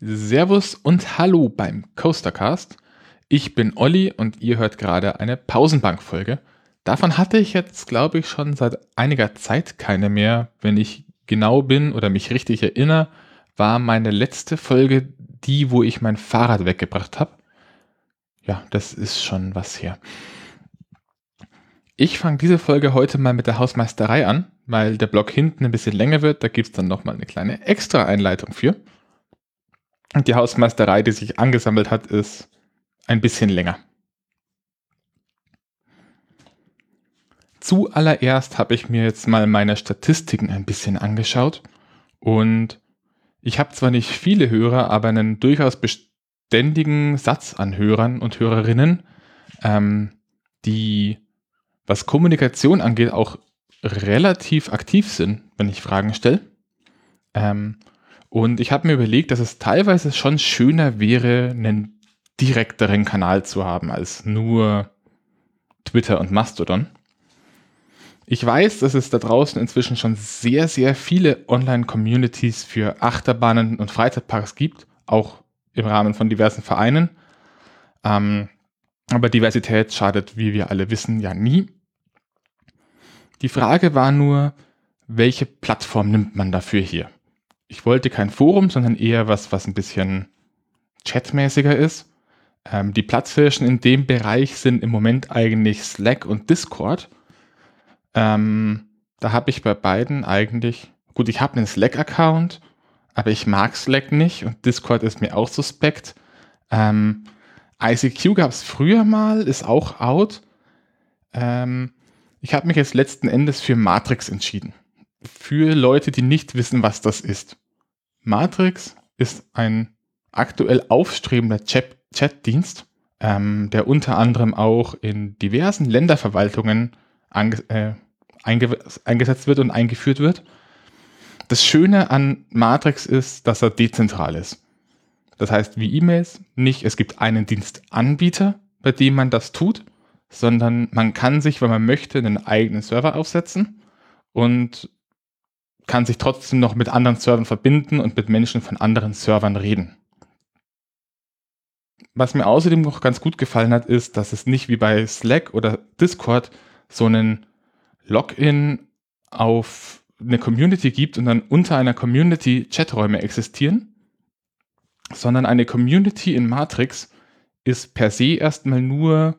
Servus und Hallo beim Coastercast. Ich bin Olli und ihr hört gerade eine Pausenbank-Folge. Davon hatte ich jetzt, glaube ich, schon seit einiger Zeit keine mehr. Wenn ich genau bin oder mich richtig erinnere, war meine letzte Folge die, wo ich mein Fahrrad weggebracht habe. Ja, das ist schon was her. Ich fange diese Folge heute mal mit der Hausmeisterei an, weil der Block hinten ein bisschen länger wird. Da gibt es dann nochmal eine kleine Extra-Einleitung für. Und die Hausmeisterei, die sich angesammelt hat, ist ein bisschen länger. Zuallererst habe ich mir jetzt mal meine Statistiken ein bisschen angeschaut und ich habe zwar nicht viele Hörer, aber einen durchaus beständigen Satz an Hörern und Hörerinnen, ähm, die, was Kommunikation angeht, auch relativ aktiv sind, wenn ich Fragen stelle. Ähm, und ich habe mir überlegt, dass es teilweise schon schöner wäre, einen direkteren Kanal zu haben als nur Twitter und Mastodon. Ich weiß, dass es da draußen inzwischen schon sehr, sehr viele Online-Communities für Achterbahnen und Freizeitparks gibt, auch im Rahmen von diversen Vereinen. Ähm, aber Diversität schadet, wie wir alle wissen, ja nie. Die Frage war nur, welche Plattform nimmt man dafür hier? Ich wollte kein Forum, sondern eher was, was ein bisschen chatmäßiger ist. Ähm, die Platzhirschen in dem Bereich sind im Moment eigentlich Slack und Discord. Ähm, da habe ich bei beiden eigentlich, gut, ich habe einen Slack-Account, aber ich mag Slack nicht und Discord ist mir auch suspekt. Ähm, ICQ gab es früher mal, ist auch out. Ähm, ich habe mich jetzt letzten Endes für Matrix entschieden. Für Leute, die nicht wissen, was das ist. Matrix ist ein aktuell aufstrebender Chat-Dienst, ähm, der unter anderem auch in diversen Länderverwaltungen äh, einge eingesetzt wird und eingeführt wird. Das Schöne an Matrix ist, dass er dezentral ist. Das heißt, wie E-Mails nicht, es gibt einen Dienstanbieter, bei dem man das tut, sondern man kann sich, wenn man möchte, einen eigenen Server aufsetzen und kann sich trotzdem noch mit anderen Servern verbinden und mit Menschen von anderen Servern reden. Was mir außerdem noch ganz gut gefallen hat, ist, dass es nicht wie bei Slack oder Discord so einen Login auf eine Community gibt und dann unter einer Community Chaträume existieren, sondern eine Community in Matrix ist per se erstmal nur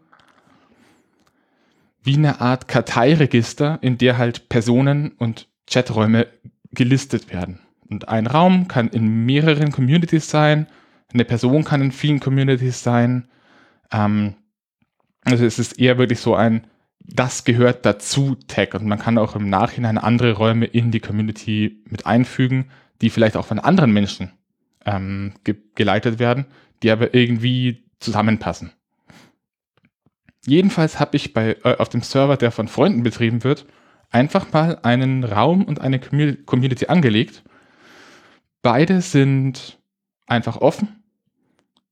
wie eine Art Karteiregister, in der halt Personen und Chaträume gelistet werden. Und ein Raum kann in mehreren Communities sein, eine Person kann in vielen Communities sein. Ähm, also es ist eher wirklich so ein das gehört dazu Tag und man kann auch im Nachhinein andere Räume in die Community mit einfügen, die vielleicht auch von anderen Menschen ähm, ge geleitet werden, die aber irgendwie zusammenpassen. Jedenfalls habe ich bei, äh, auf dem Server, der von Freunden betrieben wird, einfach mal einen Raum und eine Community angelegt. Beide sind einfach offen.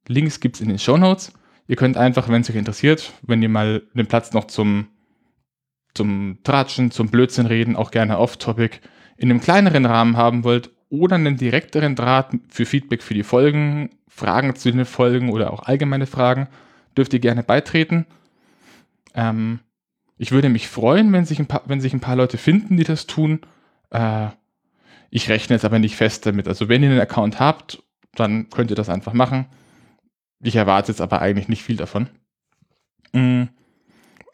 Links gibt es in den Show Notes. Ihr könnt einfach, wenn es euch interessiert, wenn ihr mal den Platz noch zum zum Tratschen, zum Blödsinn reden, auch gerne off-topic, in einem kleineren Rahmen haben wollt oder einen direkteren Draht für Feedback für die Folgen, Fragen zu den Folgen oder auch allgemeine Fragen, dürft ihr gerne beitreten. Ähm, ich würde mich freuen, wenn sich, ein paar, wenn sich ein paar Leute finden, die das tun. Äh, ich rechne jetzt aber nicht fest damit. Also wenn ihr einen Account habt, dann könnt ihr das einfach machen. Ich erwarte jetzt aber eigentlich nicht viel davon. Mhm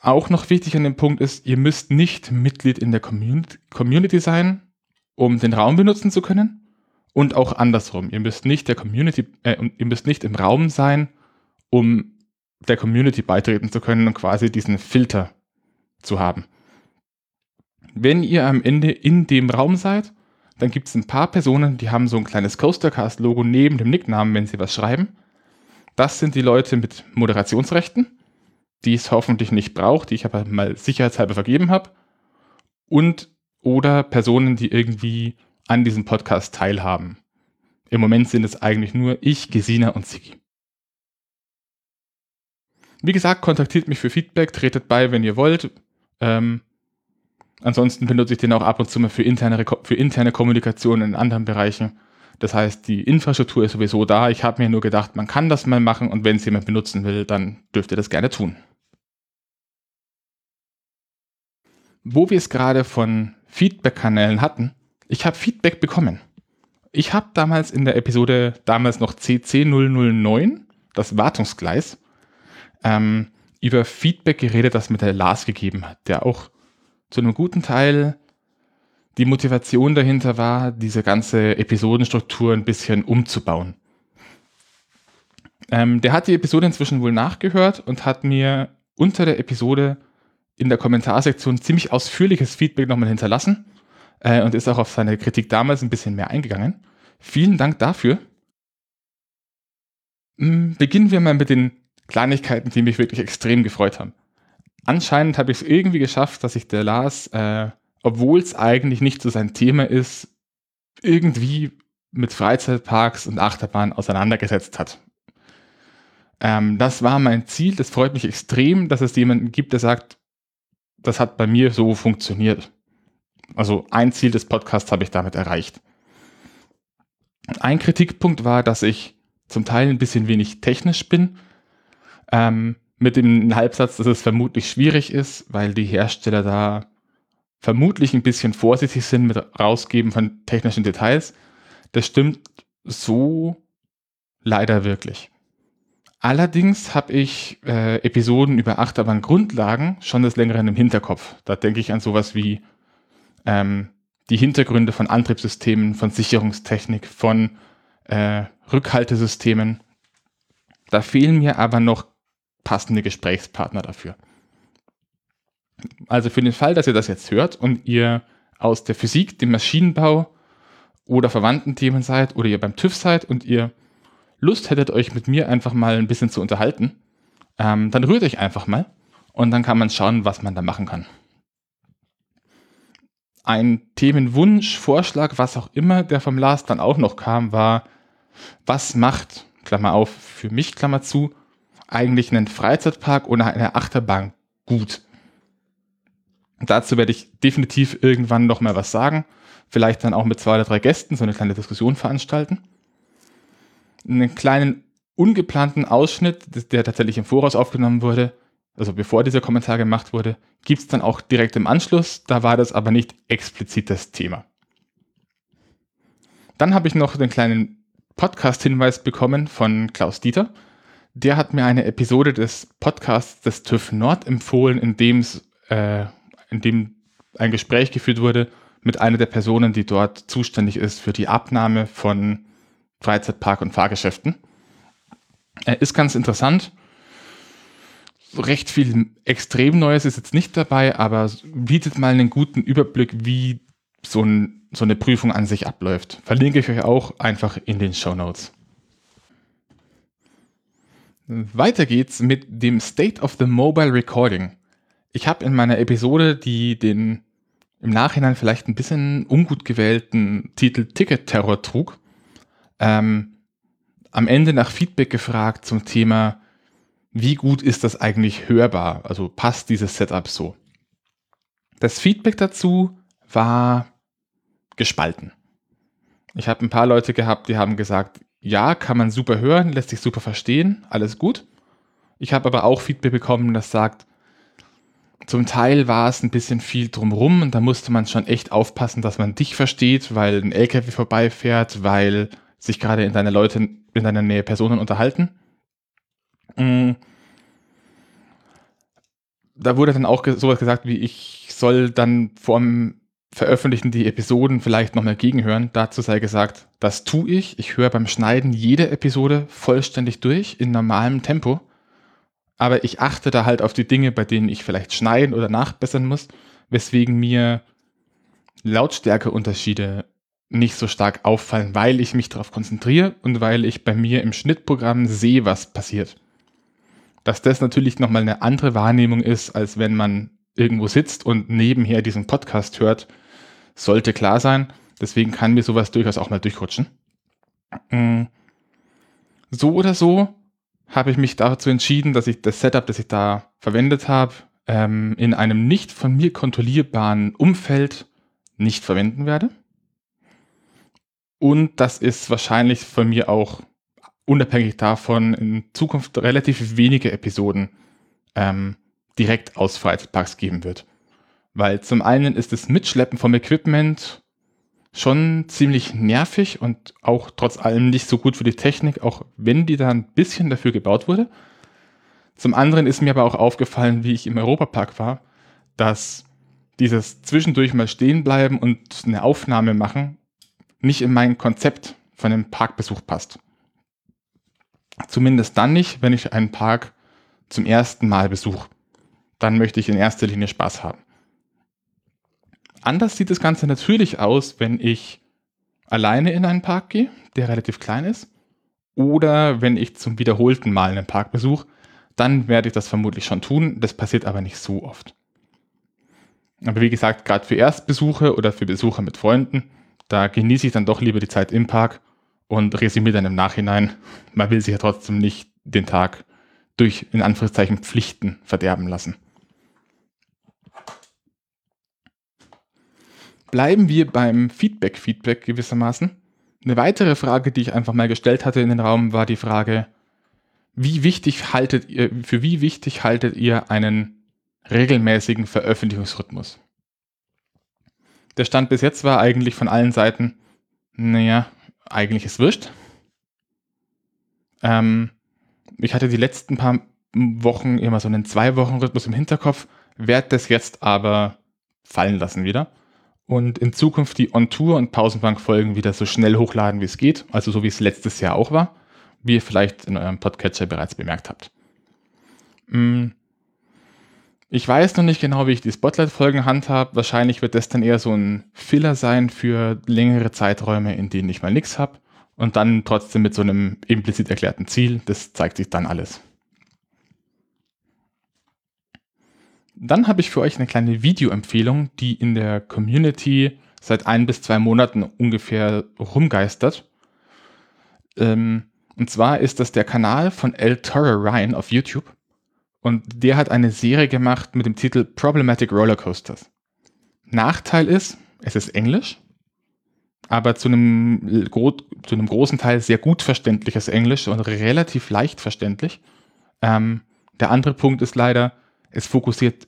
auch noch wichtig an dem Punkt ist, ihr müsst nicht Mitglied in der Community sein, um den Raum benutzen zu können. Und auch andersrum. Ihr müsst nicht der Community, äh, ihr müsst nicht im Raum sein, um der Community beitreten zu können und quasi diesen Filter zu haben. Wenn ihr am Ende in dem Raum seid, dann gibt es ein paar Personen, die haben so ein kleines Coastercast-Logo neben dem Nicknamen, wenn sie was schreiben. Das sind die Leute mit Moderationsrechten die es hoffentlich nicht braucht, die ich aber mal sicherheitshalber vergeben habe. Und oder Personen, die irgendwie an diesem Podcast teilhaben. Im Moment sind es eigentlich nur ich, Gesina und Sigi. Wie gesagt, kontaktiert mich für Feedback, tretet bei, wenn ihr wollt. Ähm, ansonsten benutze ich den auch ab und zu mal für interne, für interne Kommunikation in anderen Bereichen. Das heißt, die Infrastruktur ist sowieso da. Ich habe mir nur gedacht, man kann das mal machen und wenn es jemand benutzen will, dann dürft ihr das gerne tun. Wo wir es gerade von Feedback-Kanälen hatten, ich habe Feedback bekommen. Ich habe damals in der Episode, damals noch CC009, das Wartungsgleis, ähm, über Feedback geredet, das mir der Lars gegeben hat, der auch zu einem guten Teil die Motivation dahinter war, diese ganze Episodenstruktur ein bisschen umzubauen. Ähm, der hat die Episode inzwischen wohl nachgehört und hat mir unter der Episode in der Kommentarsektion ziemlich ausführliches Feedback nochmal hinterlassen äh, und ist auch auf seine Kritik damals ein bisschen mehr eingegangen. Vielen Dank dafür. Hm, beginnen wir mal mit den Kleinigkeiten, die mich wirklich extrem gefreut haben. Anscheinend habe ich es irgendwie geschafft, dass ich der Lars, äh, obwohl es eigentlich nicht so sein Thema ist, irgendwie mit Freizeitparks und Achterbahnen auseinandergesetzt hat. Ähm, das war mein Ziel. Das freut mich extrem, dass es jemanden gibt, der sagt, das hat bei mir so funktioniert. Also ein Ziel des Podcasts habe ich damit erreicht. Ein Kritikpunkt war, dass ich zum Teil ein bisschen wenig technisch bin. Ähm, mit dem Halbsatz, dass es vermutlich schwierig ist, weil die Hersteller da vermutlich ein bisschen vorsichtig sind mit Rausgeben von technischen Details. Das stimmt so leider wirklich. Allerdings habe ich äh, Episoden über Achterbahn-Grundlagen schon des Längeren im Hinterkopf. Da denke ich an sowas wie ähm, die Hintergründe von Antriebssystemen, von Sicherungstechnik, von äh, Rückhaltesystemen. Da fehlen mir aber noch passende Gesprächspartner dafür. Also für den Fall, dass ihr das jetzt hört und ihr aus der Physik, dem Maschinenbau oder verwandten Themen seid oder ihr beim TÜV seid und ihr Lust hättet, euch mit mir einfach mal ein bisschen zu unterhalten, ähm, dann rührt euch einfach mal und dann kann man schauen, was man da machen kann. Ein Themenwunsch, Vorschlag, was auch immer, der vom Lars dann auch noch kam, war, was macht, Klammer auf, für mich, Klammer zu, eigentlich einen Freizeitpark oder eine Achterbahn gut? Dazu werde ich definitiv irgendwann noch mal was sagen. Vielleicht dann auch mit zwei oder drei Gästen so eine kleine Diskussion veranstalten. Einen kleinen ungeplanten Ausschnitt, der tatsächlich im Voraus aufgenommen wurde, also bevor dieser Kommentar gemacht wurde, gibt es dann auch direkt im Anschluss. Da war das aber nicht explizit das Thema. Dann habe ich noch den kleinen Podcast-Hinweis bekommen von Klaus Dieter. Der hat mir eine Episode des Podcasts des TÜV Nord empfohlen, in dem äh, in dem ein Gespräch geführt wurde mit einer der Personen, die dort zuständig ist für die Abnahme von Freizeitpark- und Fahrgeschäften. Er ist ganz interessant. Recht viel extrem Neues ist jetzt nicht dabei, aber bietet mal einen guten Überblick, wie so, ein, so eine Prüfung an sich abläuft. Verlinke ich euch auch einfach in den Show Notes. Weiter geht's mit dem State of the Mobile Recording. Ich habe in meiner Episode, die den im Nachhinein vielleicht ein bisschen ungut gewählten Titel Ticket Terror trug, ähm, am Ende nach Feedback gefragt zum Thema, wie gut ist das eigentlich hörbar? Also passt dieses Setup so? Das Feedback dazu war gespalten. Ich habe ein paar Leute gehabt, die haben gesagt, ja, kann man super hören, lässt sich super verstehen, alles gut. Ich habe aber auch Feedback bekommen, das sagt, zum Teil war es ein bisschen viel drumrum und da musste man schon echt aufpassen, dass man dich versteht, weil ein LKW vorbeifährt, weil sich gerade in deiner Leute, in deiner Nähe Personen unterhalten. Mm. Da wurde dann auch sowas gesagt wie, ich soll dann vorm Veröffentlichen die Episoden vielleicht nochmal gegenhören. Dazu sei gesagt, das tue ich. Ich höre beim Schneiden jede Episode vollständig durch in normalem Tempo aber ich achte da halt auf die Dinge, bei denen ich vielleicht schneiden oder nachbessern muss, weswegen mir Lautstärkeunterschiede nicht so stark auffallen, weil ich mich darauf konzentriere und weil ich bei mir im Schnittprogramm sehe, was passiert. Dass das natürlich nochmal eine andere Wahrnehmung ist, als wenn man irgendwo sitzt und nebenher diesen Podcast hört, sollte klar sein. Deswegen kann mir sowas durchaus auch mal durchrutschen. Mm. So oder so habe ich mich dazu entschieden, dass ich das Setup, das ich da verwendet habe, ähm, in einem nicht von mir kontrollierbaren Umfeld nicht verwenden werde. Und das ist wahrscheinlich von mir auch unabhängig davon in Zukunft relativ wenige Episoden ähm, direkt aus Freizeitparks geben wird. Weil zum einen ist das Mitschleppen vom Equipment schon ziemlich nervig und auch trotz allem nicht so gut für die Technik, auch wenn die da ein bisschen dafür gebaut wurde. Zum anderen ist mir aber auch aufgefallen, wie ich im Europapark war, dass dieses zwischendurch mal stehen bleiben und eine Aufnahme machen nicht in mein Konzept von einem Parkbesuch passt. Zumindest dann nicht, wenn ich einen Park zum ersten Mal besuche. Dann möchte ich in erster Linie Spaß haben. Anders sieht das Ganze natürlich aus, wenn ich alleine in einen Park gehe, der relativ klein ist, oder wenn ich zum wiederholten Mal einen Park besuche, dann werde ich das vermutlich schon tun. Das passiert aber nicht so oft. Aber wie gesagt, gerade für Erstbesuche oder für Besucher mit Freunden, da genieße ich dann doch lieber die Zeit im Park und resümiere dann im Nachhinein. Man will sich ja trotzdem nicht den Tag durch in Anführungszeichen Pflichten verderben lassen. Bleiben wir beim Feedback-Feedback gewissermaßen. Eine weitere Frage, die ich einfach mal gestellt hatte in den Raum, war die Frage, wie wichtig haltet ihr, für wie wichtig haltet ihr einen regelmäßigen Veröffentlichungsrhythmus? Der Stand bis jetzt war eigentlich von allen Seiten, naja, eigentlich ist wurscht. Ähm, ich hatte die letzten paar Wochen immer so einen Zwei-Wochen-Rhythmus im Hinterkopf, werde das jetzt aber fallen lassen wieder und in Zukunft die On-Tour und Pausenbank-Folgen wieder so schnell hochladen, wie es geht, also so wie es letztes Jahr auch war, wie ihr vielleicht in eurem Podcatcher bereits bemerkt habt. Mm. Ich weiß noch nicht genau, wie ich die Spotlight-Folgen handhabe. Wahrscheinlich wird das dann eher so ein Filler sein für längere Zeiträume, in denen ich mal nichts habe. Und dann trotzdem mit so einem implizit erklärten Ziel. Das zeigt sich dann alles. Dann habe ich für euch eine kleine Videoempfehlung, die in der Community seit ein bis zwei Monaten ungefähr rumgeistert. Ähm, und zwar ist das der Kanal von El Toro Ryan auf YouTube. Und der hat eine Serie gemacht mit dem Titel Problematic Rollercoasters. Nachteil ist, es ist Englisch, aber zu einem, zu einem großen Teil sehr gut verständliches Englisch und relativ leicht verständlich. Ähm, der andere Punkt ist leider, es fokussiert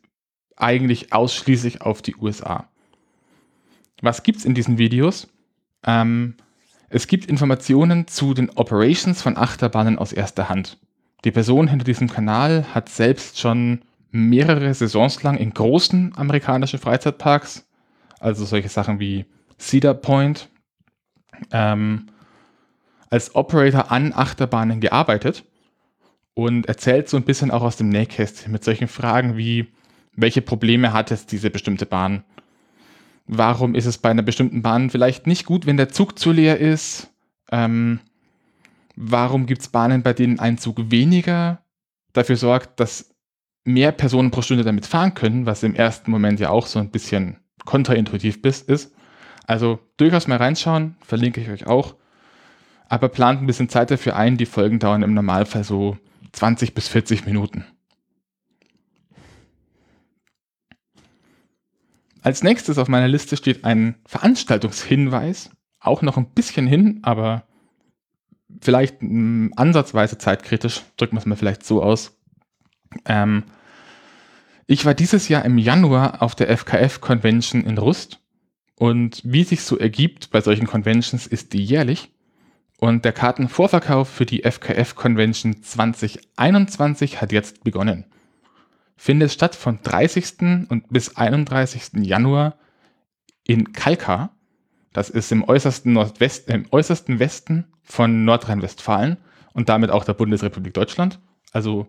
eigentlich ausschließlich auf die USA. Was gibt es in diesen Videos? Ähm, es gibt Informationen zu den Operations von Achterbahnen aus erster Hand. Die Person hinter diesem Kanal hat selbst schon mehrere Saisons lang in großen amerikanischen Freizeitparks, also solche Sachen wie Cedar Point, ähm, als Operator an Achterbahnen gearbeitet und erzählt so ein bisschen auch aus dem Nähkästchen mit solchen Fragen wie, welche Probleme hat es diese bestimmte Bahn? Warum ist es bei einer bestimmten Bahn vielleicht nicht gut, wenn der Zug zu leer ist? Ähm, warum gibt es Bahnen, bei denen ein Zug weniger dafür sorgt, dass mehr Personen pro Stunde damit fahren können, was im ersten Moment ja auch so ein bisschen kontraintuitiv ist. Also durchaus mal reinschauen, verlinke ich euch auch. Aber plant ein bisschen Zeit dafür ein. Die Folgen dauern im Normalfall so 20 bis 40 Minuten. Als nächstes auf meiner Liste steht ein Veranstaltungshinweis. Auch noch ein bisschen hin, aber vielleicht ansatzweise zeitkritisch. Drücken wir es mal vielleicht so aus. Ähm, ich war dieses Jahr im Januar auf der FKF Convention in Rust. Und wie sich so ergibt bei solchen Conventions, ist die jährlich. Und der Kartenvorverkauf für die FKF Convention 2021 hat jetzt begonnen findet statt von 30. und bis 31. Januar in Kalkar. Das ist im äußersten, Nordwest, im äußersten Westen von Nordrhein-Westfalen und damit auch der Bundesrepublik Deutschland. Also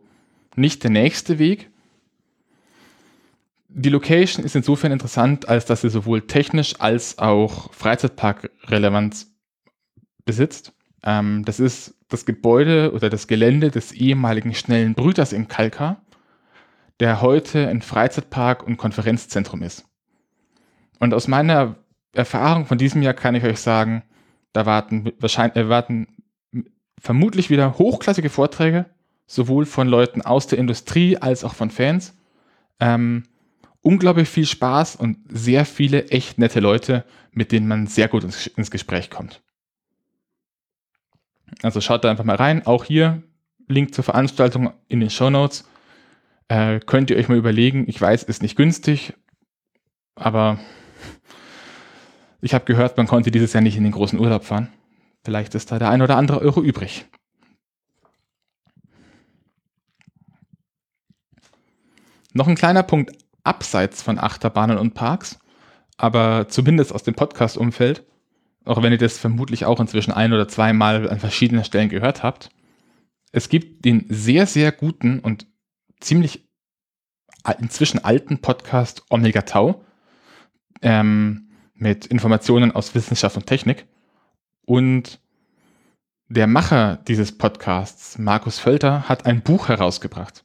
nicht der nächste Weg. Die Location ist insofern interessant, als dass sie sowohl technisch als auch Freizeitpark-Relevanz besitzt. Ähm, das ist das Gebäude oder das Gelände des ehemaligen Schnellen Brüters in Kalkar der heute ein Freizeitpark und Konferenzzentrum ist. Und aus meiner Erfahrung von diesem Jahr kann ich euch sagen, da warten wahrscheinlich erwarten vermutlich wieder hochklassige Vorträge, sowohl von Leuten aus der Industrie als auch von Fans. Ähm, unglaublich viel Spaß und sehr viele echt nette Leute, mit denen man sehr gut ins, ins Gespräch kommt. Also schaut da einfach mal rein. Auch hier Link zur Veranstaltung in den Show Notes. Äh, könnt ihr euch mal überlegen. Ich weiß, ist nicht günstig, aber ich habe gehört, man konnte dieses Jahr nicht in den großen Urlaub fahren. Vielleicht ist da der ein oder andere Euro übrig. Noch ein kleiner Punkt abseits von Achterbahnen und Parks, aber zumindest aus dem Podcast-Umfeld, auch wenn ihr das vermutlich auch inzwischen ein oder zweimal an verschiedenen Stellen gehört habt. Es gibt den sehr, sehr guten und ziemlich inzwischen alten Podcast Omega Tau ähm, mit Informationen aus Wissenschaft und Technik. Und der Macher dieses Podcasts, Markus Völter, hat ein Buch herausgebracht.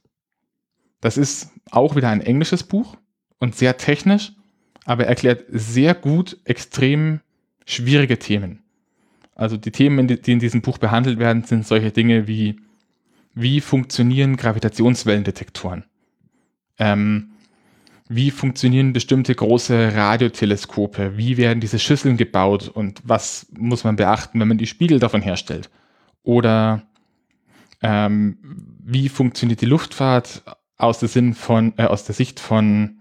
Das ist auch wieder ein englisches Buch und sehr technisch, aber erklärt sehr gut extrem schwierige Themen. Also die Themen, die in diesem Buch behandelt werden, sind solche Dinge wie, wie funktionieren Gravitationswellendetektoren? Ähm, wie funktionieren bestimmte große Radioteleskope? Wie werden diese Schüsseln gebaut und was muss man beachten, wenn man die Spiegel davon herstellt? Oder ähm, wie funktioniert die Luftfahrt aus der, Sinn von, äh, aus der Sicht von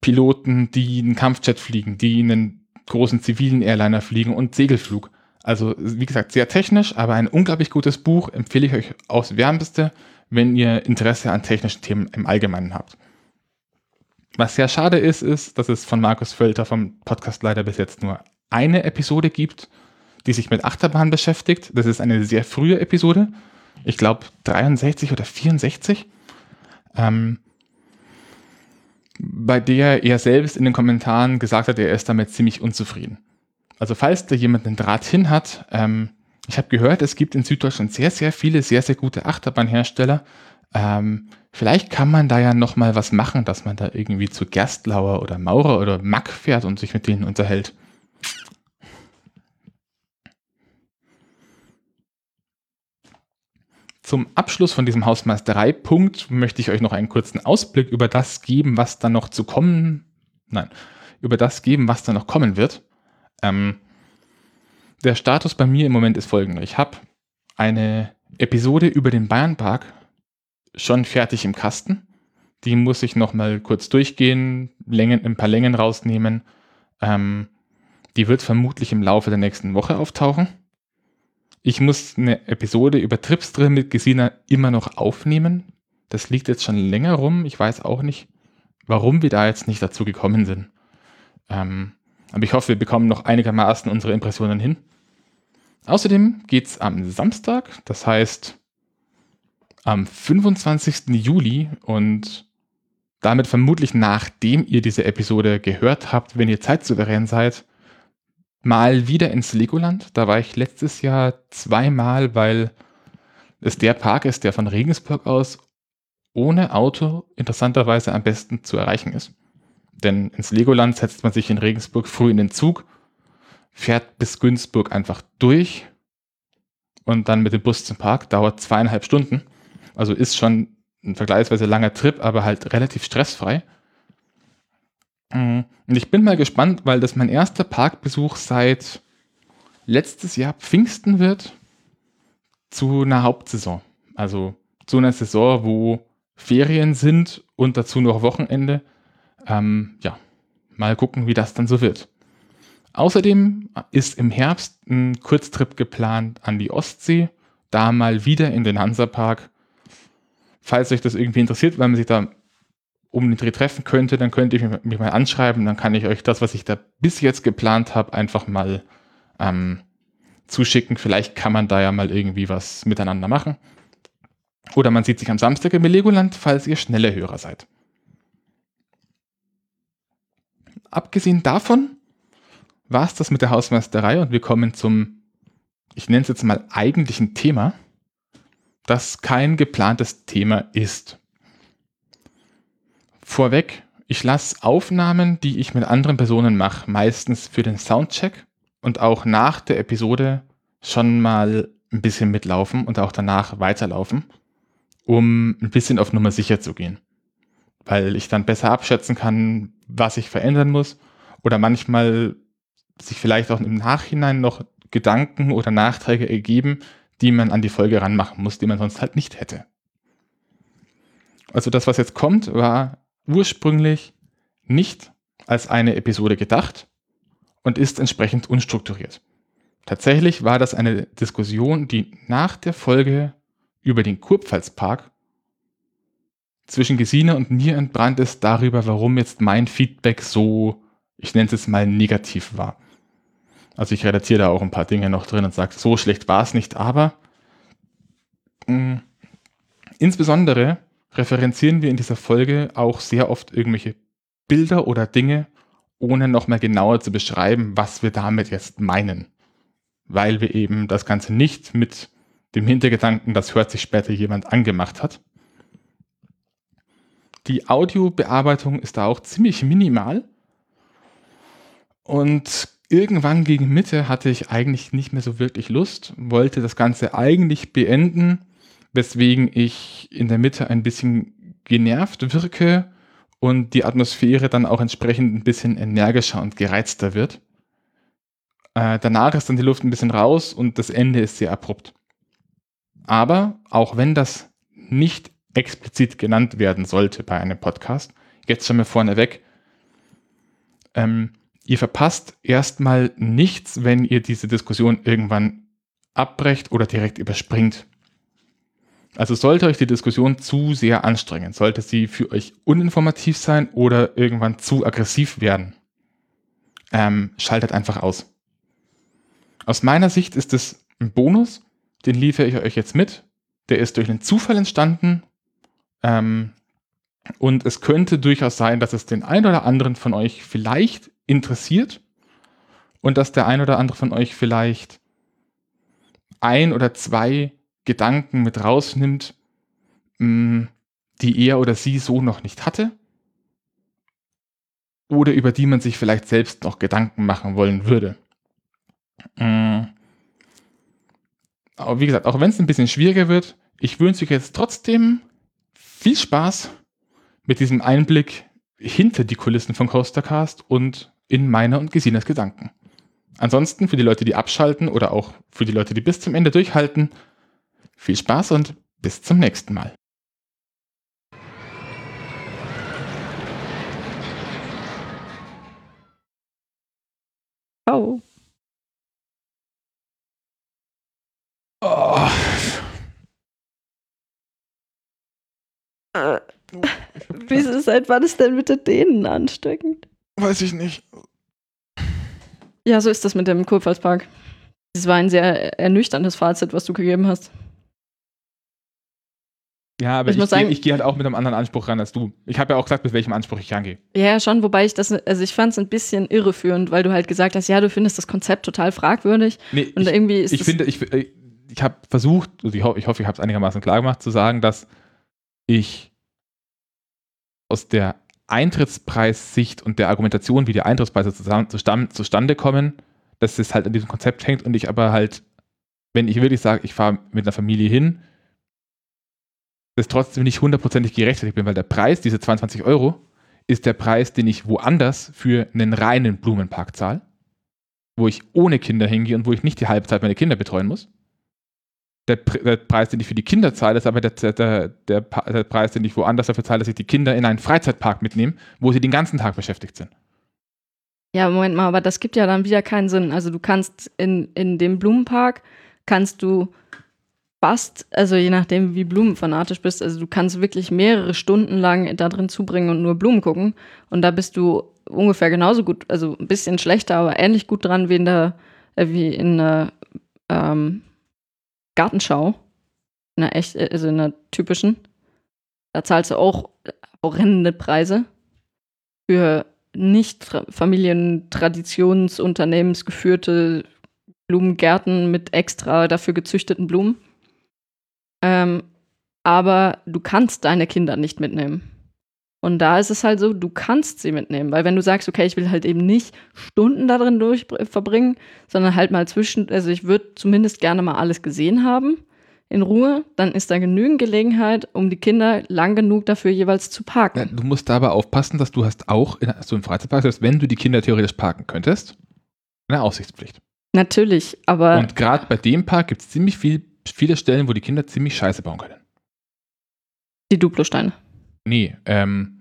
Piloten, die einen Kampfjet fliegen, die einen großen zivilen Airliner fliegen und Segelflug? Also, wie gesagt, sehr technisch, aber ein unglaublich gutes Buch, empfehle ich euch aufs Wärmste wenn ihr Interesse an technischen Themen im Allgemeinen habt. Was sehr schade ist, ist, dass es von Markus Völter vom Podcast leider bis jetzt nur eine Episode gibt, die sich mit Achterbahn beschäftigt. Das ist eine sehr frühe Episode. Ich glaube 63 oder 64. Ähm, bei der er selbst in den Kommentaren gesagt hat, er ist damit ziemlich unzufrieden. Also falls da jemand einen Draht hin hat, ähm, ich habe gehört, es gibt in Süddeutschland sehr, sehr viele, sehr, sehr gute Achterbahnhersteller. Ähm, vielleicht kann man da ja noch mal was machen, dass man da irgendwie zu Gerstlauer oder Maurer oder Mack fährt und sich mit denen unterhält. Zum Abschluss von diesem Hausmeisterei-Punkt möchte ich euch noch einen kurzen Ausblick über das geben, was da noch zu kommen, nein, über das geben, was da noch kommen wird. Ähm, der Status bei mir im Moment ist folgender. Ich habe eine Episode über den Bayernpark schon fertig im Kasten. Die muss ich nochmal kurz durchgehen, Längen, ein paar Längen rausnehmen. Ähm, die wird vermutlich im Laufe der nächsten Woche auftauchen. Ich muss eine Episode über Tripsdrill mit Gesina immer noch aufnehmen. Das liegt jetzt schon länger rum. Ich weiß auch nicht, warum wir da jetzt nicht dazu gekommen sind. Ähm, aber ich hoffe, wir bekommen noch einigermaßen unsere Impressionen hin. Außerdem geht es am Samstag, das heißt am 25. Juli und damit vermutlich nachdem ihr diese Episode gehört habt, wenn ihr zeitsouverän seid, mal wieder ins Legoland. Da war ich letztes Jahr zweimal, weil es der Park ist, der von Regensburg aus ohne Auto interessanterweise am besten zu erreichen ist. Denn ins Legoland setzt man sich in Regensburg früh in den Zug, fährt bis Günzburg einfach durch und dann mit dem Bus zum Park, dauert zweieinhalb Stunden. Also ist schon ein vergleichsweise langer Trip, aber halt relativ stressfrei. Mm, und ich bin mal gespannt, weil das mein erster Parkbesuch seit letztes Jahr Pfingsten wird zu einer Hauptsaison. Also zu einer Saison, wo Ferien sind und dazu noch Wochenende. Ähm, ja, mal gucken, wie das dann so wird. Außerdem ist im Herbst ein Kurztrip geplant an die Ostsee, da mal wieder in den Hansapark. Falls euch das irgendwie interessiert, weil man sich da um den Dreh treffen könnte, dann könnt ihr mich mal anschreiben, dann kann ich euch das, was ich da bis jetzt geplant habe, einfach mal ähm, zuschicken. Vielleicht kann man da ja mal irgendwie was miteinander machen. Oder man sieht sich am Samstag im Legoland, falls ihr schnelle Hörer seid. Abgesehen davon war es das mit der Hausmeisterei und wir kommen zum, ich nenne es jetzt mal eigentlichen Thema, das kein geplantes Thema ist. Vorweg, ich lasse Aufnahmen, die ich mit anderen Personen mache, meistens für den Soundcheck und auch nach der Episode schon mal ein bisschen mitlaufen und auch danach weiterlaufen, um ein bisschen auf Nummer sicher zu gehen. Weil ich dann besser abschätzen kann, was ich verändern muss oder manchmal sich vielleicht auch im Nachhinein noch Gedanken oder Nachträge ergeben, die man an die Folge ranmachen muss, die man sonst halt nicht hätte. Also das, was jetzt kommt, war ursprünglich nicht als eine Episode gedacht und ist entsprechend unstrukturiert. Tatsächlich war das eine Diskussion, die nach der Folge über den Kurpfalzpark zwischen Gesine und mir entbrannt ist darüber, warum jetzt mein Feedback so, ich nenne es jetzt mal negativ war. Also ich relatiere da auch ein paar Dinge noch drin und sage, so schlecht war es nicht, aber mh, mm, insbesondere referenzieren wir in dieser Folge auch sehr oft irgendwelche Bilder oder Dinge, ohne nochmal genauer zu beschreiben, was wir damit jetzt meinen. Weil wir eben das Ganze nicht mit dem Hintergedanken, das hört sich später jemand angemacht hat. Die Audiobearbeitung ist da auch ziemlich minimal. Und irgendwann gegen Mitte hatte ich eigentlich nicht mehr so wirklich Lust, wollte das Ganze eigentlich beenden, weswegen ich in der Mitte ein bisschen genervt wirke und die Atmosphäre dann auch entsprechend ein bisschen energischer und gereizter wird. Äh, danach ist dann die Luft ein bisschen raus und das Ende ist sehr abrupt. Aber auch wenn das nicht explizit genannt werden sollte bei einem Podcast, jetzt schon mal vorneweg, ähm, ihr verpasst erstmal nichts, wenn ihr diese Diskussion irgendwann abbrecht oder direkt überspringt. Also sollte euch die Diskussion zu sehr anstrengen, sollte sie für euch uninformativ sein oder irgendwann zu aggressiv werden, ähm, schaltet einfach aus. Aus meiner Sicht ist es ein Bonus, den liefere ich euch jetzt mit. Der ist durch einen Zufall entstanden ähm, und es könnte durchaus sein, dass es den einen oder anderen von euch vielleicht interessiert und dass der ein oder andere von euch vielleicht ein oder zwei Gedanken mit rausnimmt, mm, die er oder sie so noch nicht hatte oder über die man sich vielleicht selbst noch Gedanken machen wollen würde. Mm. Aber wie gesagt, auch wenn es ein bisschen schwieriger wird, ich wünsche euch jetzt trotzdem viel Spaß mit diesem Einblick hinter die Kulissen von Coastercast und in meiner und Gesinas Gedanken. Ansonsten für die Leute, die abschalten oder auch für die Leute, die bis zum Ende durchhalten, viel Spaß und bis zum nächsten Mal. Oh. oh. Wieso, seit wann ist denn mit den Dänen ansteckend? Weiß ich nicht. Ja, so ist das mit dem Kurpfalzpark. Das war ein sehr ernüchterndes Fazit, was du gegeben hast. Ja, aber ich, ich, ich gehe halt auch mit einem anderen Anspruch ran als du. Ich habe ja auch gesagt, mit welchem Anspruch ich rangehe. Ja, schon, wobei ich das, also ich fand es ein bisschen irreführend, weil du halt gesagt hast, ja, du findest das Konzept total fragwürdig. Nee, und ich, irgendwie ist ich finde, ich, ich habe versucht, also ich, ho ich hoffe, ich habe es einigermaßen klar gemacht, zu sagen, dass ich aus der Eintrittspreissicht und der Argumentation, wie die Eintrittspreise zusammen, zustande kommen, dass es halt an diesem Konzept hängt und ich aber halt, wenn ich wirklich sage, ich fahre mit einer Familie hin, das trotzdem nicht hundertprozentig gerechtfertigt bin, weil der Preis, diese 22 Euro, ist der Preis, den ich woanders für einen reinen Blumenpark zahle, wo ich ohne Kinder hingehe und wo ich nicht die Halbzeit meine Kinder betreuen muss. Der, der, Preis, den ich für die Kinder zahle, ist aber der, der, der, Preis, den ich woanders dafür zahle, dass ich die Kinder in einen Freizeitpark mitnehme, wo sie den ganzen Tag beschäftigt sind. Ja, Moment mal, aber das gibt ja dann wieder keinen Sinn. Also du kannst in, in dem Blumenpark, kannst du fast, also je nachdem, wie blumenfanatisch bist, also du kannst wirklich mehrere Stunden lang da drin zubringen und nur Blumen gucken. Und da bist du ungefähr genauso gut, also ein bisschen schlechter, aber ähnlich gut dran wie in der, äh, wie in der ähm, Gartenschau, in einer echt, also in einer typischen, da zahlst du auch horrende Preise für nicht Familientraditionsunternehmensgeführte Blumengärten mit extra dafür gezüchteten Blumen. Ähm, aber du kannst deine Kinder nicht mitnehmen. Und da ist es halt so, du kannst sie mitnehmen, weil wenn du sagst, okay, ich will halt eben nicht Stunden da drin durch verbringen, sondern halt mal zwischen, also ich würde zumindest gerne mal alles gesehen haben in Ruhe, dann ist da genügend Gelegenheit, um die Kinder lang genug dafür jeweils zu parken. Ja, du musst dabei aufpassen, dass du hast auch in so einem Freizeitpark, selbst wenn du die Kinder theoretisch parken könntest, eine Aussichtspflicht. Natürlich, aber Und gerade bei dem Park gibt es ziemlich viel, viele Stellen, wo die Kinder ziemlich scheiße bauen können. die Duplosteine. Nee, ähm,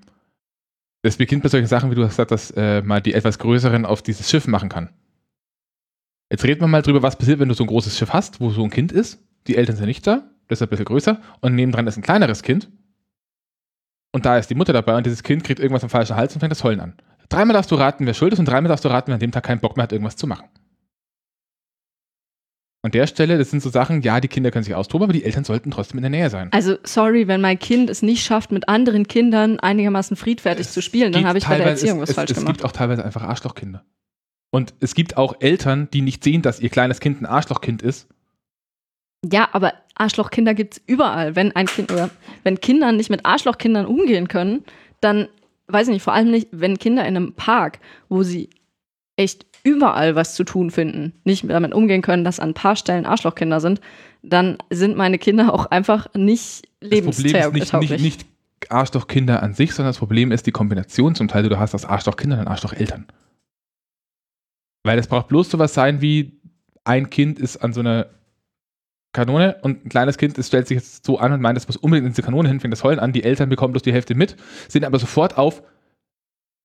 das beginnt bei solchen Sachen, wie du hast gesagt, dass äh, mal die etwas größeren auf dieses Schiff machen kann. Jetzt reden wir mal drüber, was passiert, wenn du so ein großes Schiff hast, wo so ein Kind ist. Die Eltern sind nicht da, das ist ein bisschen größer. Und nebendran ist ein kleineres Kind. Und da ist die Mutter dabei und dieses Kind kriegt irgendwas am falschen Hals und fängt das Heulen an. Dreimal darfst du raten, wer schuld ist und dreimal darfst du raten, wer an dem Tag keinen Bock mehr hat, irgendwas zu machen. An der Stelle, das sind so Sachen, ja, die Kinder können sich austoben, aber die Eltern sollten trotzdem in der Nähe sein. Also, sorry, wenn mein Kind es nicht schafft, mit anderen Kindern einigermaßen friedfertig zu spielen, dann habe ich bei der Erziehung es, was es, falsch es gemacht. gibt auch teilweise einfach Arschlochkinder. Und es gibt auch Eltern, die nicht sehen, dass ihr kleines Kind ein Arschlochkind ist. Ja, aber Arschlochkinder gibt es überall. Wenn ein Kind oder wenn Kinder nicht mit Arschlochkindern umgehen können, dann weiß ich nicht, vor allem nicht, wenn Kinder in einem Park, wo sie echt überall was zu tun finden, nicht damit umgehen können, dass an ein paar Stellen Arschlochkinder sind, dann sind meine Kinder auch einfach nicht Das Problem ist nicht, lebenstauglich. nicht, nicht Arschlochkinder an sich, sondern das Problem ist die Kombination zum Teil, du hast aus Arschlochkindern und Arschlocheltern. Weil es braucht bloß sowas sein wie ein Kind ist an so einer Kanone und ein kleines Kind das stellt sich jetzt so an und meint, es muss unbedingt in diese Kanone hin, fängt das Heulen an, die Eltern bekommen bloß die Hälfte mit, sind aber sofort auf,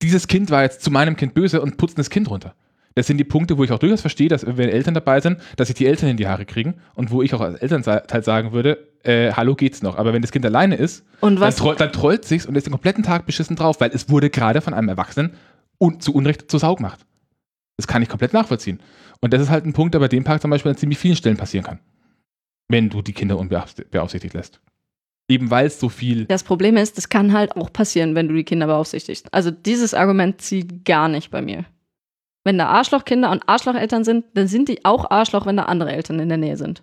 dieses Kind war jetzt zu meinem Kind böse und putzen das Kind runter. Das sind die Punkte, wo ich auch durchaus verstehe, dass wenn Eltern dabei sind, dass sich die Eltern in die Haare kriegen und wo ich auch als Elternteil sagen würde, äh, hallo geht's noch. Aber wenn das Kind alleine ist, Und dann, troll, dann trollt sich's und ist den kompletten Tag beschissen drauf, weil es wurde gerade von einem Erwachsenen un zu Unrecht zur Sau gemacht. Das kann ich komplett nachvollziehen. Und das ist halt ein Punkt, der bei dem Park zum Beispiel an ziemlich vielen Stellen passieren kann. Wenn du die Kinder unbeaufsichtigt lässt. Eben weil es so viel. das Problem ist, das kann halt auch passieren, wenn du die Kinder beaufsichtigst. Also dieses Argument zieht gar nicht bei mir. Wenn da Arschlochkinder und Arschlocheltern sind, dann sind die auch Arschloch, wenn da andere Eltern in der Nähe sind.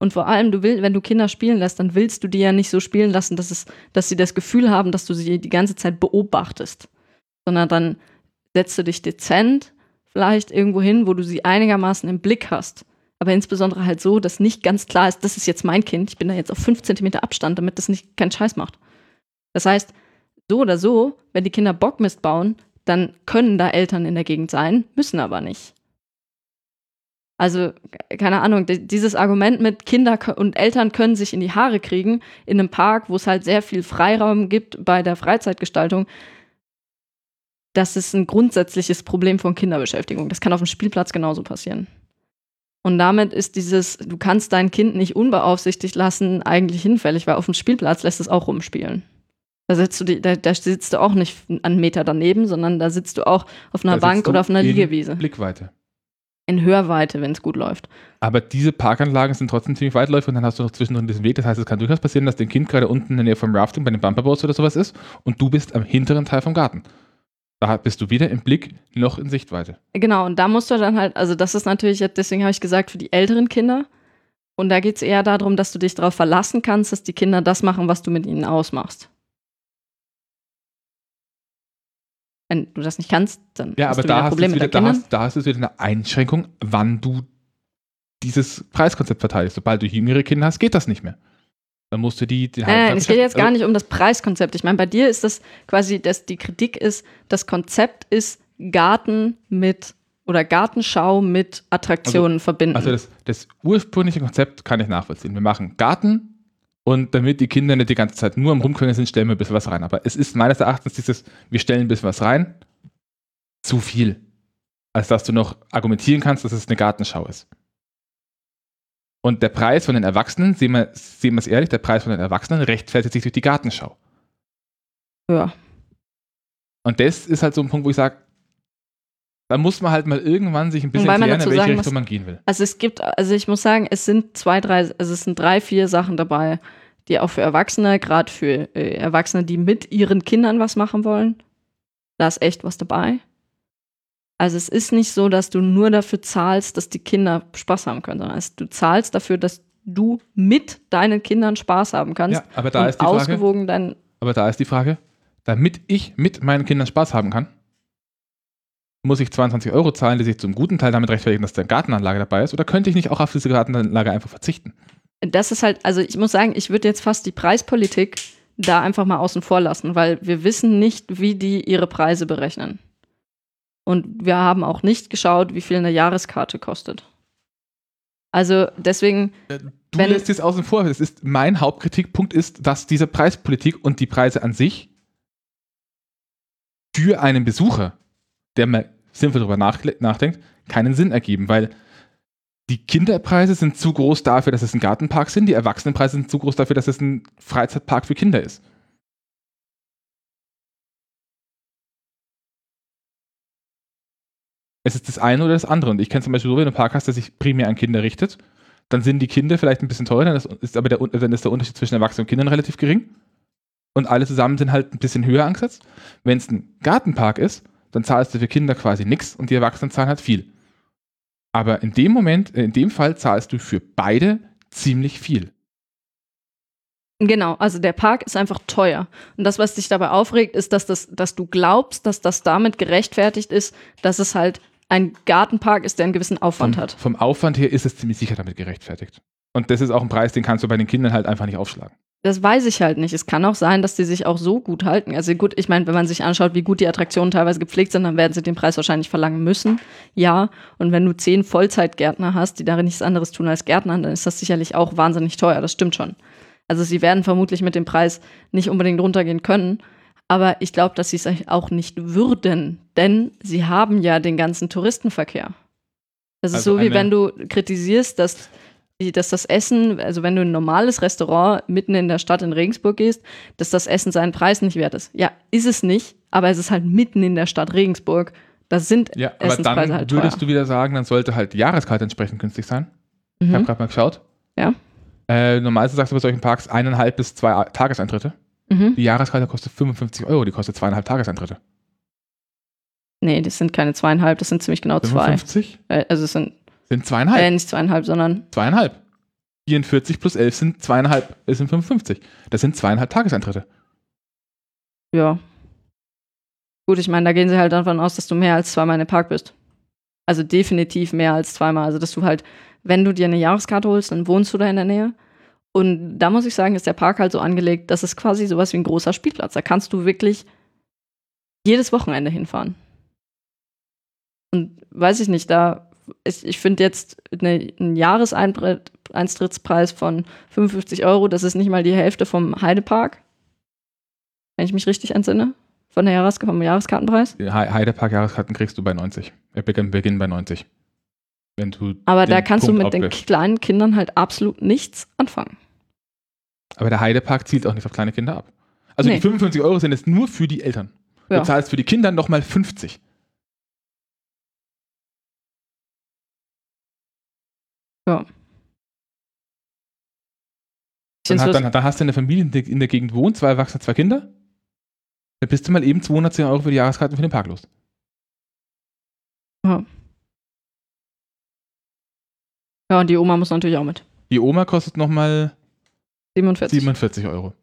Und vor allem, du will, wenn du Kinder spielen lässt, dann willst du die ja nicht so spielen lassen, dass, es, dass sie das Gefühl haben, dass du sie die ganze Zeit beobachtest. Sondern dann setzt du dich dezent vielleicht irgendwo hin, wo du sie einigermaßen im Blick hast. Aber insbesondere halt so, dass nicht ganz klar ist, das ist jetzt mein Kind, ich bin da jetzt auf fünf Zentimeter Abstand, damit das nicht keinen Scheiß macht. Das heißt, so oder so, wenn die Kinder Bockmist bauen, dann können da Eltern in der Gegend sein, müssen aber nicht. Also, keine Ahnung, di- dieses Argument mit Kinder und Eltern können sich in die Haare kriegen, in einem Park, wo es halt sehr viel Freiraum gibt bei der Freizeitgestaltung, das ist ein grundsätzliches Problem von Kinderbeschäftigung. Das kann auf dem Spielplatz genauso passieren. Und damit ist dieses, du kannst dein Kind nicht unbeaufsichtigt lassen, eigentlich hinfällig, weil auf dem Spielplatz lässt es auch rumspielen. Da sitzt du, da, da sitzt du auch nicht einen Meter daneben, sondern da sitzt du auch auf einer da Bank oder auf einer in Liegewiese. Blickweite. In Hörweite, wenn es gut läuft. Aber diese Parkanlagen sind trotzdem ziemlich weitläufig und dann hast du noch zwischendrin diesen Weg. Das heißt, es kann durchaus passieren, dass dein Kind gerade unten in der Nähe vom Rafting bei den Bumperboards oder sowas ist und du bist am hinteren Teil vom Garten. Da bist du weder im Blick noch in Sichtweite. Genau, und da musst du dann halt, also das ist natürlich, deswegen habe ich gesagt, für die älteren Kinder. Und da geht es eher darum, dass du dich darauf verlassen kannst, dass die Kinder das machen, was du mit ihnen ausmachst. Wenn du das nicht kannst, dann Ja, hast aber du da wieder hast, Probleme wieder, mit da, hast, da hast du wieder eine Einschränkung, wann du dieses Preiskonzept verteidigst. Sobald du jüngere Kinder hast, geht das nicht mehr. Dann musst du die. die Nein, nein, es geht jetzt gar also, nicht um das Preiskonzept. Ich meine, bei dir ist das quasi, dass die Kritik ist, das Konzept ist Garten mit oder Gartenschau mit Attraktionen verbinden. Also das, das ursprüngliche Konzept kann ich nachvollziehen. Wir machen Garten und damit die Kinder nicht die ganze Zeit nur am Rumkönnen sind, stellen wir ein bisschen was rein. Aber es ist meines Erachtens dieses, wir stellen ein bisschen was rein, zu viel. Als dass du noch argumentieren kannst, dass es eine Gartenschau ist. Und der Preis von den Erwachsenen, sehen wir, sehen wir es ehrlich, der Preis von den Erwachsenen rechtfertigt sich durch die Gartenschau. ja. Und das ist halt so ein Punkt, wo ich sage, da muss man halt mal irgendwann sich ein bisschen klären, in welche Richtung muss- man gehen will. Also es gibt, also ich muss sagen, es sind zwei, drei, also es sind drei, vier Sachen dabei, die auch für Erwachsene, gerade für äh, Erwachsene, die mit ihren Kindern was machen wollen, da ist echt was dabei. Also es ist nicht so, dass du nur dafür zahlst, dass die Kinder Spaß haben können, sondern du zahlst dafür, dass du mit deinen Kindern Spaß haben kannst Ja, aber da ist die Frage, Aber da ist die Frage, damit ich mit meinen Kindern Spaß haben kann, muss ich 22 Euro zahlen, die sich zum guten Teil damit rechtfertigen, dass da eine Gartenanlage dabei ist, oder könnte ich nicht auch auf diese Gartenanlage einfach verzichten? das ist halt, also ich muss sagen, ich würde jetzt fast die Preispolitik da einfach mal außen vor lassen, weil wir wissen nicht, wie die ihre Preise berechnen. Und wir haben auch nicht geschaut, wie viel eine Jahreskarte kostet. Also deswegen, Äh, Du Wenn- lässt es außen vor. Das ist, mein Hauptkritikpunkt ist, dass diese Preispolitik und die Preise an sich für einen Besucher, der mal sinnvoll darüber nach, nachdenkt, keinen Sinn ergeben, weil die Kinderpreise sind zu groß dafür, dass es ein Gartenpark sind, die Erwachsenenpreise sind zu groß dafür, dass es ein Freizeitpark für Kinder ist. Es ist das eine oder das andere. Und ich kenne zum Beispiel so, wenn du einen Park hast, der sich primär an Kinder richtet, dann sind die Kinder vielleicht ein bisschen teurer, dann ist aber der, dann ist der Unterschied zwischen Erwachsenen und Kindern relativ gering. Und alle zusammen sind halt ein bisschen höher angesetzt. Wenn es ein Gartenpark ist, dann zahlst du für Kinder quasi nichts und die Erwachsenen zahlen halt viel. Aber in dem Moment, äh, in dem Fall zahlst du für beide ziemlich viel. genau, also der Park ist einfach teuer. Und das, was dich dabei aufregt, ist, dass, das, dass du glaubst, dass das damit gerechtfertigt ist, dass es halt ein Gartenpark ist, der einen gewissen Aufwand Vom, hat. vom Aufwand her ist es ziemlich sicher damit gerechtfertigt. Und das ist auch ein Preis, den kannst du bei den Kindern halt einfach nicht aufschlagen. Das weiß ich halt nicht. Es kann auch sein, dass die sich auch so gut halten. Also gut, ich meine, wenn man sich anschaut, wie gut die Attraktionen teilweise gepflegt sind, dann werden sie den Preis wahrscheinlich verlangen müssen. Ja. Und wenn du zehn Vollzeitgärtner hast, die darin nichts anderes tun als Gärtnern, dann ist das sicherlich auch wahnsinnig teuer. Das stimmt schon. Also sie werden vermutlich mit dem Preis nicht unbedingt runtergehen können. Aber ich glaube, dass sie es auch nicht würden, denn sie haben ja den ganzen Touristenverkehr. Das ist Also so, wie wenn du kritisierst, dass, dass das Essen, also wenn du in ein normales Restaurant mitten in der Stadt in Regensburg gehst, dass das Essen seinen Preis nicht wert ist. Ja, ist es nicht, aber es ist halt mitten in der Stadt Regensburg. Da sind Ja, aber Essenspreise dann halt würdest du wieder sagen, dann sollte halt die Jahreskarte entsprechend günstig sein. Ich habe Mhm. gerade mal geschaut. Ja. Äh, normalerweise sagst du bei solchen Parks eineinhalb bis zwei Tageseintritte. Mhm. Die Jahreskarte kostet 55 Euro, die kostet zweieinhalb Tageseintritte. Nee, das sind keine zweieinhalb, das sind ziemlich genau zwei. 55 Äh, also es sind sind zweieinhalb. äh, nicht zweieinhalb, sondern Zweieinhalb. 44 plus 11 sind zweieinhalb, es sind 55. Das sind zweieinhalb Tageseintritte. Ja. Gut, ich meine, da gehen sie halt davon aus, dass du mehr als zweimal in den Park bist. Also definitiv mehr als zweimal. Also, dass du halt, wenn du dir eine Jahreskarte holst, dann wohnst du da in der Nähe. Und da muss ich sagen, ist der Park halt so angelegt, das ist quasi sowas wie ein großer Spielplatz. Da kannst du wirklich jedes Wochenende hinfahren. Und weiß ich nicht, da ist, ich finde jetzt eine, ein Jahreseintrittspreis von 55 Euro, das ist nicht mal die Hälfte vom Heidepark wenn ich mich richtig entsinne, von der Jahres vom Jahreskartenpreis. Heidepark-Jahreskarten kriegst du bei 90. Wir beginnen, bei 90. Wenn du Aber den da kannst Punkt du mit den aufgreifst. kleinen Kindern halt absolut nichts anfangen. Aber der Heidepark zielt auch nicht auf kleine Kinder ab. Also Nee. die 55 Euro sind jetzt nur für die Eltern. Ja. Du zahlst für die Kinder nochmal 50. Ja. Ich Dann, hat, dann, dann hast du eine Familie, in der, in der Gegend wohnt, zwei Erwachsene, zwei Kinder. Da bist du mal eben 210 Euro für die Jahreskarten für den Park los. ja, und die Oma muss natürlich auch mit. Die Oma kostet nochmal 47. 47 Euro.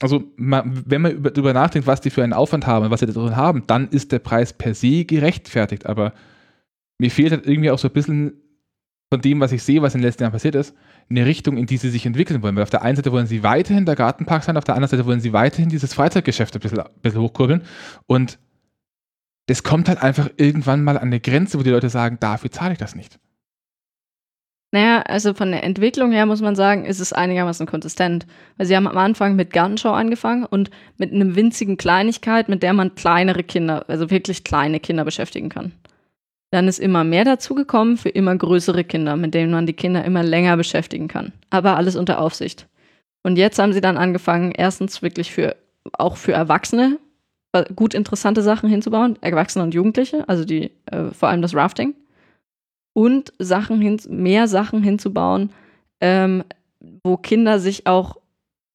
Also, wenn man über- darüber nachdenkt, was die für einen Aufwand haben, was sie da drin haben, dann ist der Preis per se gerechtfertigt. Aber mir fehlt halt irgendwie auch so ein bisschen von dem, was ich sehe, was in den letzten Jahren passiert ist, eine Richtung, in die sie sich entwickeln wollen. Weil auf der einen Seite wollen sie weiterhin der Gartenpark sein, auf der anderen Seite wollen sie weiterhin dieses Freizeitgeschäft ein bisschen, ein bisschen hochkurbeln. Und das kommt halt einfach irgendwann mal an eine Grenze, wo die Leute sagen, dafür zahle ich das nicht. Naja, also von der Entwicklung her muss man sagen, ist es einigermaßen konsistent. Weil sie haben am Anfang mit Gartenschau angefangen und mit einem winzigen Kleinigkeit, mit der man kleinere Kinder, also wirklich kleine Kinder beschäftigen kann. Dann ist immer mehr dazugekommen für immer größere Kinder, mit denen man die Kinder immer länger beschäftigen kann. Aber alles unter Aufsicht. Und jetzt haben sie dann angefangen, erstens wirklich für, auch für Erwachsene äh, gut interessante Sachen hinzubauen, Erwachsene und Jugendliche, also die, äh, vor allem das Rafting und Sachen hin, mehr Sachen hinzubauen, ähm, wo Kinder sich auch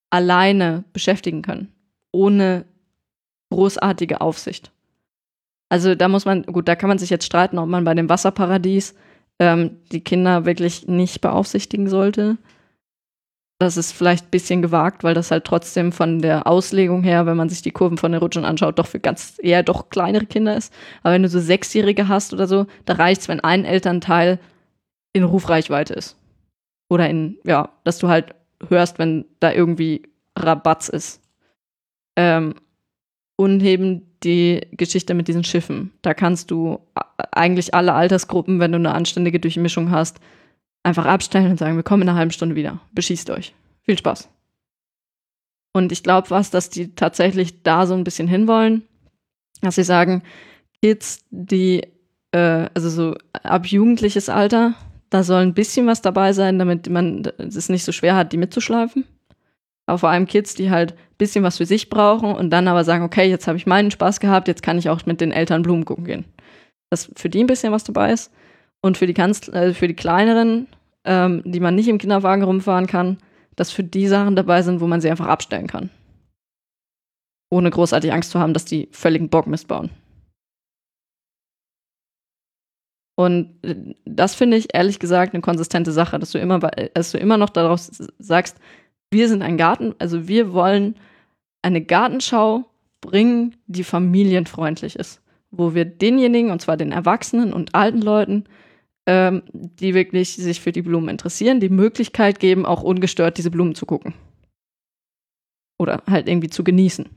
alleine beschäftigen können, ohne großartige Aufsicht. Also da muss man, gut, da kann man sich jetzt streiten, ob man bei dem Wasserparadies ähm, die Kinder wirklich nicht beaufsichtigen sollte. Das ist vielleicht ein bisschen gewagt, weil das halt trotzdem von der Auslegung her, wenn man sich die Kurven von den Rutschen anschaut, doch für ganz eher doch kleinere Kinder ist. Aber wenn du so Sechsjährige hast oder so, da reicht es, wenn ein Elternteil in Rufreichweite ist. Oder in, ja, dass du halt hörst, wenn da irgendwie Rabatz ist. Ähm, und eben die Geschichte mit diesen Schiffen. Da kannst du eigentlich alle Altersgruppen, wenn du eine anständige Durchmischung hast, einfach abstellen und sagen, wir kommen in einer halben Stunde wieder. Beschießt euch. Viel Spaß. Und ich glaube was, dass die tatsächlich da so ein bisschen hinwollen, dass sie sagen, Kids, die, äh, also so ab jugendliches Alter, da soll ein bisschen was dabei sein, damit man es nicht so schwer hat, die mitzuschleifen. Aber vor allem Kids, die halt ein bisschen was für sich brauchen und dann aber sagen, okay, jetzt habe ich meinen Spaß gehabt, jetzt kann ich auch mit den Eltern Blumen gucken gehen. Dass für die ein bisschen was dabei ist. Und für die, ganz, äh, für die kleineren, ähm, die man nicht im Kinderwagen rumfahren kann, dass für die Sachen dabei sind, wo man sie einfach abstellen kann. Ohne großartig Angst zu haben, dass die völligen Bock missbauen. Und äh, das finde ich ehrlich gesagt eine konsistente Sache, dass du immer, dass du immer noch darauf sagst, wir sind ein Garten, also wir wollen eine Gartenschau bringen, die familienfreundlich ist, wo wir denjenigen, und zwar den Erwachsenen und alten Leuten, ähm, die wirklich sich für die Blumen interessieren, die Möglichkeit geben, auch ungestört diese Blumen zu gucken. Oder halt irgendwie zu genießen.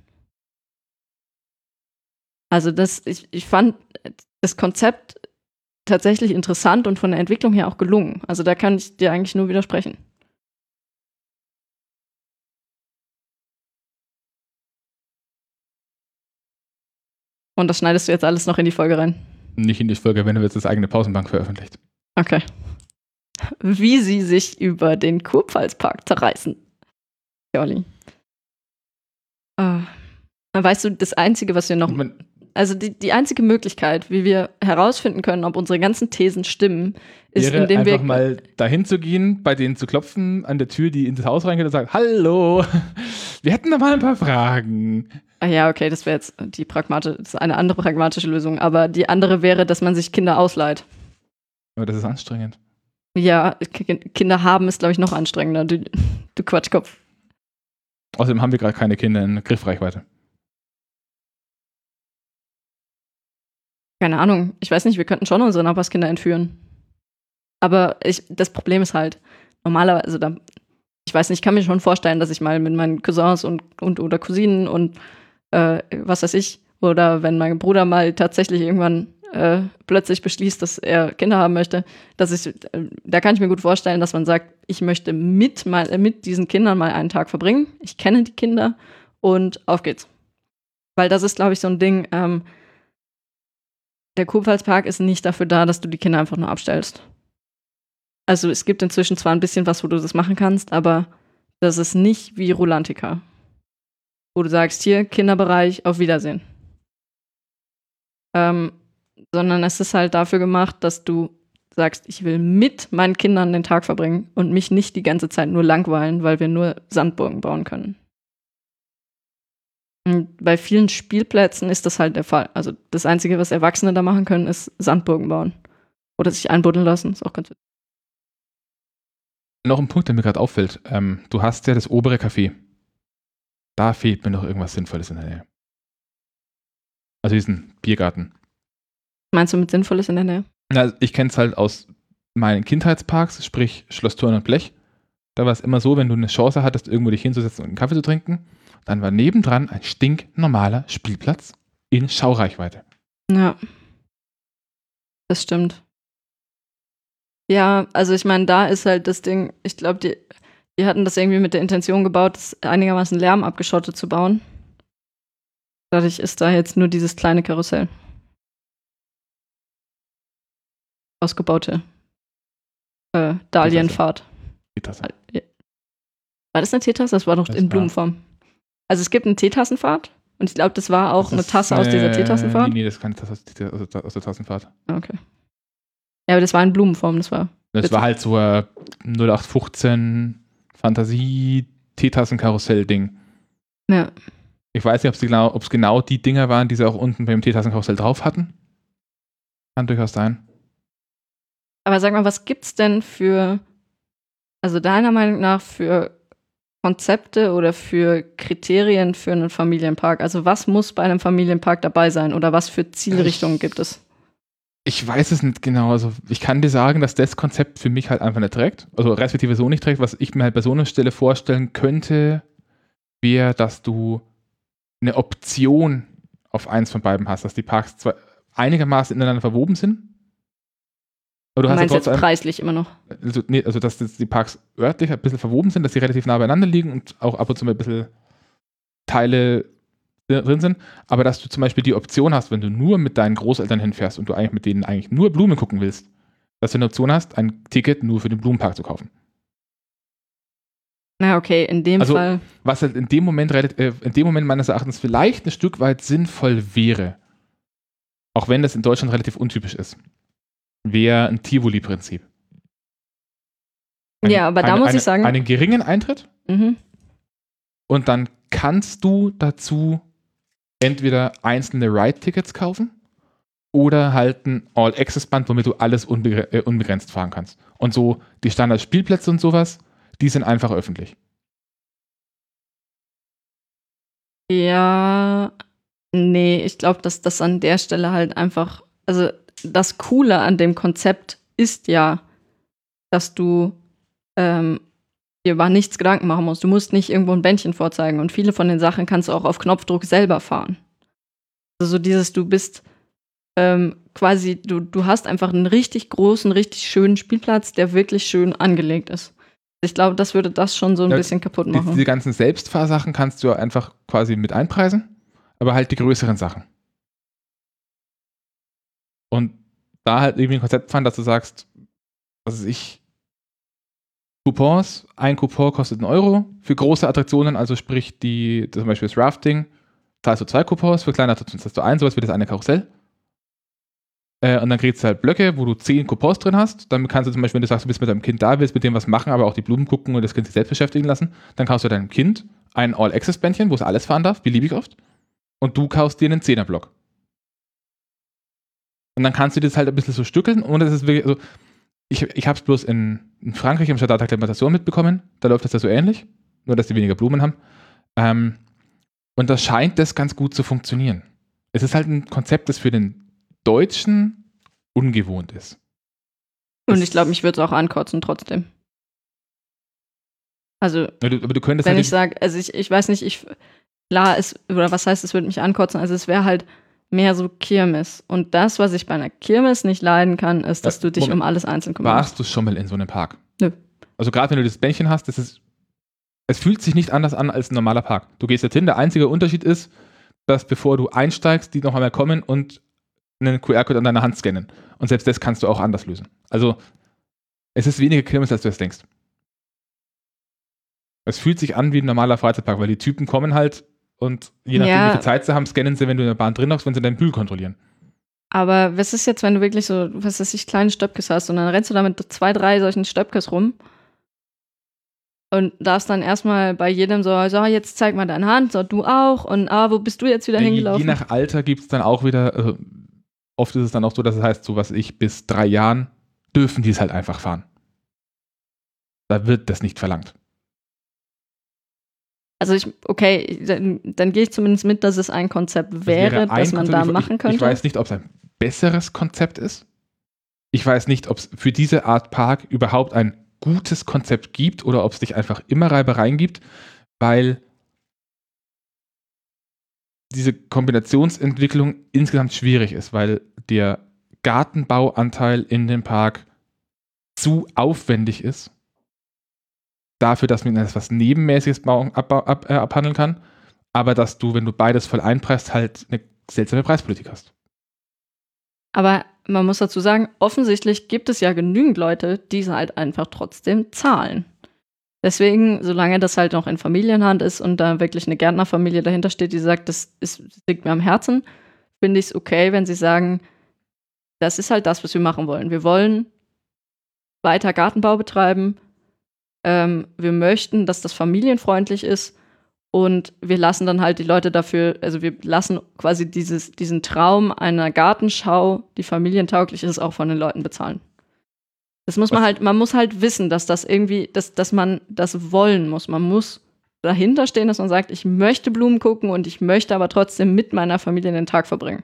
Also das, ich, ich fand das Konzept tatsächlich interessant und von der Entwicklung her auch gelungen. Also da kann ich dir eigentlich nur widersprechen. Und das schneidest du jetzt alles noch in die Folge rein? Nicht in die Folge, wenn du jetzt das eigene Pausenbank veröffentlicht. Okay. Wie sie sich über den Kurpfalzpark zerreißen. Jolly. Uh, weißt du, das Einzige, was wir noch. Also die, die einzige Möglichkeit, wie wir herausfinden können, ob unsere ganzen Thesen stimmen, ist, Wäre indem einfach wir. mal dahin zu gehen, bei denen zu klopfen, an der Tür, die in das Haus reingeht und sagt: Hallo, wir hätten da mal ein paar Fragen. Ah ja, okay, das wäre jetzt die pragmatische, das ist eine andere pragmatische Lösung. Aber die andere wäre, dass man sich Kinder ausleiht. Aber das ist anstrengend. Ja, Kinder haben ist, glaube ich, noch anstrengender. Du, du Quatschkopf. Außerdem haben wir gerade keine Kinder in Griffreichweite. Keine Ahnung. Ich weiß nicht, wir könnten schon unsere Nachbarskinder entführen. Aber ich, das Problem ist halt, normalerweise, also da, ich weiß nicht, ich kann mir schon vorstellen, dass ich mal mit meinen Cousins und, und oder Cousinen und äh, was weiß ich, oder wenn mein Bruder mal tatsächlich irgendwann äh, plötzlich beschließt, dass er Kinder haben möchte, dass ich, äh, da kann ich mir gut vorstellen, dass man sagt, ich möchte mit, mal, äh, mit diesen Kindern mal einen Tag verbringen. Ich kenne die Kinder und auf geht's. Weil das ist, glaube ich, so ein Ding, ähm, der Kurpfalzpark ist nicht dafür da, dass du die Kinder einfach nur abstellst. Also es gibt inzwischen zwar ein bisschen was, wo du das machen kannst, aber das ist nicht wie Rulantica wo du sagst, hier, Kinderbereich, auf Wiedersehen. Ähm, sondern es ist halt dafür gemacht, dass du sagst, ich will mit meinen Kindern den Tag verbringen und mich nicht die ganze Zeit nur langweilen, weil wir nur Sandburgen bauen können. Und bei vielen Spielplätzen ist das halt der Fall. Also das Einzige, was Erwachsene da machen können, ist Sandburgen bauen. Oder sich einbuddeln lassen. Ist auch ganz witzig. Noch ein Punkt, der mir gerade auffällt. Ähm, du hast ja das obere Café. Da fehlt mir noch irgendwas Sinnvolles in der Nähe. Also diesen Biergarten. Meinst du mit Sinnvolles in der Nähe? Na, ich kenne es halt aus meinen Kindheitsparks, sprich Schloss Turn und Blech. Da war es immer so, wenn du eine Chance hattest, irgendwo dich hinzusetzen und einen Kaffee zu trinken, dann war nebendran ein stinknormaler Spielplatz in Schaureichweite. Ja. Das stimmt. Ja, also ich meine, da ist halt das Ding, ich glaube, die die hatten das irgendwie mit der Intention gebaut, das einigermaßen lärmabgeschottet zu bauen. Dadurch ist da jetzt nur dieses kleine Karussell. Ausgebaute äh, Dahlienfahrt. Teetasse. War das eine Teetasse? Das war doch das in war. Blumenform. Also es gibt eine Teetassenfahrt und ich glaube, das war auch das eine Tasse aus dieser Teetassenfahrt. Nee, nee, das ist keine Tasse aus, der Tassenfahrt. Ah, okay. Ja, aber das war in Blumenform, das war. Das war halt so ein 0815 Fantasie-Teetassen-Karussell-Ding. Ja. Ich weiß nicht, ob es genau, genau die Dinger waren, die sie auch unten beim Teetassen-Karussell drauf hatten. Kann durchaus sein. Aber sag mal, was gibt's denn für, also deiner Meinung nach, für Konzepte oder für Kriterien für einen Familienpark? Also was muss bei einem Familienpark dabei sein oder was für Zielrichtungen gibt es? Ich weiß es nicht genau. Also ich kann dir sagen, dass das Konzept für mich halt einfach nicht trägt. Also respektive so nicht trägt. Was ich mir halt bei so einer Stelle vorstellen könnte, wäre, dass du eine Option auf eins von beiden hast, dass die Parks zwar einigermaßen ineinander verwoben sind. Aber du, hast meinst ja trotzdem, jetzt preislich immer noch? Also, nee, also dass die Parks örtlich ein bisschen verwoben sind, dass sie relativ nah beieinander liegen und auch ab und zu mal ein bisschen Teile drin sind, aber dass du zum Beispiel die Option hast, wenn du nur mit deinen Großeltern hinfährst und du eigentlich mit denen eigentlich nur Blumen gucken willst, dass du eine Option hast, ein Ticket nur für den Blumenpark zu kaufen. Na, okay, in dem also, Fall. Was halt in dem Moment, äh, in dem Moment meines Erachtens vielleicht ein Stück weit sinnvoll wäre, auch wenn das in Deutschland relativ untypisch ist, wäre ein Tivoli-Prinzip. ja, aber da eine, muss eine, ich sagen. Einen geringen Eintritt mhm. und dann kannst du dazu entweder einzelne Ride-Tickets kaufen oder halt ein All-Access-Band, womit du alles unbegrenzt, äh, unbegrenzt fahren kannst. Und so die Standard-Spielplätze und sowas, die sind einfach öffentlich. Ja, nee, ich glaube, dass das an der Stelle halt einfach, also das Coole an dem Konzept ist ja, dass du ähm, dir über nichts Gedanken machen musst. Du musst nicht irgendwo ein Bändchen vorzeigen und viele von den Sachen kannst du auch auf Knopfdruck selber fahren. Also so dieses, du bist ähm, quasi, du, du hast einfach einen richtig großen, richtig schönen Spielplatz, der wirklich schön angelegt ist. Ich glaube, das würde das schon so ein ja, bisschen kaputt machen. Die, diese ganzen Selbstfahrsachen kannst du einfach quasi mit einpreisen, aber halt die größeren Sachen. Und da halt irgendwie ein Konzept fahren, dass du sagst, was ich, Coupons. Ein Coupon kostet einen Euro. Für große Attraktionen, also sprich die, zum Beispiel das Rafting, zahlst du zwei Coupons. Für kleine Attraktionen zahlst du ein, sowas wie das eine Karussell. Äh, und dann kriegst du halt Blöcke, wo du zehn Coupons drin hast. Dann kannst du zum Beispiel, wenn du sagst, du bist mit deinem Kind da, willst mit dem was machen, aber auch die Blumen gucken und das Kind sich selbst beschäftigen lassen, dann kaufst du deinem Kind ein All-Access-Bändchen, wo es alles fahren darf, beliebig oft. Und du kaufst dir einen Zehner-Block. Und dann kannst du das halt ein bisschen so stückeln und das ist wirklich, also ich, ich habe es bloß in, in, Frankreich im Stadtrat Akklimatation mitbekommen. Da läuft das ja so ähnlich, nur dass die weniger Blumen haben. Ähm, und da scheint das ganz gut zu funktionieren. Es ist halt ein Konzept, das für den Deutschen ungewohnt ist. Und ich glaube, mich würde es auch ankotzen trotzdem. Also, ja, du, aber du könntest wenn halt ich sage, also ich, ich weiß nicht, ich, klar, es, oder was heißt, es würde mich ankotzen, also es wäre halt, mehr so Kirmes. Und das, was ich bei einer Kirmes nicht leiden kann, ist, dass du dich Moment. um alles einzeln kümmerst. Warst du schon mal in so einem Park? Nö. Also gerade wenn du das Bändchen hast, das ist, es fühlt sich nicht anders an als ein normaler Park. Du gehst jetzt hin, der einzige Unterschied ist, dass bevor du einsteigst, die noch einmal kommen und einen QR-Code an deiner Hand scannen. Und selbst das kannst du auch anders lösen. Also es ist weniger Kirmes, als du es denkst. Es fühlt sich an wie ein normaler Freizeitpark, weil die Typen kommen halt und je nachdem, ja. wie viel Zeit sie haben, scannen sie, wenn du in der Bahn drin hockst, wenn sie deinen Bügel kontrollieren. Aber was ist jetzt, wenn du wirklich so, was weiß ich, kleine Stöpkes hast und dann rennst du da mit zwei, drei solchen Stöpkes rum und darfst dann erstmal bei jedem so, so, jetzt zeig mal deine Hand, so, du auch und ah, wo bist du jetzt wieder hingelaufen? Je nach Alter gibt es dann auch wieder, also oft ist es dann auch so, dass es heißt, so was ich, bis drei Jahren dürfen die es halt einfach fahren. Da wird das nicht verlangt. Also ich, okay, dann, dann gehe ich zumindest mit, dass es ein Konzept wäre, wäre ein das man Konzept, da machen könnte. Ich weiß nicht, ob es ein besseres Konzept ist. Ich weiß nicht, ob es für diese Art Park überhaupt ein gutes Konzept gibt oder ob es dich einfach immer Reibereien gibt, weil diese Kombinationsentwicklung insgesamt schwierig ist, weil der Gartenbauanteil in dem Park zu aufwendig ist dafür, dass man etwas Nebenmäßiges äh, abhandeln kann, aber dass du, wenn du beides voll einpreist, halt eine seltsame Preispolitik hast. Aber man muss dazu sagen, offensichtlich gibt es ja genügend Leute, die halt einfach trotzdem zahlen. Deswegen, solange das halt noch in Familienhand ist und da wirklich eine Gärtnerfamilie dahinter steht, die sagt, das, ist, das liegt mir am Herzen, finde ich es okay, wenn sie sagen, das ist halt das, was wir machen wollen. Wir wollen weiter Gartenbau betreiben, ähm, wir möchten, dass das familienfreundlich ist und wir lassen dann halt die Leute dafür, also wir lassen quasi dieses, diesen Traum einer Gartenschau, die familientauglich ist, auch von den Leuten bezahlen. Das muss man Was? halt, man muss halt wissen, dass das irgendwie, dass, dass man das wollen muss. Man muss dahinter stehen, dass man sagt, ich möchte Blumen gucken und ich möchte aber trotzdem mit meiner Familie den Tag verbringen.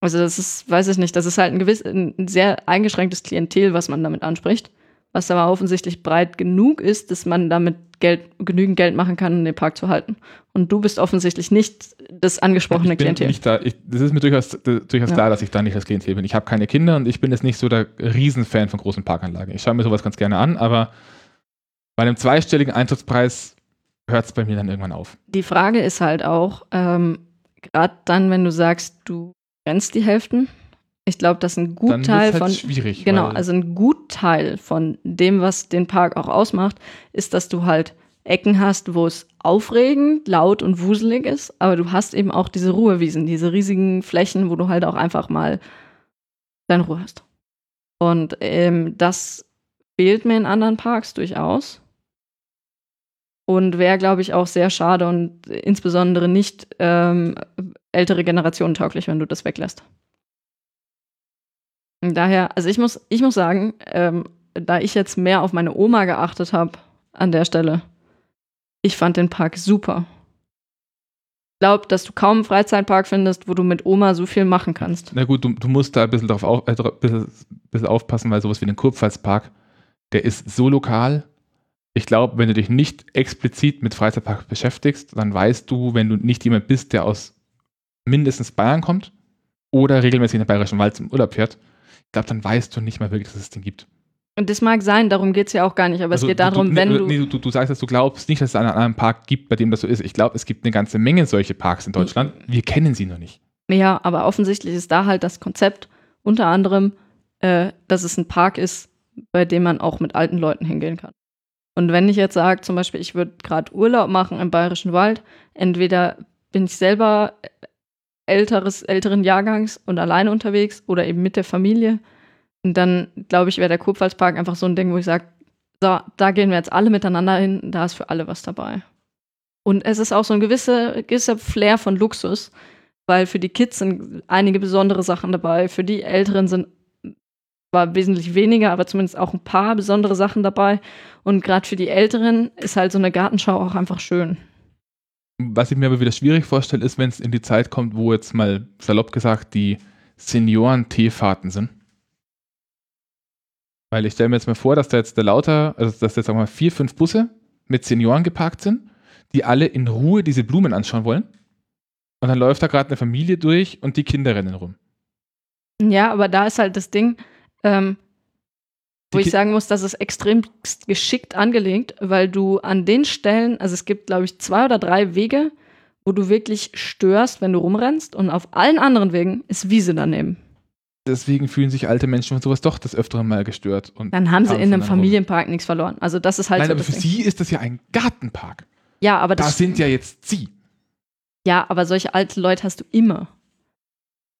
Also das ist, weiß ich nicht, das ist halt ein gewiss, ein sehr eingeschränktes Klientel, was man damit anspricht. Was aber offensichtlich breit genug ist, dass man damit Geld, genügend Geld machen kann, um den Park zu halten. Und du bist offensichtlich nicht das angesprochene ich bin Klientel. Nicht da, ich, das ist mir durchaus, durchaus Ja. klar, dass ich da nicht das Klientel bin. Ich habe keine Kinder und ich bin jetzt nicht so der Riesenfan von großen Parkanlagen. Ich schaue mir sowas ganz gerne an, aber bei einem zweistelligen Eintrittspreis hört es bei mir dann irgendwann auf. Die Frage ist halt auch, ähm, gerade dann, wenn du sagst, du grenzt die Hälften, ich glaube, dass ein Gutteil halt von schwierig. Genau, also ein Gutteil von dem, was den Park auch ausmacht, ist, dass du halt Ecken hast, wo es aufregend, laut und wuselig ist, aber du hast eben auch diese Ruhewiesen, diese riesigen Flächen, wo du halt auch einfach mal deine Ruhe hast. Und ähm, das fehlt mir in anderen Parks durchaus. Und wäre, glaube ich, auch sehr schade und insbesondere nicht ähm, ältere Generationen tauglich, wenn du das weglässt. Daher, also ich muss, ich muss sagen, ähm, da ich jetzt mehr auf meine Oma geachtet habe an der Stelle, ich fand den Park super. Ich glaube, dass du kaum einen Freizeitpark findest, wo du mit Oma so viel machen kannst. Na gut, du, du musst da ein bisschen, drauf auf, äh, bisschen, bisschen aufpassen, weil sowas wie den Kurpfalzpark, der ist so lokal. Ich glaube, wenn du dich nicht explizit mit Freizeitpark beschäftigst, dann weißt du, wenn du nicht jemand bist, der aus mindestens Bayern kommt oder regelmäßig in den Bayerischen Wald zum Urlaub fährt, glaube, dann weißt du nicht mal wirklich, dass es den gibt. Und das mag sein, darum geht es ja auch gar nicht, aber Also es geht darum, du, wenn nee, du. Nee, du, du sagst, dass du glaubst nicht, dass es einen anderen Park gibt, bei dem das so ist. Ich glaube, es gibt eine ganze Menge solche Parks in Deutschland. Wir kennen sie noch nicht. Ja, aber offensichtlich ist da halt das Konzept unter anderem, äh, dass es ein Park ist, bei dem man auch mit alten Leuten hingehen kann. Und wenn ich jetzt sage, zum Beispiel, ich würde gerade Urlaub machen im Bayerischen Wald, entweder bin ich selber älteres, älteren Jahrgangs und alleine unterwegs oder eben mit der Familie, und dann glaube ich, wäre der Kurpfalzpark einfach so ein Ding, wo ich sage, so, da gehen wir jetzt alle miteinander hin, da ist für alle was dabei. Und es ist auch so ein gewisser, gewisser Flair von Luxus, weil für die Kids sind einige besondere Sachen dabei, für die Älteren sind zwar wesentlich weniger, aber zumindest auch ein paar besondere Sachen dabei. Und gerade für die Älteren ist halt so eine Gartenschau auch einfach schön. Was ich mir aber wieder schwierig vorstelle, ist, wenn es in die Zeit kommt, wo jetzt mal salopp gesagt die Senioren-Teefahrten sind. Weil ich stelle mir jetzt mal vor, dass da jetzt der lauter, also dass da jetzt sagen wir mal vier, fünf Busse mit Senioren geparkt sind, die alle in Ruhe diese Blumen anschauen wollen. Und dann läuft da gerade eine Familie durch und die Kinder rennen rum. Ja, aber da ist halt das Ding, ähm, wo ich sagen muss, das ist extrem geschickt angelegt, weil du an den Stellen, also es gibt, glaube ich, zwei oder drei Wege, wo du wirklich störst, wenn du rumrennst, und auf allen anderen Wegen ist Wiese daneben. Deswegen fühlen sich alte Menschen von sowas doch des Öfteren mal gestört. Und Dann haben sie in einem dann rum. Familienpark nichts verloren. Also das ist halt Nein, so aber das für Ding. sie ist das ja ein Gartenpark. Ja, aber Da das sind ja jetzt sie. Ja, aber solche alte Leute hast du immer.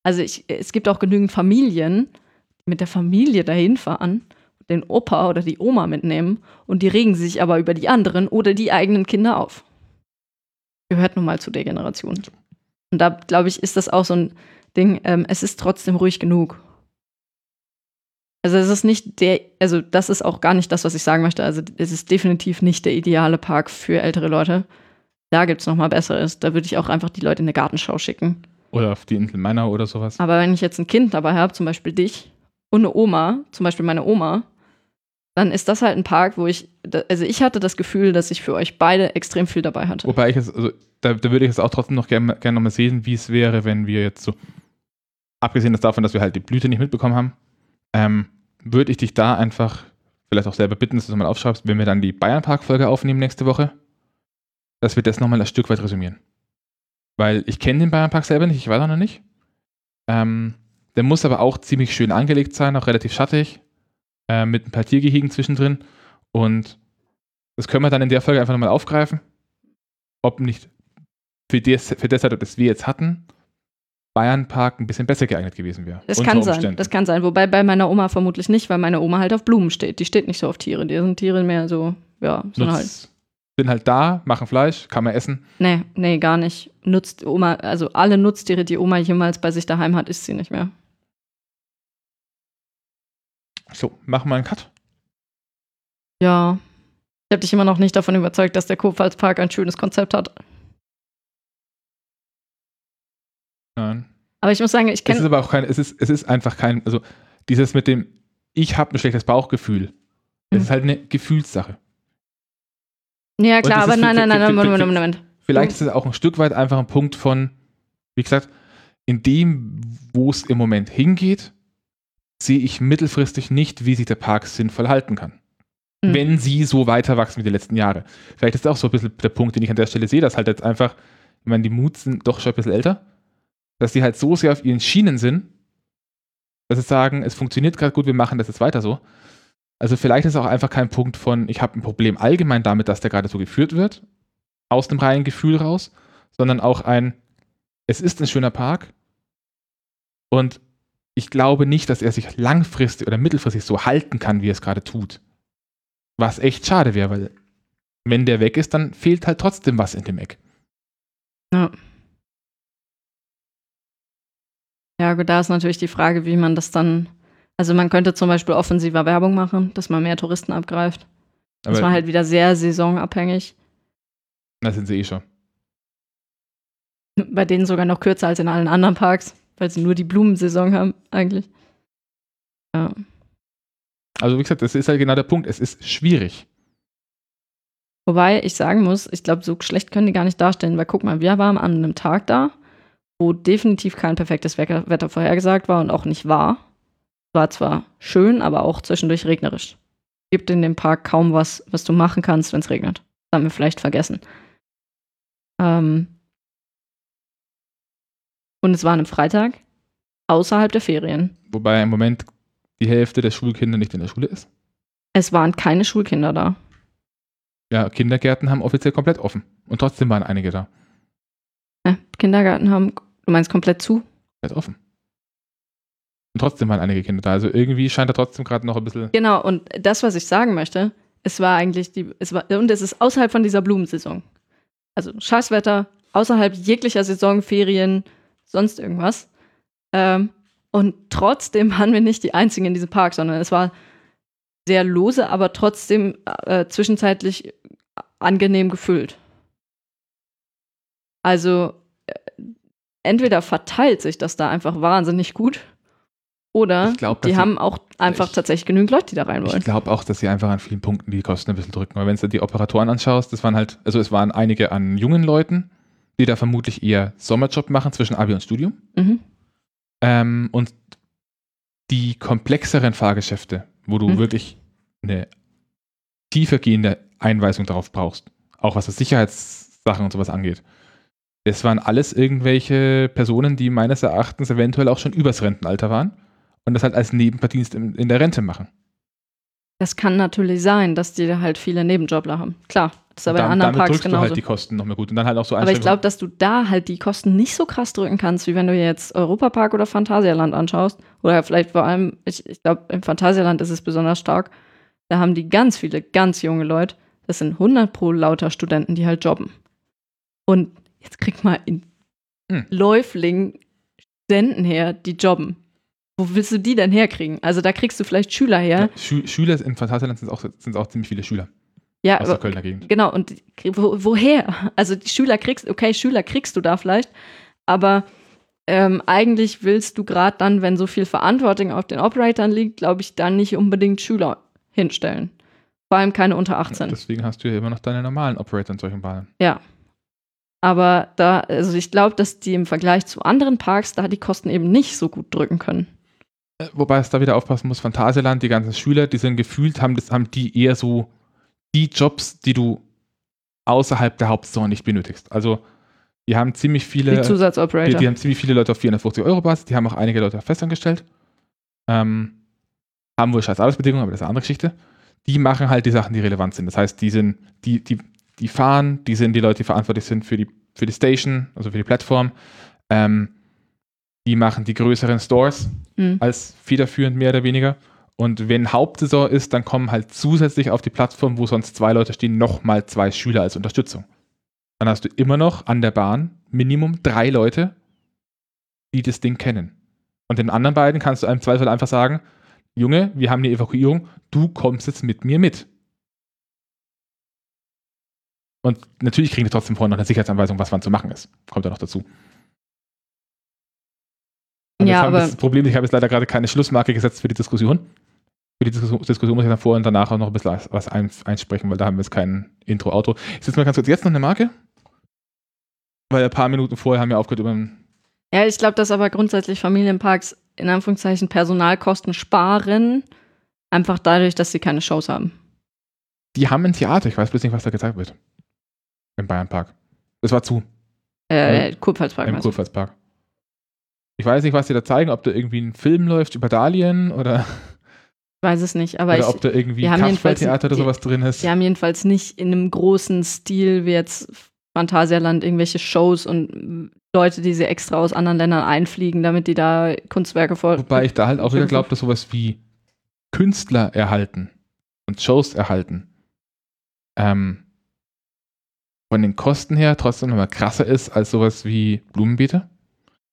Also ich, es gibt auch genügend Familien, die mit der Familie dahin fahren, den Opa oder die Oma mitnehmen und die regen sich aber über die anderen oder die eigenen Kinder auf. Gehört nun mal zu der Generation. Und da, glaube ich, ist das auch so ein Ding, ähm, es ist trotzdem ruhig genug. Also es ist nicht der, also das ist auch gar nicht das, was ich sagen möchte. Also es ist definitiv nicht der ideale Park für ältere Leute. Da gibt es nochmal Besseres. Da würde ich auch einfach die Leute in eine Gartenschau schicken. Oder auf die Insel Meiner oder sowas. Aber wenn ich jetzt ein Kind dabei habe, zum Beispiel dich und eine Oma, zum Beispiel meine Oma, dann ist das halt ein Park, wo ich, da- also ich hatte das Gefühl, dass ich für euch beide extrem viel dabei hatte. Wobei ich es, also da, da würde ich es auch trotzdem noch gerne gern nochmal sehen, wie es wäre, wenn wir jetzt so, abgesehen davon, dass wir halt die Blüte nicht mitbekommen haben, ähm, würde ich dich da einfach vielleicht auch selber bitten, dass du es mal aufschreibst, wenn wir dann die Bayern-Park-Folge aufnehmen nächste Woche, dass wir das nochmal ein Stück weit resümieren. Weil ich kenne den Bayern-Park selber nicht, ich weiß auch noch nicht. Ähm, der muss aber auch ziemlich schön angelegt sein, auch relativ schattig, äh, mit ein paar Tiergehegen zwischendrin. Und das können wir dann in der Folge einfach nochmal aufgreifen ob nicht für das, für das Setup, das wir jetzt hatten, Bayern Park ein bisschen besser geeignet gewesen wäre. Das kann sein, das kann sein. Wobei bei meiner Oma vermutlich nicht, weil meine Oma halt auf Blumen steht. Die steht nicht so auf Tiere. Die sind Tiere mehr so, ja, sind halt. Sind halt da, machen Fleisch, kann man essen. Nee, nee, gar nicht. Nutzt Oma, also alle Nutztiere, die Oma jemals bei sich daheim hat, isst sie nicht mehr. So, machen wir einen Cut. Ja. Ich habe dich immer noch nicht davon überzeugt, dass der Kurpfalzpark ein schönes Konzept hat. Nein. Aber ich muss sagen, ich Es ist kenne. aber auch kein, es ist, es ist einfach kein, also dieses mit dem, ich habe ein schlechtes Bauchgefühl, Mhm. Das ist halt eine Gefühlssache. Ja, klar, aber nein, nein, nein, nein, Moment, Moment, Moment. Vielleicht ist es auch ein Stück weit einfach ein Punkt von, wie gesagt, in dem, wo es im Moment hingeht, sehe ich mittelfristig nicht, wie sich der Park sinnvoll halten kann. Hm. Wenn sie so weiter wachsen wie die letzten Jahre. Vielleicht ist das auch so ein bisschen der Punkt, den ich an der Stelle sehe, dass halt jetzt einfach, ich meine, die Moods sind doch schon ein bisschen älter, dass die halt so sehr auf ihren Schienen sind, dass sie sagen, es funktioniert gerade gut, wir machen das jetzt weiter so. Also vielleicht ist auch einfach kein Punkt von, ich habe ein Problem allgemein damit, dass der gerade so geführt wird, aus dem reinen Gefühl raus, sondern auch ein, es ist ein schöner Park und ich glaube nicht, dass er sich langfristig oder mittelfristig so halten kann, wie er es gerade tut. Was echt schade wäre, weil wenn der weg ist, dann fehlt halt trotzdem was in dem Eck. Ja. Ja, gut, da ist natürlich die Frage, wie man das dann. Also man könnte zum Beispiel offensiver Werbung machen, dass man mehr Touristen abgreift. Das war Aber halt wieder sehr saisonabhängig. das sind sie eh schon. Bei denen sogar noch kürzer als in allen anderen Parks, weil sie nur die Blumensaison haben, eigentlich. Ja. Also wie gesagt, das ist halt genau der Punkt. Es ist schwierig. Wobei ich sagen muss, ich glaube, so schlecht können die gar nicht darstellen, weil guck mal, wir waren an einem Tag da, wo definitiv kein perfektes Wetter vorhergesagt war und auch nicht war. War zwar schön, aber auch zwischendurch regnerisch. Gibt in dem Park kaum was, was du machen kannst, wenn es regnet. Das haben wir vielleicht vergessen. Ähm und es war an einem Freitag, außerhalb der Ferien. Wobei im Moment die Hälfte der Schulkinder nicht in der Schule ist. Es waren keine Schulkinder da. Ja, Kindergärten haben offiziell komplett offen. Und trotzdem waren einige da. Ja, Kindergarten haben, du meinst komplett zu? Komplett offen. Und trotzdem waren einige Kinder da. Also irgendwie scheint da trotzdem gerade noch ein bisschen. Genau, und das, was ich sagen möchte, es war eigentlich die, es war, und es ist außerhalb von dieser Blumensaison. Also Scheißwetter, außerhalb jeglicher Saison, Ferien, sonst irgendwas. Ähm, und trotzdem waren wir nicht die Einzigen in diesem Park, sondern es war sehr lose, aber trotzdem äh, zwischenzeitlich angenehm gefüllt. Also äh, entweder verteilt sich das da einfach wahnsinnig gut oder Ich glaub, die haben auch einfach ich- tatsächlich genügend Leute, die da rein Ich wollen. glaube auch, dass sie einfach an vielen Punkten die Kosten ein bisschen drücken. Weil wenn du die Operatoren anschaust, das waren halt, also es waren einige an jungen Leuten, die da vermutlich eher Sommerjob machen zwischen Abi und Studium. Mhm. Ähm, und die komplexeren Fahrgeschäfte, wo du Mhm. wirklich eine tiefergehende Einweisung darauf brauchst, auch was das Sicherheitssachen und sowas angeht. Das waren alles irgendwelche Personen, die meines Erachtens eventuell auch schon übers Rentenalter waren und das halt als Nebenverdienst in, in der Rente machen. Das kann natürlich sein, dass die da halt viele Nebenjobler haben. Klar, das ist aber in Dam- anderen damit Parks drückst du genauso. halt die Kosten noch mehr gut. Und dann halt auch so aber ich glaube, dass du da halt die Kosten nicht so krass drücken kannst, wie wenn du jetzt Europapark oder Phantasialand anschaust. Oder vielleicht vor allem, ich, ich glaube, im Phantasialand ist es besonders stark. Da haben die ganz viele, ganz junge Leute. Das sind 100 pro lauter Studenten, die halt jobben. Und jetzt krieg mal in Hm. Läufling Studenten her, die jobben. Wo willst du die denn herkriegen? Also da kriegst du vielleicht Schüler her. ja, Schü Schüler in Phantasialand sind auch, sind auch ziemlich viele Schüler Ja, aus der Kölner Gegend. genau. Und wo, woher? Also die Schüler kriegst, okay, Schüler kriegst du da vielleicht, aber ähm, eigentlich willst du gerade dann, wenn so viel Verantwortung auf den Operatoren liegt, glaube ich, dann nicht unbedingt Schüler hinstellen. Vor allem keine unter 18. Deswegen hast du ja immer noch deine normalen Operator in solchen Bahnen. Ja. Aber da, also ich glaube, dass die im Vergleich zu anderen Parks da die Kosten eben nicht so gut drücken können. Wobei es da wieder aufpassen muss, Phantasialand, die ganzen Schüler, die sind gefühlt, haben, das, haben die eher so die Jobs, die du außerhalb der Hauptsaison nicht benötigst. Also die haben ziemlich Die viele, die, Zusatzoperator. die haben ziemlich viele Leute auf 450 Euro Basis, die haben auch einige Leute festangestellt. Ähm, haben wohl scheiß Arbeitsbedingungen, aber das ist eine andere Geschichte. Die machen halt die Sachen, die relevant sind. Das heißt, die sind, die, die, die fahren, die sind die Leute, die verantwortlich sind für die, für die Station, also für die Plattform. Ähm, die machen die größeren Stores Hm. als federführend mehr oder weniger. Und wenn Hauptsaison ist, dann kommen halt zusätzlich auf die Plattform, wo sonst zwei Leute stehen, nochmal zwei Schüler als Unterstützung. Dann hast du immer noch an der Bahn Minimum drei Leute, die das Ding kennen. Und den anderen beiden kannst du im Zweifel einfach sagen, Junge, wir haben eine Evakuierung, du kommst jetzt mit mir mit. Und natürlich kriegen die trotzdem vorher noch eine Sicherheitsanweisung, was wann zu machen ist. Kommt da noch dazu. Und Ja, aber- das Problem, ich habe jetzt leider gerade keine Schlussmarke gesetzt für die Diskussion. Für die Diskussion, Diskussion muss ich dann vorher und danach auch noch ein bisschen was ein, einsprechen, weil da haben wir jetzt kein Intro-Outro. Ist jetzt mal ganz kurz, jetzt noch eine Marke? Weil ein paar Minuten vorher haben wir aufgehört über Ja, ich glaube, dass aber grundsätzlich Familienparks in Anführungszeichen Personalkosten sparen, einfach dadurch, dass sie keine Shows haben. Die haben ein Theater, ich weiß bloß nicht, was da gezeigt wird. Im Bayernpark. Das war zu. Äh, Kurpfalzpark. Im? Kurpfalzpark. Ich weiß nicht, was sie da zeigen, ob da irgendwie ein Film läuft über Dalien oder, Ich weiß es nicht, aber oder ich, ob da irgendwie die jedenfalls- Kasperltheater oder die- sowas drin ist. sie haben jedenfalls nicht in einem großen Stil wie jetzt Phantasialand irgendwelche Shows und Leute, die sie extra aus anderen Ländern einfliegen, damit die da Kunstwerke vor. Wobei ich da halt auch wieder glaube, dass sowas wie Künstler erhalten und Shows erhalten ähm, von den Kosten her trotzdem nochmal krasser ist als sowas wie Blumenbeete.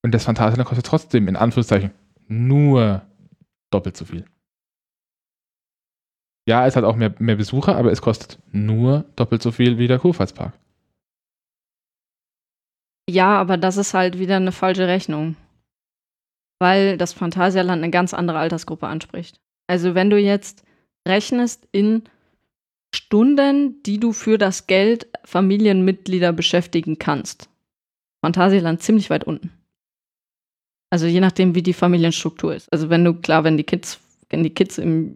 Und das Phantasialand kostet trotzdem in Anführungszeichen nur doppelt so viel. Ja, es hat auch mehr, mehr Besucher, aber es kostet nur doppelt so viel wie der Kurpfalzpark. Ja, aber das ist halt wieder eine falsche Rechnung. Weil das Phantasialand eine ganz andere Altersgruppe anspricht. Also wenn du jetzt rechnest in Stunden, die du für das Geld Familienmitglieder beschäftigen kannst. Phantasialand ziemlich weit unten. Also je nachdem, wie die Familienstruktur ist. Also wenn du, klar, wenn die Kids, wenn die Kids im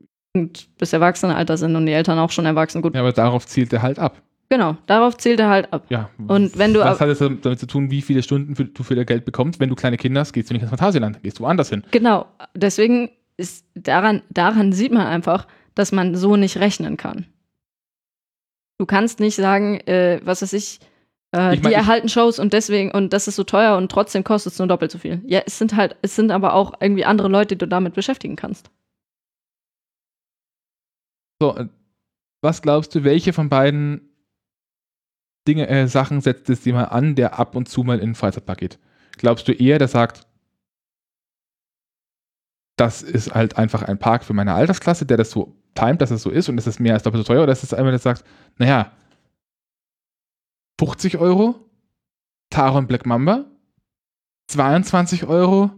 bis Erwachsenenalter sind und die Eltern auch schon erwachsen, gut, Ja, aber darauf zielt er halt ab. genau, darauf zählt er halt ab. Ja. Und wenn du Was hat es damit zu tun, wie viele Stunden für, du für dein Geld bekommst? Wenn du kleine Kinder hast, gehst du nicht ins Phantasialand, gehst du woanders hin. Genau, deswegen ist daran, daran sieht man einfach, dass man so nicht rechnen kann. Du kannst nicht sagen, äh, was weiß ich, äh, Ich mein, die erhalten Shows und deswegen, und das ist so teuer und trotzdem kostet es nur doppelt so viel. Ja, es sind halt, es sind aber auch irgendwie andere Leute, die du damit beschäftigen kannst. So, äh, was glaubst du, welche von beiden Dinge, äh, Sachen setzt es jemand an, der ab und zu mal in den Freizeitpark geht? Glaubst du eher, der sagt, das ist halt einfach ein Park für meine Altersklasse, der das so timet, dass es so ist und es ist mehr als doppelt so teuer, oder ist es einmal, der sagt, naja, 50 Euro, Taron Black Mamba, 22 Euro,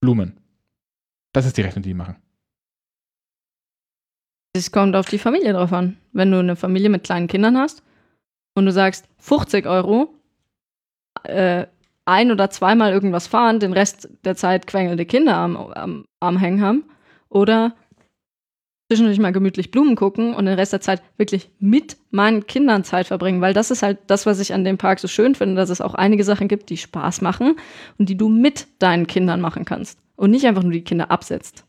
Blumen. Das ist die Rechnung, die die machen. Es kommt auf die Familie drauf an. Wenn du eine Familie mit kleinen Kindern hast und du sagst 50 Euro, äh, ein oder zweimal irgendwas fahren, den Rest der Zeit quengelnde Kinder am, am, am Hängen haben, oder zwischendurch mal gemütlich Blumen gucken und den Rest der Zeit wirklich mit meinen Kindern Zeit verbringen, weil das ist halt das, was ich an dem Park so schön finde, dass es auch einige Sachen gibt, die Spaß machen und die du mit deinen Kindern machen kannst und nicht einfach nur die Kinder absetzt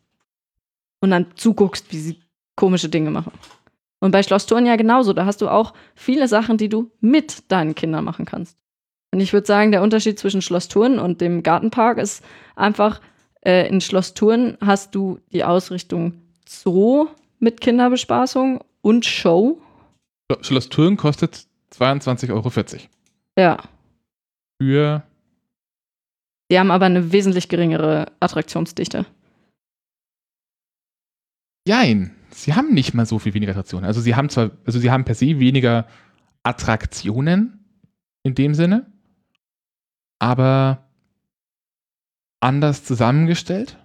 und dann zuguckst, wie sie komische Dinge machen. Und bei Schloss Thurn ja genauso. Da hast du auch viele Sachen, die du mit deinen Kindern machen kannst. Und ich würde sagen, der Unterschied zwischen Schloss Thurn und dem Gartenpark ist einfach, äh, in Schloss Thurn hast du die Ausrichtung Zoo mit Kinderbespaßung und Show. Schloss Thurn kostet 22,40 Euro. Ja. Für, Die haben aber eine wesentlich geringere Attraktionsdichte. jein, sie haben nicht mal so viel weniger Attraktionen. Also sie haben zwar, also sie haben per se weniger Attraktionen in dem Sinne, aber anders zusammengestellt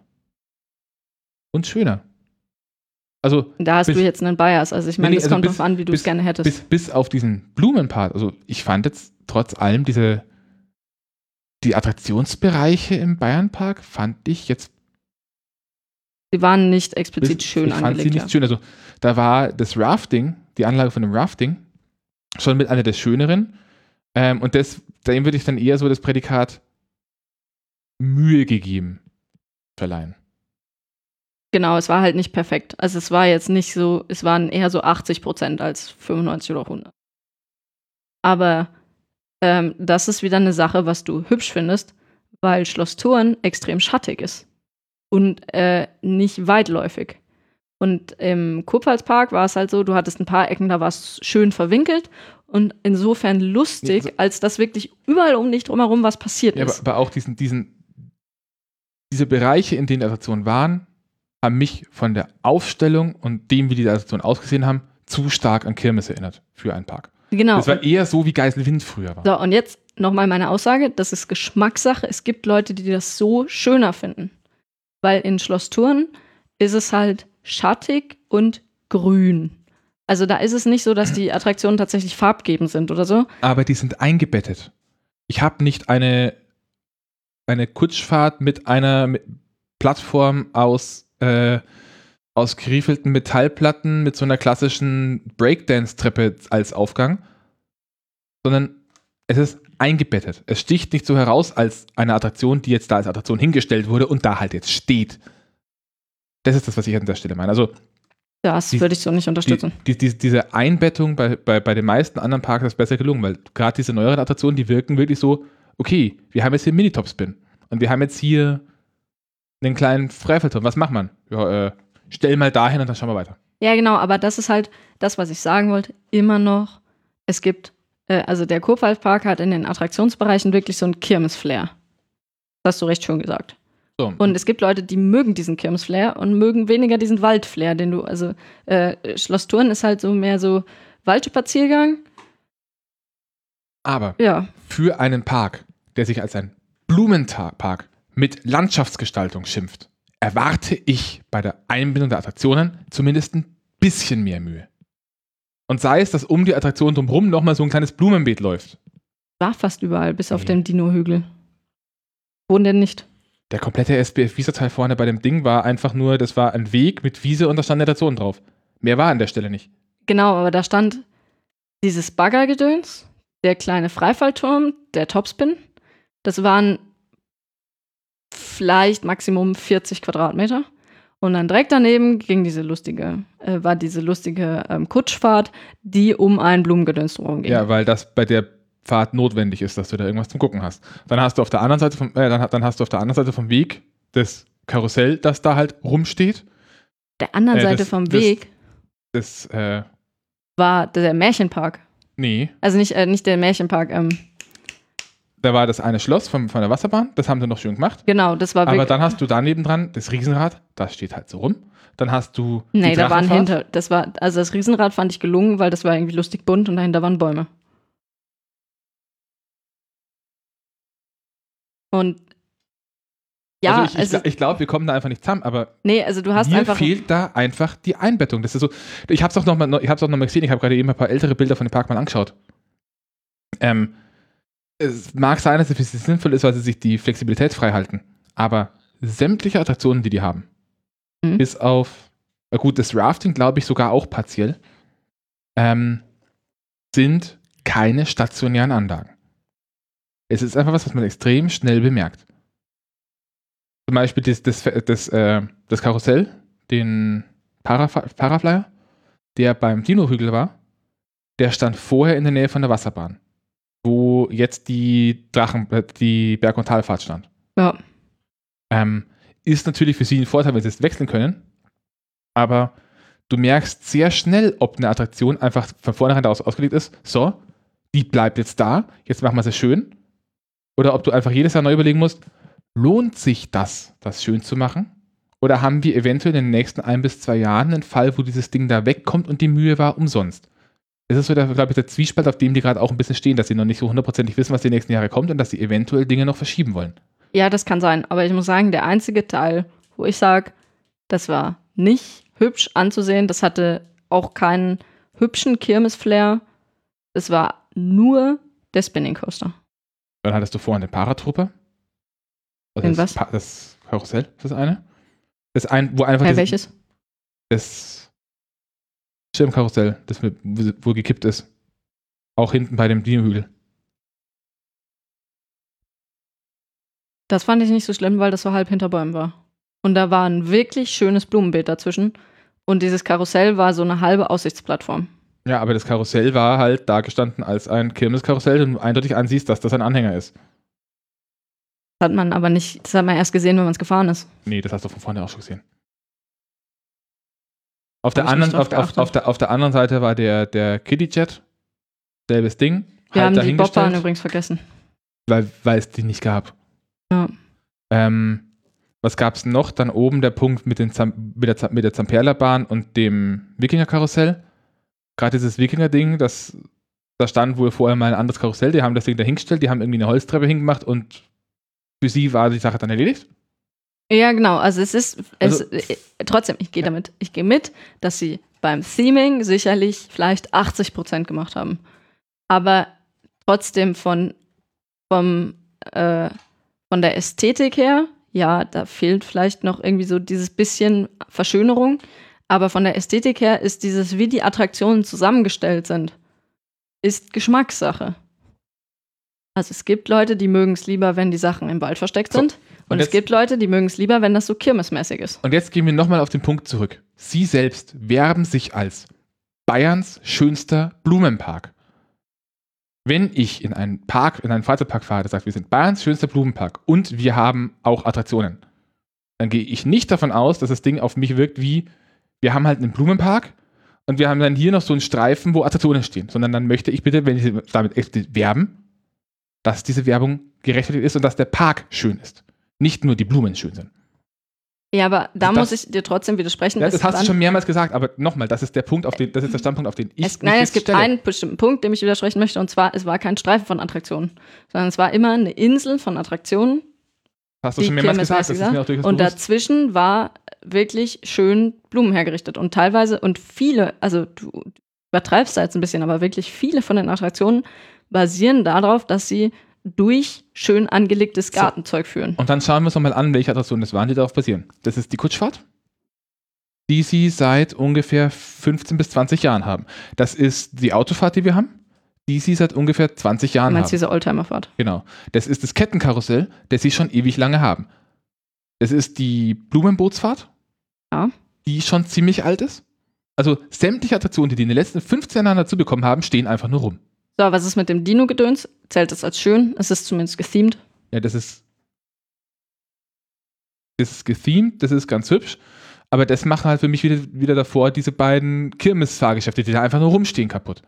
und schöner. Also Da hast Bis- du jetzt einen Bias. Also ich meine, Nee, das also kommt bis- drauf an, wie du es gerne hättest. bis, bis auf diesen Blumenpart, also ich fand jetzt trotz allem diese die Attraktionsbereiche im Bayernpark fand ich jetzt Sie waren nicht explizit Bis- schön ich fand sie angelegt. nicht ja. schön. Also da war das Rafting, die Anlage von dem Rafting, schon mit einer der schöneren. Ähm, und das, dem würde ich dann eher so das Prädikat Mühe gegeben verleihen. Genau, es war halt nicht perfekt. Also es war jetzt nicht so, es waren eher so 80 Prozent als 95 oder 100. Aber ähm, das ist wieder eine Sache, was du hübsch findest, weil Schloss Thurn extrem schattig ist und äh, nicht weitläufig. Und im Kurpfalzpark war es halt so, du hattest ein paar Ecken, da war es schön verwinkelt und insofern lustig, Nee, also- als dass wirklich überall um dich drumherum was passiert Ja, aber, ist. aber auch diesen, diesen, diese Bereiche, in denen die Attraktionen waren, haben mich von der Aufstellung und dem, wie die Attraktionen ausgesehen haben, zu stark an Kirmes erinnert für einen Park. genau. Das war eher so, wie Geiselwind früher war. So, und jetzt nochmal meine Aussage, das ist Geschmackssache. Es gibt Leute, die das so schöner finden. Weil in Schloss Thurn ist es halt schattig und grün. Also da ist es nicht so, dass die Attraktionen tatsächlich farbgebend sind oder so. Aber die sind eingebettet. Ich habe nicht eine, eine Kutschfahrt mit einer Plattform aus, äh, aus geriefelten Metallplatten mit so einer klassischen Breakdance-Treppe als Aufgang, sondern es ist eingebettet. Es sticht nicht so heraus als eine Attraktion, die jetzt da als Attraktion hingestellt wurde und da halt jetzt steht. Das ist das, was ich an der Stelle meine. Also Das Die- würde ich so nicht unterstützen. die, die, diese Einbettung bei, bei, bei den meisten anderen Parks ist besser gelungen, weil gerade diese neueren Attraktionen, die wirken wirklich so, okay, wir haben jetzt hier Minitop-Spin und wir haben jetzt hier einen kleinen Freifallturm. Was macht man? Ja, äh, stell mal dahin und dann schauen wir weiter. Ja, genau, aber das ist halt das, was ich sagen wollte. Immer noch, es gibt, äh, also der Kurpfalzpark hat in den Attraktionsbereichen wirklich so ein Kirmes-Flair. Das hast du recht schon gesagt. So, Und es gibt Leute, die mögen diesen Kirmes-Flair und mögen weniger diesen Wald-Flair, den du, also äh, Schloss Thurn ist halt so mehr so Waldspaziergang. aber Ja, für einen Park, der sich als ein Blumenpark mit Landschaftsgestaltung schimpft, erwarte ich bei der Einbindung der Attraktionen zumindest ein bisschen mehr Mühe. Und sei es, dass um die Attraktion drumherum nochmal so ein kleines Blumenbeet läuft. war fast überall, bis auf Nee. den Dino-Hügel. Wohnen denn nicht? Der komplette SBF-Visa-Teil vorne bei dem Ding war einfach nur, das war ein Weg mit Wiese und da stand eine Attraktion drauf. Mehr war an der Stelle nicht. Genau, aber da stand dieses Baggergedöns, der kleine Freifallturm, der Topspin. Das waren vielleicht Maximum 40 Quadratmeter. Und dann direkt daneben ging diese lustige, äh, war diese lustige ähm, Kutschfahrt, die um ein Blumengedöns drumherum ging. Ja, weil das bei der Fahrt notwendig ist, dass du da irgendwas zum Gucken hast. Dann hast du auf der anderen Seite vom, äh, dann, dann hast du auf der anderen Seite vom Weg das Karussell, das da halt rumsteht. Der anderen Äh, Seite das- vom das- Weg Das, äh, war der Märchenpark. nee, Also nicht, äh, nicht der Märchenpark, ähm, da war das eine Schloss vom, von der Wasserbahn, das haben sie noch schön gemacht. genau, das war Aber wirklich. dann hast du daneben dran das Riesenrad, das steht halt so rum. Dann hast du Nee, da waren hinter, das war, also das Riesenrad fand ich gelungen, weil das war irgendwie lustig bunt und dahinter waren Bäume. Und ja, also ich, also, ich, glaube, wir kommen da einfach nicht zusammen, aber nee, also du hast mir einfach. fehlt da einfach die Einbettung. Das ist so, ich habe es auch noch mal, ich habe auch noch mal gesehen, ich habe gerade eben ein paar ältere Bilder von dem Park mal angeschaut. Ähm, es mag sein, dass es für sie sinnvoll ist, weil sie sich die Flexibilität frei halten, aber sämtliche Attraktionen, die die haben, Mhm. bis auf, gut, das Rafting glaube ich sogar auch partiell, ähm, sind keine stationären Anlagen. Es ist einfach was, was man extrem schnell bemerkt. Zum Beispiel das, das, das, äh, das Karussell, den Paraf Paraflyer, der beim Dino-Hügel war, der stand vorher in der Nähe von der Wasserbahn, wo jetzt die Drachen, äh, die Berg- und Talfahrt stand. Ja, Ähm, ist natürlich für sie ein Vorteil, wenn sie es wechseln können, aber du merkst sehr schnell, ob eine Attraktion einfach von vornherein daraus ausgelegt ist, so, die bleibt jetzt da, jetzt machen wir sie schön, oder ob du einfach jedes Jahr neu überlegen musst, lohnt sich das, das schön zu machen? Oder haben wir eventuell in den nächsten ein bis zwei Jahren einen Fall, wo dieses Ding da wegkommt und die Mühe war umsonst? Ist so, der, glaube ich, der Zwiespalt, auf dem die gerade auch ein bisschen stehen, dass sie noch nicht so hundertprozentig wissen, was die nächsten Jahre kommt und dass sie eventuell Dinge noch verschieben wollen. ja, das kann sein. Aber ich muss sagen, der einzige Teil, wo ich sage, das war nicht hübsch anzusehen, das hatte auch keinen hübschen Kirmes-Flair. Es war nur der Spinning Coaster. Dann hattest du vorhin den Paratrooper. Also Den das, was? Pa- das Karussell, ist das eine? Das ein, wo einfach Bei das, welches? das Schirmkarussell, das mit, wo gekippt ist. Auch hinten bei dem Dino-Hügel. Das fand ich nicht so schlimm, weil das so halb hinter Bäumen war. Und da war ein wirklich schönes Blumenbeet dazwischen. Und dieses Karussell war so eine halbe Aussichtsplattform. Ja, aber das Karussell war halt da gestanden als ein Kirmeskarussell und du eindeutig ansiehst, dass das ein Anhänger ist. Das hat man aber nicht, das hat man erst gesehen, wenn man es gefahren ist. Nee, das hast du von vorne auch schon gesehen. Auf der, anderen, auf, auf, auf, der, auf der anderen Seite war der, der Kitty Jet. Selbes Ding. Wir halt haben die Bobbahn übrigens vergessen. weil, weil es die nicht gab. Ja. Ähm, was gab es noch? Dann oben der Punkt mit, den Zam mit der, Zam- mit der Zamperla-Bahn und dem Wikinger-Karussell. Gerade dieses Wikinger-Ding, das da stand wohl vorher mal ein anderes Karussell, die haben das Ding dahingestellt, die haben irgendwie eine Holztreppe hingemacht und für sie war die Sache dann erledigt. Ja, genau. Also es ist, es, Also- äh, trotzdem, ich gehe damit, ich gehe mit, dass sie beim Theming sicherlich vielleicht 80 Prozent gemacht haben. Aber trotzdem von, vom, äh, von der Ästhetik her, ja, da fehlt vielleicht noch irgendwie so dieses bisschen Verschönerung. Aber von der Ästhetik her ist dieses, wie die Attraktionen zusammengestellt sind, ist Geschmackssache. Also es gibt Leute, die mögen es lieber, wenn die Sachen im Wald versteckt So, sind. Und, und es gibt Leute, die mögen es lieber, wenn das so kirmesmäßig ist. Und jetzt gehen wir nochmal auf den Punkt zurück. Sie selbst werben sich als Bayerns schönster Blumenpark. Wenn ich in einen Park, in einen Freizeitpark fahre, der sagt, wir sind Bayerns schönster Blumenpark und wir haben auch Attraktionen, dann gehe ich nicht davon aus, dass das Ding auf mich wirkt wie, wir haben halt einen Blumenpark und wir haben dann hier noch so einen Streifen, wo Attraktionen stehen, sondern dann möchte ich bitte, wenn sie damit werben, dass diese Werbung gerechtfertigt ist und dass der Park schön ist. Nicht nur die Blumen schön sind. Ja, aber da Das- muss ich dir trotzdem widersprechen. Ja, das hast du schon mehrmals gesagt, aber nochmal, das ist der Punkt, auf den, das ist der Standpunkt, auf den ich es, nein, es gibt stelle. einen bestimmten Punkt, dem ich widersprechen möchte, und zwar, es war kein Streifen von Attraktionen, sondern es war immer eine Insel von Attraktionen, Hast du schon mehrmals gesagt, ist mir und bewusst. dazwischen war wirklich schön Blumen hergerichtet. Und teilweise, und viele, also du übertreibst da jetzt ein bisschen, aber wirklich viele von den Attraktionen basieren darauf, dass sie durch schön angelegtes. Gartenzeug führen. Und dann schauen wir uns nochmal an, welche Attraktionen das waren, die darauf basieren. Das ist die Kutschfahrt, die sie seit ungefähr 15 bis 20 Jahren haben. Das ist die Autofahrt, die wir haben, die sie seit ungefähr 20 Du Jahren meinst haben. diese Oldtimerfahrt? Genau. Das ist das Kettenkarussell, das sie schon ewig lange haben. Das ist die Blumenbootsfahrt, Ja. die schon ziemlich alt ist. Also sämtliche Attraktionen, die die in den letzten 15 Jahren dazu bekommen haben, stehen einfach nur rum. So, was ist mit dem Dino-Gedöns? Zählt das als schön? Es ist zumindest gethemed. Ja, das ist. Das ist gethemed, das ist ganz hübsch. Aber das machen halt für mich wieder, wieder davor diese beiden Kirmes-Fahrgeschäfte, die da einfach nur rumstehen, kaputt.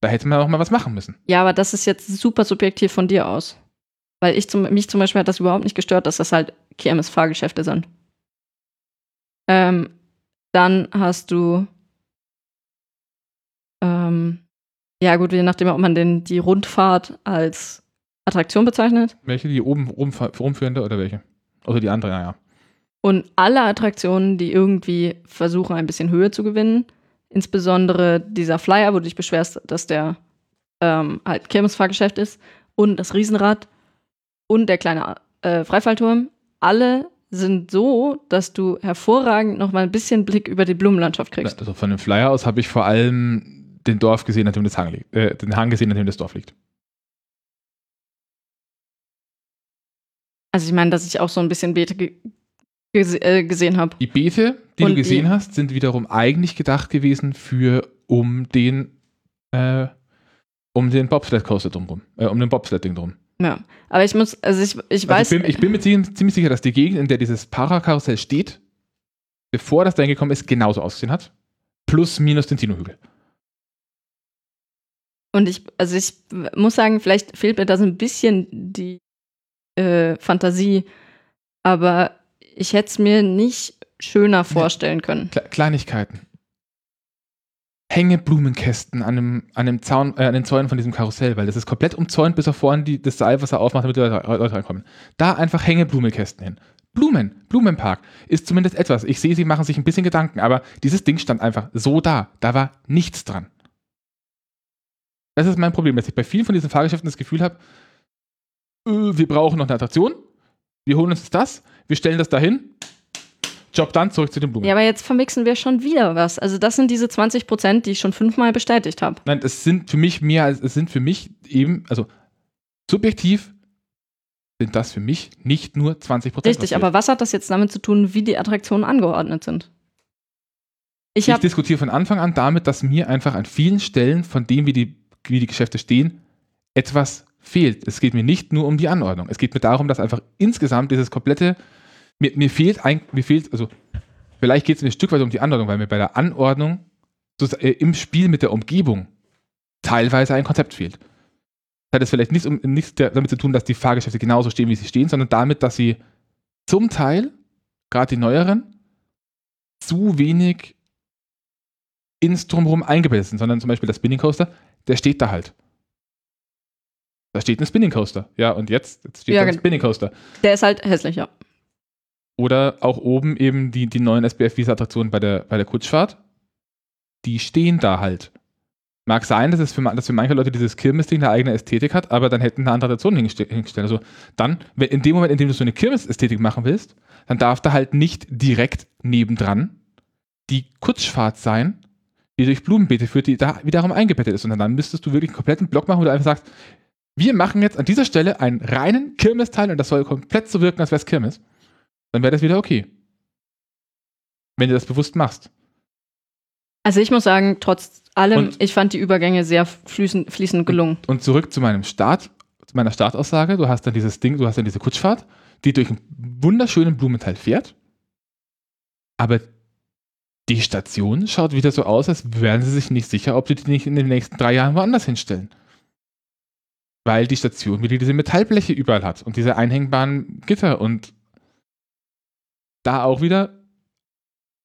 Da hätte man auch mal was machen müssen. Ja, aber das ist jetzt super subjektiv von dir aus. Weil ich zum, mich zum Beispiel hat das überhaupt nicht gestört, dass das halt KMS-Fahrgeschäfte sind. Ähm, dann hast du, ähm, ja gut, je nachdem, ob man den, die Rundfahrt als Attraktion bezeichnet. Welche, die oben rumführende oder welche? Oder die andere, naja. Und alle Attraktionen, die irgendwie versuchen, ein bisschen Höhe zu gewinnen, insbesondere dieser Flyer, wo du dich beschwerst, dass der ähm, halt Kirmesfahrgeschäft ist, und das Riesenrad und der kleine äh, Freifallturm, alle sind so, dass du hervorragend noch mal ein bisschen Blick über die Blumenlandschaft kriegst. Also von dem Flyer aus habe ich vor allem den Dorf gesehen, an dem das Hang liegt. Äh, den Hang gesehen, an dem das Dorf liegt. Also ich meine, dass ich auch so ein bisschen Beete ge gese äh, gesehen habe. Die Beete, die Und du gesehen die- hast, sind wiederum eigentlich gedacht gewesen für um den äh, um den Bobsled Coaster drumrum, äh, um den Bobsled Ding drum. Ja, aber ich muss, also ich, ich Also weiß, ich, bin, ich bin mir ziemlich, ziemlich sicher, dass die Gegend, in der dieses Parakarussell steht, bevor das da hingekommen ist, genauso ausgesehen hat. Plus minus den Tino-Hügel. Und ich, also ich muss sagen, vielleicht fehlt mir da so ein bisschen die äh, Fantasie, aber ich hätte es mir nicht schöner vorstellen können. Kle Kleinigkeiten. Hängeblumenkästen an einem, an einem Zaun, äh, an den Zäunen von diesem Karussell, weil das ist komplett umzäunt bis auf vorne die, das Seil, was er aufmacht, damit die Leute, Leute reinkommen. Da einfach Hängeblumenkästen hin. Blumen, Blumenpark ist zumindest etwas. Ich sehe, sie machen sich ein bisschen Gedanken, aber dieses Ding stand einfach so da. Da war nichts dran. Das ist mein Problem, dass ich bei vielen von diesen Fahrgeschäften das Gefühl habe, äh, wir brauchen noch eine Attraktion, wir holen uns das, wir stellen das dahin, Job dann, zurück zu den Blumen. Ja, aber jetzt vermixen wir schon wieder was. Also das sind diese 20 Prozent, die ich schon fünfmal bestätigt habe. Nein, es sind für mich mehr als, es sind für mich eben, also subjektiv sind das für mich nicht nur 20 Prozent. Richtig, aber was hat das jetzt damit zu tun, wie die Attraktionen angeordnet sind? Ich ich diskutiere von Anfang an damit, dass mir einfach an vielen Stellen von dem, wie die, wie die Geschäfte stehen, etwas fehlt. Es geht mir nicht nur um die Anordnung. Es geht mir darum, dass einfach insgesamt dieses komplette, mir, mir fehlt ein, mir fehlt, also vielleicht geht es mir ein Stück weit um die Anordnung, weil mir bei der Anordnung äh, im Spiel mit der Umgebung teilweise ein Konzept fehlt. Das hat es vielleicht nichts, um, nichts damit zu tun, dass die Fahrgeschäfte genauso stehen, wie sie stehen, sondern damit, dass sie zum Teil, gerade die neueren, zu wenig ins Drumherum eingebettet sind, sondern zum Beispiel der Spinning Coaster, der steht da halt. Da steht ein Spinning Coaster. Ja, und jetzt, jetzt steht Ja, da ein Spinning Coaster. der ist halt hässlich, ja. Oder auch oben eben die, die neuen SBF-Visa-Attraktionen bei der, bei der Kutschfahrt. Die stehen da halt. Mag sein, dass es für, dass für manche Leute dieses Kirmes-Ding eine eigene Ästhetik hat, aber dann hätten eine andere Attraktion hingestellt. Also dann, in dem Moment, in dem du so eine Kirmes-Ästhetik machen willst, dann darf da halt nicht direkt nebendran die Kutschfahrt sein, die durch Blumenbeete führt, die da wiederum eingebettet ist. Und dann müsstest du wirklich einen kompletten Block machen, wo du einfach sagst, wir machen jetzt an dieser Stelle einen reinen Kirmesteil und das soll komplett so wirken, als wäre es Kirmes. Dann wäre das wieder okay. Wenn du das bewusst machst. Also ich muss sagen, trotz allem, und, ich fand die Übergänge sehr fließend, fließend gelungen. Und, und zurück zu meinem Start, zu meiner Startaussage. Du hast dann dieses Ding, du hast dann diese Kutschfahrt, die durch einen wunderschönen Blumenteil fährt. Aber die Station schaut wieder so aus, als wären sie sich nicht sicher, ob sie die nicht in den nächsten drei Jahren woanders hinstellen. Weil die Station wieder diese Metallbleche überall hat und diese einhängbaren Gitter und da auch wieder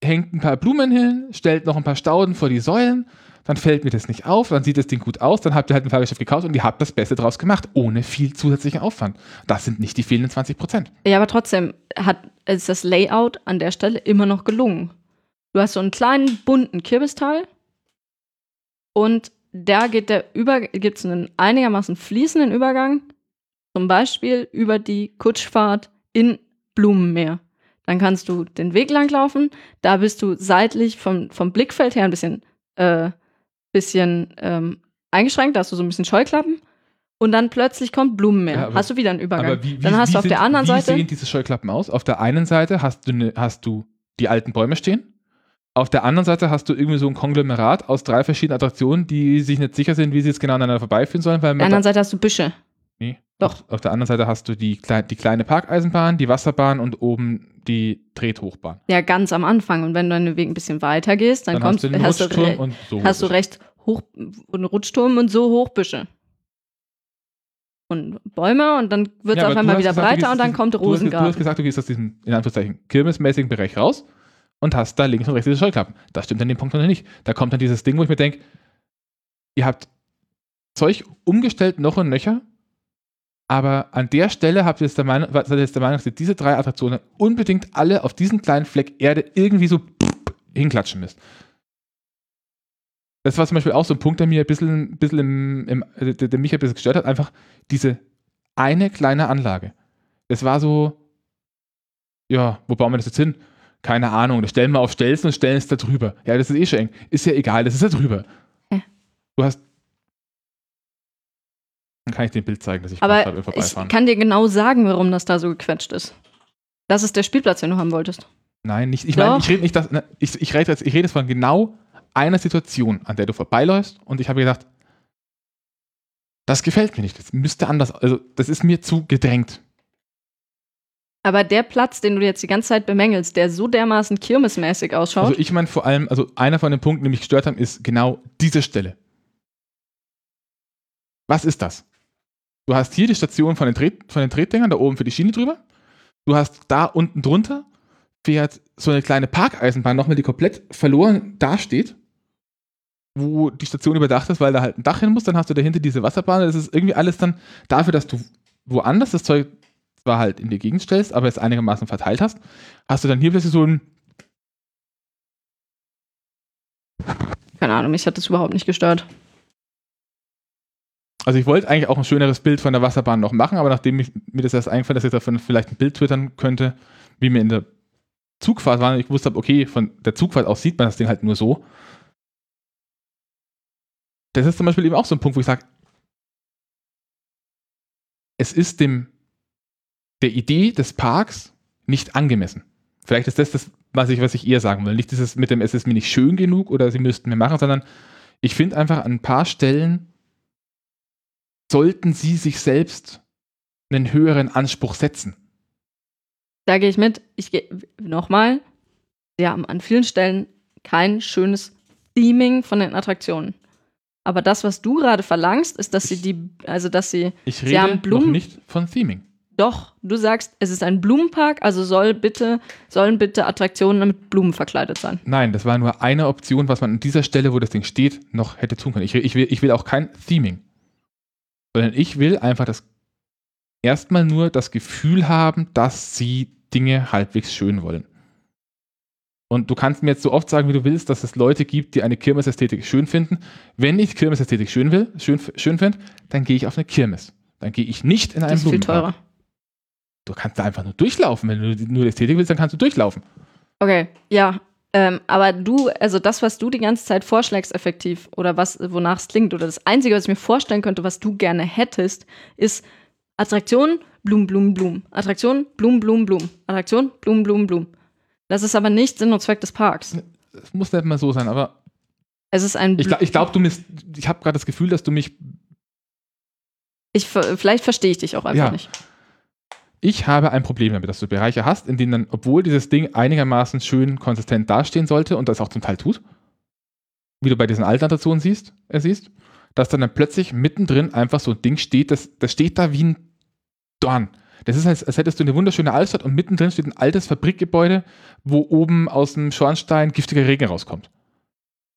hängt ein paar Blumen hin, stellt noch ein paar Stauden vor die Säulen, dann fällt mir das nicht auf, dann sieht das Ding gut aus, dann habt ihr halt ein Fahrgeschäft gekauft und ihr habt das Beste draus gemacht, ohne viel zusätzlichen Aufwand. Das sind nicht die fehlenden 20 Prozent. Ja, aber trotzdem hat, ist das Layout an der Stelle immer noch gelungen. Du hast so einen kleinen bunten Kürbisteil und da geht der über, gibt es einen einigermaßen fließenden Übergang, zum Beispiel über die Kutschfahrt in Blumenmeer. Dann kannst du den Weg langlaufen, da bist du seitlich vom, vom Blickfeld her ein bisschen, äh, bisschen ähm, eingeschränkt, da hast du so ein bisschen Scheuklappen und dann plötzlich kommt Blumenmeer. Ja, aber, hast du wieder einen Übergang. Wie, wie, dann hast du auf sind, der anderen wie Seite. Wie sehen diese Scheuklappen aus? Auf der einen Seite hast du, ne, hast du die alten Bäume stehen auf der anderen Seite hast du irgendwie so ein Konglomerat aus drei verschiedenen Attraktionen, die sich nicht sicher sind, wie sie jetzt genau aneinander vorbeiführen sollen. Auf der anderen Seite hast du Büsche. Nee. Doch. Auf, auf, der anderen Seite hast du die, die kleine Parkeisenbahn, die Wasserbahn und oben die Trethochbahn. Ja, ganz am Anfang. Und wenn du einen Weg ein bisschen weiter gehst, dann, dann kommst, hast, du, hast, du, und so hast du recht hoch einen Rutschturm und so Hochbüsche. Und Bäume und dann wird es ja, auf einmal wieder gesagt, breiter und dann kommt Rosengarten. Du hast, du hast gesagt, du gehst aus diesem, in Anführungszeichen, kirmesmäßigen Bereich raus und hast da links und rechts diese Scheuklappen. Das stimmt an dem Punkt noch nicht. Da kommt dann dieses Ding, wo ich mir denke, ihr habt Zeug umgestellt noch und nöcher, aber an der Stelle habt ihr jetzt der Meinung, seid ihr jetzt der Meinung, dass ihr diese drei Attraktionen unbedingt alle auf diesen kleinen Fleck Erde irgendwie so hinklatschen müsst. Das war zum Beispiel auch so ein Punkt, der mir ein bisschen, ein bisschen im, im, der, der mich ein bisschen gestört hat, einfach diese eine kleine Anlage. Das war so, ja, wo bauen wir das jetzt hin? Keine Ahnung, das stellen wir auf Stelzen und stellen es da drüber. Ja, das ist eh schon eng. Ist ja egal, das ist da drüber. Ja. Du hast. Dann kann ich dir ein Bild zeigen, dass ich Aber ich kann dir genau sagen, warum das da so gequetscht ist. Das ist der Spielplatz, den du haben wolltest. Nein, nicht. Ich meine, ich rede nicht, dass, ne, ich, ich, rede jetzt, ich rede jetzt von genau einer Situation, an der du vorbeiläufst und ich habe gedacht, das gefällt mir nicht. Das müsste anders. Also, das ist mir zu gedrängt. Aber der Platz, den du jetzt die ganze Zeit bemängelst, der so dermaßen kirmesmäßig ausschaut. Also ich meine vor allem, also einer von den Punkten, die mich gestört haben, ist genau diese Stelle. Was ist das? Du hast hier die Station von den, Tret, von den Tretdingern, da oben für die Schiene drüber. Du hast da unten drunter fährt so eine kleine Parkeisenbahn nochmal, die komplett verloren dasteht, wo die Station überdacht ist, weil da halt ein Dach hin muss. Dann hast du dahinter diese Wasserbahn. Das ist irgendwie alles dann dafür, dass du woanders das Zeug zwar halt in die Gegend stellst, aber es einigermaßen verteilt hast, hast du dann hier plötzlich so ein. Keine Ahnung, mich hat das überhaupt nicht gestört. Also ich wollte eigentlich auch ein schöneres Bild von der Wasserbahn noch machen, aber nachdem ich, mir das erst eingefallen, dass ich davon vielleicht ein Bild twittern könnte, wie mir in der Zugfahrt war, und ich wusste, okay, von der Zugfahrt aus sieht man das Ding halt nur so. Das ist zum Beispiel eben auch so ein Punkt, wo ich sage, es ist dem der Idee des Parks nicht angemessen. Vielleicht ist das das, was ich, was ich eher sagen will. Nicht dieses mit dem, es ist mir nicht schön genug oder sie müssten mehr machen, sondern ich finde einfach an ein paar Stellen sollten sie sich selbst einen höheren Anspruch setzen. Da gehe ich mit. Ich gehe nochmal. Sie haben an vielen Stellen kein schönes Theming von den Attraktionen. Aber das, was du gerade verlangst, ist, dass ich, sie die, also dass sie, ich sie rede haben Blumen, noch nicht von Theming. Doch, du sagst, es ist ein Blumenpark, also soll bitte, sollen bitte Attraktionen mit Blumen verkleidet sein. Nein, das war nur eine Option, was man an dieser Stelle, wo das Ding steht, noch hätte tun können. Ich, ich, will, ich will auch kein Theming. Sondern ich will einfach das erstmal nur das Gefühl haben, dass sie Dinge halbwegs schön wollen. Und du kannst mir jetzt so oft sagen, wie du willst, dass es Leute gibt, die eine Kirmesästhetik schön finden. Wenn ich Kirmesästhetik schön will, schön, schön finde, dann gehe ich auf eine Kirmes. Dann gehe ich nicht in einen Das ist viel Blumenpark. teurer. Du kannst da einfach nur durchlaufen. Wenn du nur Ästhetik willst, dann kannst du durchlaufen. Okay, ja. Ähm, aber du, also das, was du die ganze Zeit vorschlägst, effektiv, oder was, wonach es klingt, oder das Einzige, was ich mir vorstellen könnte, was du gerne hättest, ist Attraktion, Blum, Blum, Blum. Attraktion, Blum, Blum, Blum. Attraktion, Blum, Blum, Blum. Das ist aber nicht Sinn und Zweck des Parks. Es muss nicht mal so sein, aber Es ist ein. ich, Blu- gla- ich glaube, du misst, ich habe gerade das Gefühl, dass du mich ich, vielleicht verstehe ich dich auch einfach Ja. nicht. Ich habe ein Problem damit, dass du Bereiche hast, in denen dann, obwohl dieses Ding einigermaßen schön konsistent dastehen sollte und das auch zum Teil tut, wie du bei diesen alten Attraktionen siehst, äh, siehst, dass dann, dann plötzlich mittendrin einfach so ein Ding steht, das, das steht da wie ein Dorn. Das ist, als, als hättest du eine wunderschöne Altstadt und mittendrin steht ein altes Fabrikgebäude, wo oben aus dem Schornstein giftiger Regen rauskommt.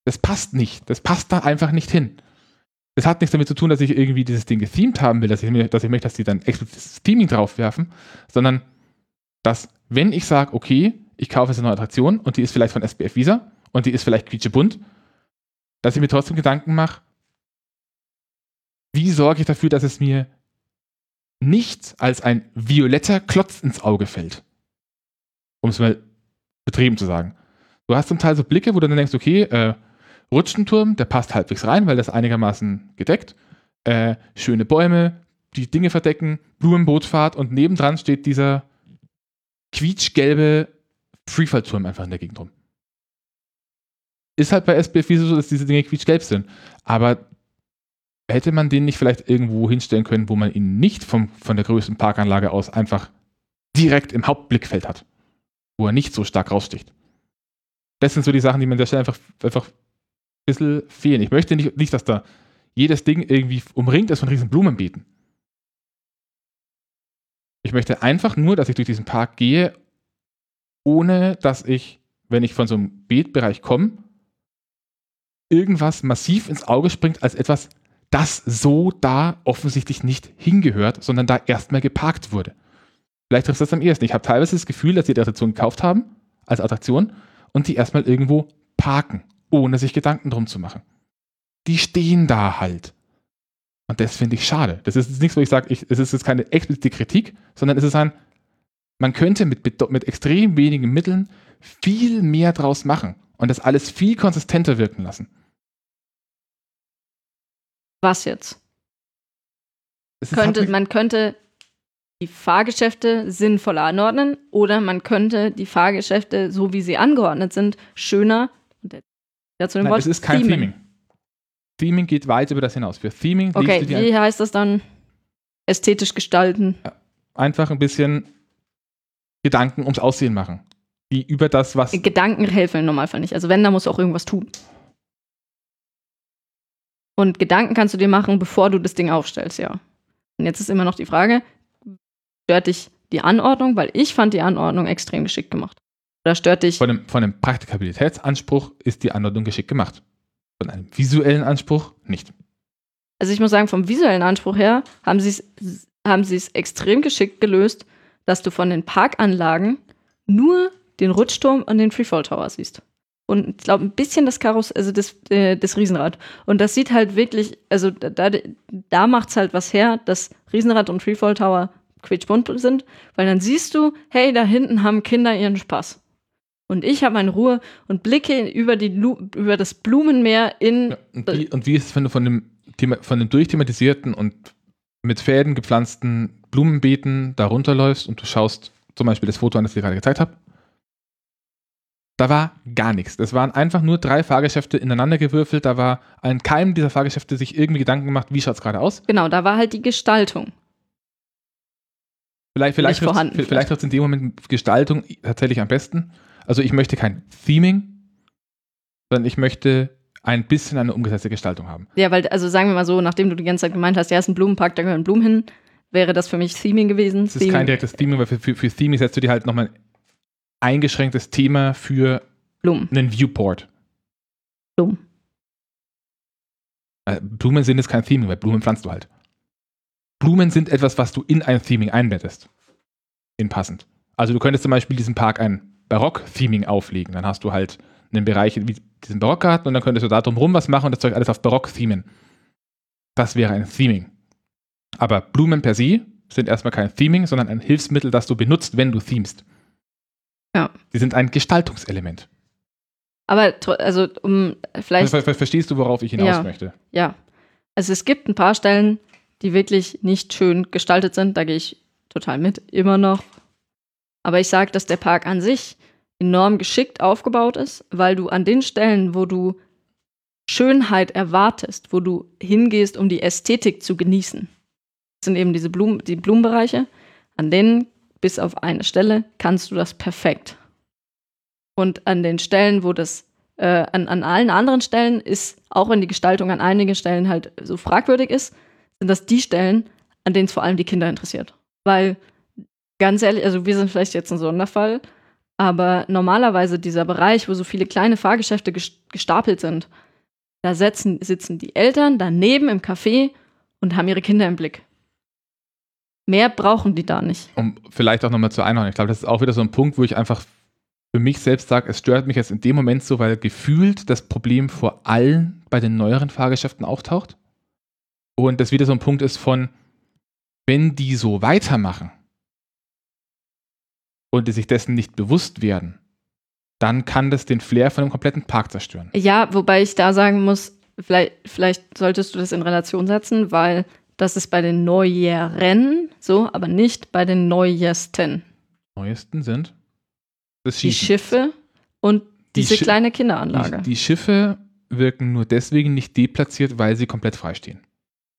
Das passt nicht. Das passt da einfach nicht hin. Das hat nichts damit zu tun, dass ich irgendwie dieses Ding gethemed haben will, dass ich, dass ich möchte, dass die dann explizites Theming draufwerfen, sondern dass, wenn ich sage, okay, ich kaufe jetzt eine neue Attraktion und die ist vielleicht von SBF Visa und die ist vielleicht quietschebunt, dass ich mir trotzdem Gedanken mache, wie sorge ich dafür, dass es mir nicht als ein violetter Klotz ins Auge fällt. Um es mal betrieben zu sagen. Du hast zum Teil so Blicke, wo du dann denkst, okay, äh, Rutschenturm, der passt halbwegs rein, weil das einigermaßen gedeckt. Äh, schöne Bäume, die Dinge verdecken, Blumenbootfahrt und nebendran steht dieser quietschgelbe Freefallturm einfach in der Gegend rum. Ist halt bei SBF so, dass diese Dinge quietschgelb sind. Aber hätte man den nicht vielleicht irgendwo hinstellen können, wo man ihn nicht vom, von der größten Parkanlage aus einfach direkt im Hauptblickfeld hat? Wo er nicht so stark raussticht. Das sind so die Sachen, die mir an der Stelle einfach, einfach ein bisschen fehlen. Ich möchte nicht, nicht, dass da jedes Ding irgendwie umringt ist von riesen Blumenbeeten. Ich möchte einfach nur, dass ich durch diesen Park gehe, ohne dass ich, wenn ich von so einem Beetbereich komme, irgendwas massiv ins Auge springt als etwas, das so da offensichtlich nicht hingehört, sondern da erstmal geparkt wurde. Vielleicht trifft das am ehesten. Ich habe teilweise das Gefühl, dass sie die Attraktion gekauft haben, als Attraktion, und die erstmal irgendwo parken, ohne sich Gedanken drum zu machen. Die stehen da halt. Und das finde ich schade. Das ist jetzt nichts, wo ich sage, es ist jetzt keine explizite Kritik, sondern es ist ein, man könnte mit, mit, extrem wenigen Mitteln viel mehr draus machen und das alles viel konsistenter wirken lassen. Was jetzt? Ist- Könnte, mich- man könnte die Fahrgeschäfte sinnvoller anordnen oder man könnte die Fahrgeschäfte, so wie sie angeordnet sind, schöner. Wieder zu dem Nein, Wort es ist kein themen. Theming. Theming geht weit über das hinaus. Für Theming Okay, dir wie heißt das dann? Ästhetisch gestalten. einfach ein bisschen Gedanken ums Aussehen machen. Die über das, was. Gedanken helfen im Normalfall nicht. Also wenn, da musst du auch irgendwas tun. Und Gedanken kannst du dir machen, bevor du das Ding aufstellst, ja. Und jetzt ist immer noch die Frage, stört dich die Anordnung? Weil ich fand die Anordnung extrem geschickt gemacht. Oder stört dich Von einem, von einem Praktikabilitätsanspruch ist die Anordnung geschickt gemacht. Von einem visuellen Anspruch nicht. Also ich muss sagen, vom visuellen Anspruch her haben sie es haben sie es extrem geschickt gelöst, dass du von den Parkanlagen nur den Rutschturm und den Freefall Tower siehst. Und ich glaube, ein bisschen das Karuss, also das, äh, das Riesenrad. Und das sieht halt wirklich, also da, da, da macht es halt was her, dass Riesenrad und Freefall Tower quietschbunt sind, weil dann siehst du, hey, da hinten haben Kinder ihren Spaß. Und ich habe meine Ruhe und blicke über, die, Lu über das Blumenmeer in Ja, und, wie, und wie ist es, wenn du von dem, Thema, von dem durchthematisierten und mit Fäden gepflanzten Blumenbeeten da runterläufst und du schaust zum Beispiel das Foto an, das ich dir gerade gezeigt habe? Da war gar nichts. Das waren einfach nur drei Fahrgeschäfte ineinander gewürfelt. Da war an keinem dieser Fahrgeschäfte sich irgendwie Gedanken gemacht, wie schaut es gerade aus. Genau, da war halt die Gestaltung. Vielleicht, vielleicht, vorhanden, trifft's- vielleicht trifft es in dem Moment Gestaltung tatsächlich am besten. Also ich möchte kein Theming, sondern ich möchte ein bisschen eine umgesetzte Gestaltung haben. Ja, weil, also sagen wir mal so, nachdem du die ganze Zeit gemeint hast, ja, ist ein Blumenpark, da gehören Blumen hin, wäre das für mich Theming gewesen. Es ist kein direktes Theming, weil für, für, für Theming setzt du dir halt nochmal ein eingeschränktes Thema für Blumen. einen Viewport. Blumen. Äh, Blumen sind jetzt kein Theming, weil Blumen pflanzt du halt. Blumen sind etwas, was du in ein Theming einbettest. In passend. Also du könntest zum Beispiel diesem Park ein Barock-Theming auflegen. Dann hast du halt einen Bereich wie diesen Barockgarten und dann könntest du da drumherum was machen und das Zeug alles auf Barock themen. Das wäre ein Theming. Aber Blumen per se sind erstmal kein Theming, sondern ein Hilfsmittel, das du benutzt, wenn du themst. Ja. Sie sind ein Gestaltungselement. Aber also um vielleicht. Ver ver verstehst du, worauf ich hinaus Ja. möchte? Ja. Also es gibt ein paar Stellen, die wirklich nicht schön gestaltet sind. Da gehe ich total mit, immer noch. Aber ich sage, dass der Park an sich enorm geschickt aufgebaut ist, weil du an den Stellen, wo du Schönheit erwartest, wo du hingehst, um die Ästhetik zu genießen, sind eben diese Blumen, die Blumenbereiche, an denen, bis auf eine Stelle, kannst du das perfekt. Und an den Stellen, wo das äh, an, an allen anderen Stellen ist, auch wenn die Gestaltung an einigen Stellen halt so fragwürdig ist, sind das die Stellen, an denen es vor allem die Kinder interessiert. Weil, ganz ehrlich, also wir sind vielleicht jetzt ein Sonderfall, aber normalerweise dieser Bereich, wo so viele kleine Fahrgeschäfte ges- gestapelt sind, da setzen, sitzen die Eltern daneben im Café und haben ihre Kinder im Blick. Mehr brauchen die da nicht. Um vielleicht auch nochmal zu einordnen. Ich glaube, das ist auch wieder so ein Punkt, wo ich einfach für mich selbst sage, es stört mich jetzt in dem Moment so, weil gefühlt das Problem vor allem bei den neueren Fahrgeschäften auftaucht. Und das wieder so ein Punkt ist von, wenn die so weitermachen und die sich dessen nicht bewusst werden, dann kann das den Flair von einem kompletten Park zerstören. Ja, wobei ich da sagen muss, vielleicht, vielleicht solltest du das in Relation setzen, weil das ist bei den Neueren so, aber nicht bei den Neuesten. Neuesten sind Die. Schiffe und Die diese Schi- kleine Kinderanlage. Die, die Schiffe wirken nur deswegen nicht deplatziert, weil sie komplett freistehen.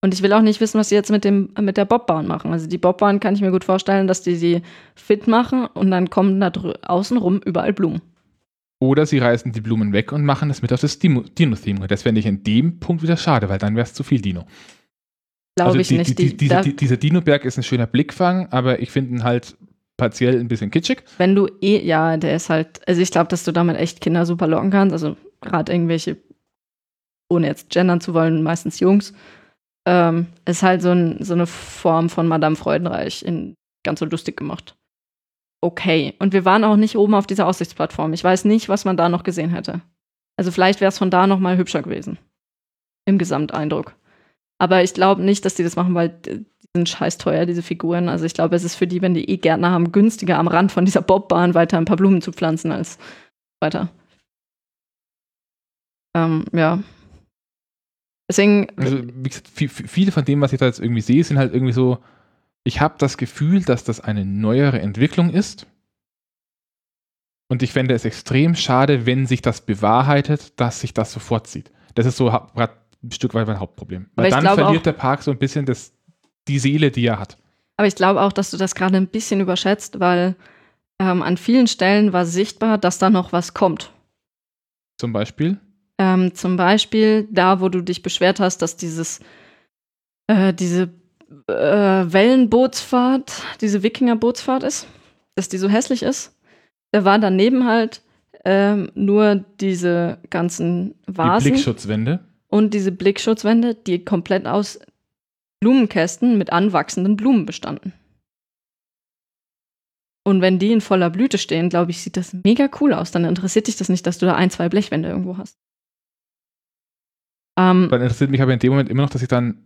Und ich will auch nicht wissen, was sie jetzt mit, dem, mit der Bobbahn machen. Also die Bobbahn kann ich mir gut vorstellen, dass die sie fit machen und dann kommen da außenrum überall Blumen. Oder sie reißen die Blumen weg und machen es mit auf das Dino-Theme. Das fände ich in dem Punkt wieder schade, weil dann wäre es zu viel Dino. Glaube also ich die, nicht. Die, Die, diese, dieser Dino-Berg ist ein schöner Blickfang, aber ich finde ihn halt partiell ein bisschen kitschig. wenn du eh, ja, der ist halt, also ich glaube, dass du damit echt Kinder super locken kannst. Also gerade irgendwelche, ohne jetzt gendern zu wollen, meistens Jungs. Ähm, ist halt so, ein, so eine Form von Madame Freudenreich in ganz so lustig gemacht. Okay. Und wir waren auch nicht oben auf dieser Aussichtsplattform. Ich weiß nicht, was man da noch gesehen hätte. Also vielleicht wäre es von da noch mal hübscher gewesen. Im Gesamteindruck. Aber ich glaube nicht, dass die das machen, weil die sind scheiß teuer, diese Figuren. Also ich glaube, es ist für die, wenn die eh Gärtner haben, günstiger am Rand von dieser Bobbahn weiter ein paar Blumen zu pflanzen als weiter. Ähm, ja. Deswegen, Also, wie gesagt, vi- vi- viele von dem, was ich da jetzt irgendwie sehe, sind halt irgendwie so, ich habe das Gefühl, dass das eine neuere Entwicklung ist. Und ich fände es extrem schade, wenn sich das bewahrheitet, dass sich das so vorzieht. Das ist so ein Stück weit mein Hauptproblem. Weil dann verliert der Park so ein bisschen das, die Seele, die er hat. aber ich glaube auch, dass du das gerade ein bisschen überschätzt, weil ähm, an vielen Stellen war sichtbar, dass da noch was kommt. Zum Beispiel. Ähm, zum Beispiel da, wo du dich beschwert hast, dass dieses, äh, diese äh, Wellenbootsfahrt, diese Wikingerbootsfahrt ist, dass die so hässlich ist. Da war daneben halt ähm, nur diese ganzen Die Vasen Blickschutzwände. und diese Blickschutzwände, die komplett aus Blumenkästen mit anwachsenden Blumen bestanden. Und wenn die in voller Blüte stehen, glaube ich, sieht das mega cool aus. Dann interessiert dich das nicht, dass du da ein, zwei Blechwände irgendwo hast. Ähm, Dann interessiert mich aber in dem Moment immer noch, dass ich dann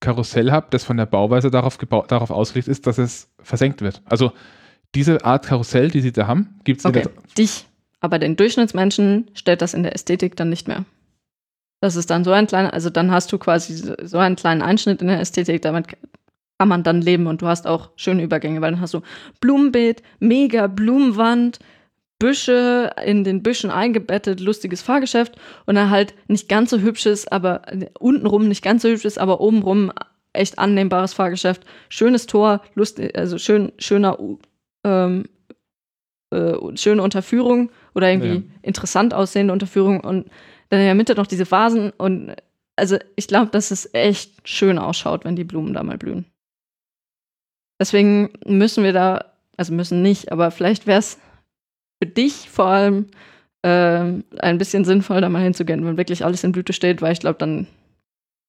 Karussell habe, das von der Bauweise darauf, darauf ausgelegt ist, dass es versenkt wird. Also diese Art Karussell, die sie da haben, gibt es Okay. dich. Aber den Durchschnittsmenschen stellt das in der Ästhetik dann nicht mehr. Das ist dann so ein kleiner, also dann hast du quasi so einen kleinen Einschnitt in der Ästhetik, damit kann man dann leben und du hast auch schöne Übergänge, weil dann hast du Blumenbeet, mega Blumenwand, Büsche, in den Büschen eingebettet, lustiges Fahrgeschäft und dann halt nicht ganz so hübsches, aber untenrum nicht ganz so hübsches, aber obenrum echt annehmbares Fahrgeschäft, schönes Tor, lustig, also schön, schöner, ähm, äh, schöne Unterführung oder irgendwie Ja. interessant aussehende Unterführung und dann in der Mitte noch diese Vasen und also ich glaube, dass es echt schön ausschaut, wenn die Blumen da mal blühen. Deswegen müssen wir da, also müssen nicht, aber vielleicht wäre es für dich vor allem ähm, ein bisschen sinnvoll, da mal hinzugehen, wenn wirklich alles in Blüte steht, weil ich glaube, dann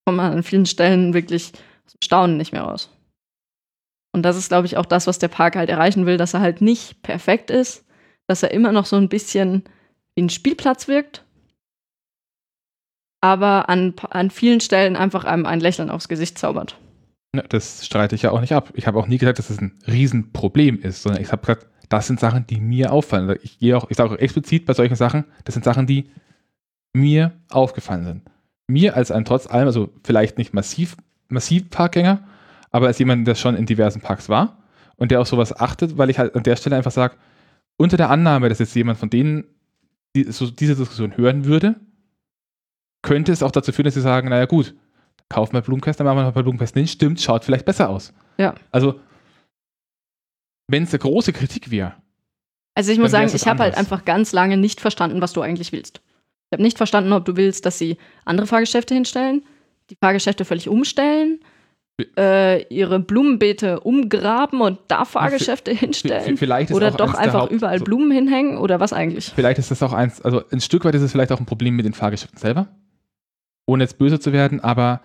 kommt man an vielen Stellen wirklich aus Staunen nicht mehr raus. Und das ist, glaube ich, auch das, was der Park halt erreichen will, dass er halt nicht perfekt ist, dass er immer noch so ein bisschen wie ein Spielplatz wirkt, aber an, an vielen Stellen einfach einem ein Lächeln aufs Gesicht zaubert. Das streite ich ja auch nicht ab. Ich habe auch nie gesagt, dass das ein Riesenproblem ist, sondern ich habe gesagt, das sind Sachen, die mir auffallen. Ich gehe auch, ich sage auch explizit bei solchen Sachen, das sind Sachen, die mir aufgefallen sind. Mir als ein trotz allem, also vielleicht nicht massiv, massiv Parkgänger, aber als jemand, der schon in diversen Parks war und der auf sowas achtet, weil ich halt an der Stelle einfach sage, unter der Annahme, dass jetzt jemand von denen die, so diese Diskussion hören würde, könnte es auch dazu führen, dass sie sagen, naja gut, kaufen wir Blumenkästen, dann machen wir ein paar Blumenkästen hin, stimmt, schaut vielleicht besser aus. Ja. Also, wenn es eine große Kritik wäre. Also ich muss sagen, ich habe halt einfach ganz lange nicht verstanden, was du eigentlich willst. Ich habe nicht verstanden, ob du willst, dass sie andere Fahrgeschäfte hinstellen, die Fahrgeschäfte völlig umstellen, äh, ihre Blumenbeete umgraben und da Fahrgeschäfte hinstellen. Vielleicht oder doch einfach Haupt, überall Blumen hinhängen oder was eigentlich? Vielleicht ist das auch eins, also ein Stück weit ist es vielleicht auch ein Problem mit den Fahrgeschäften selber. Ohne jetzt böse zu werden, aber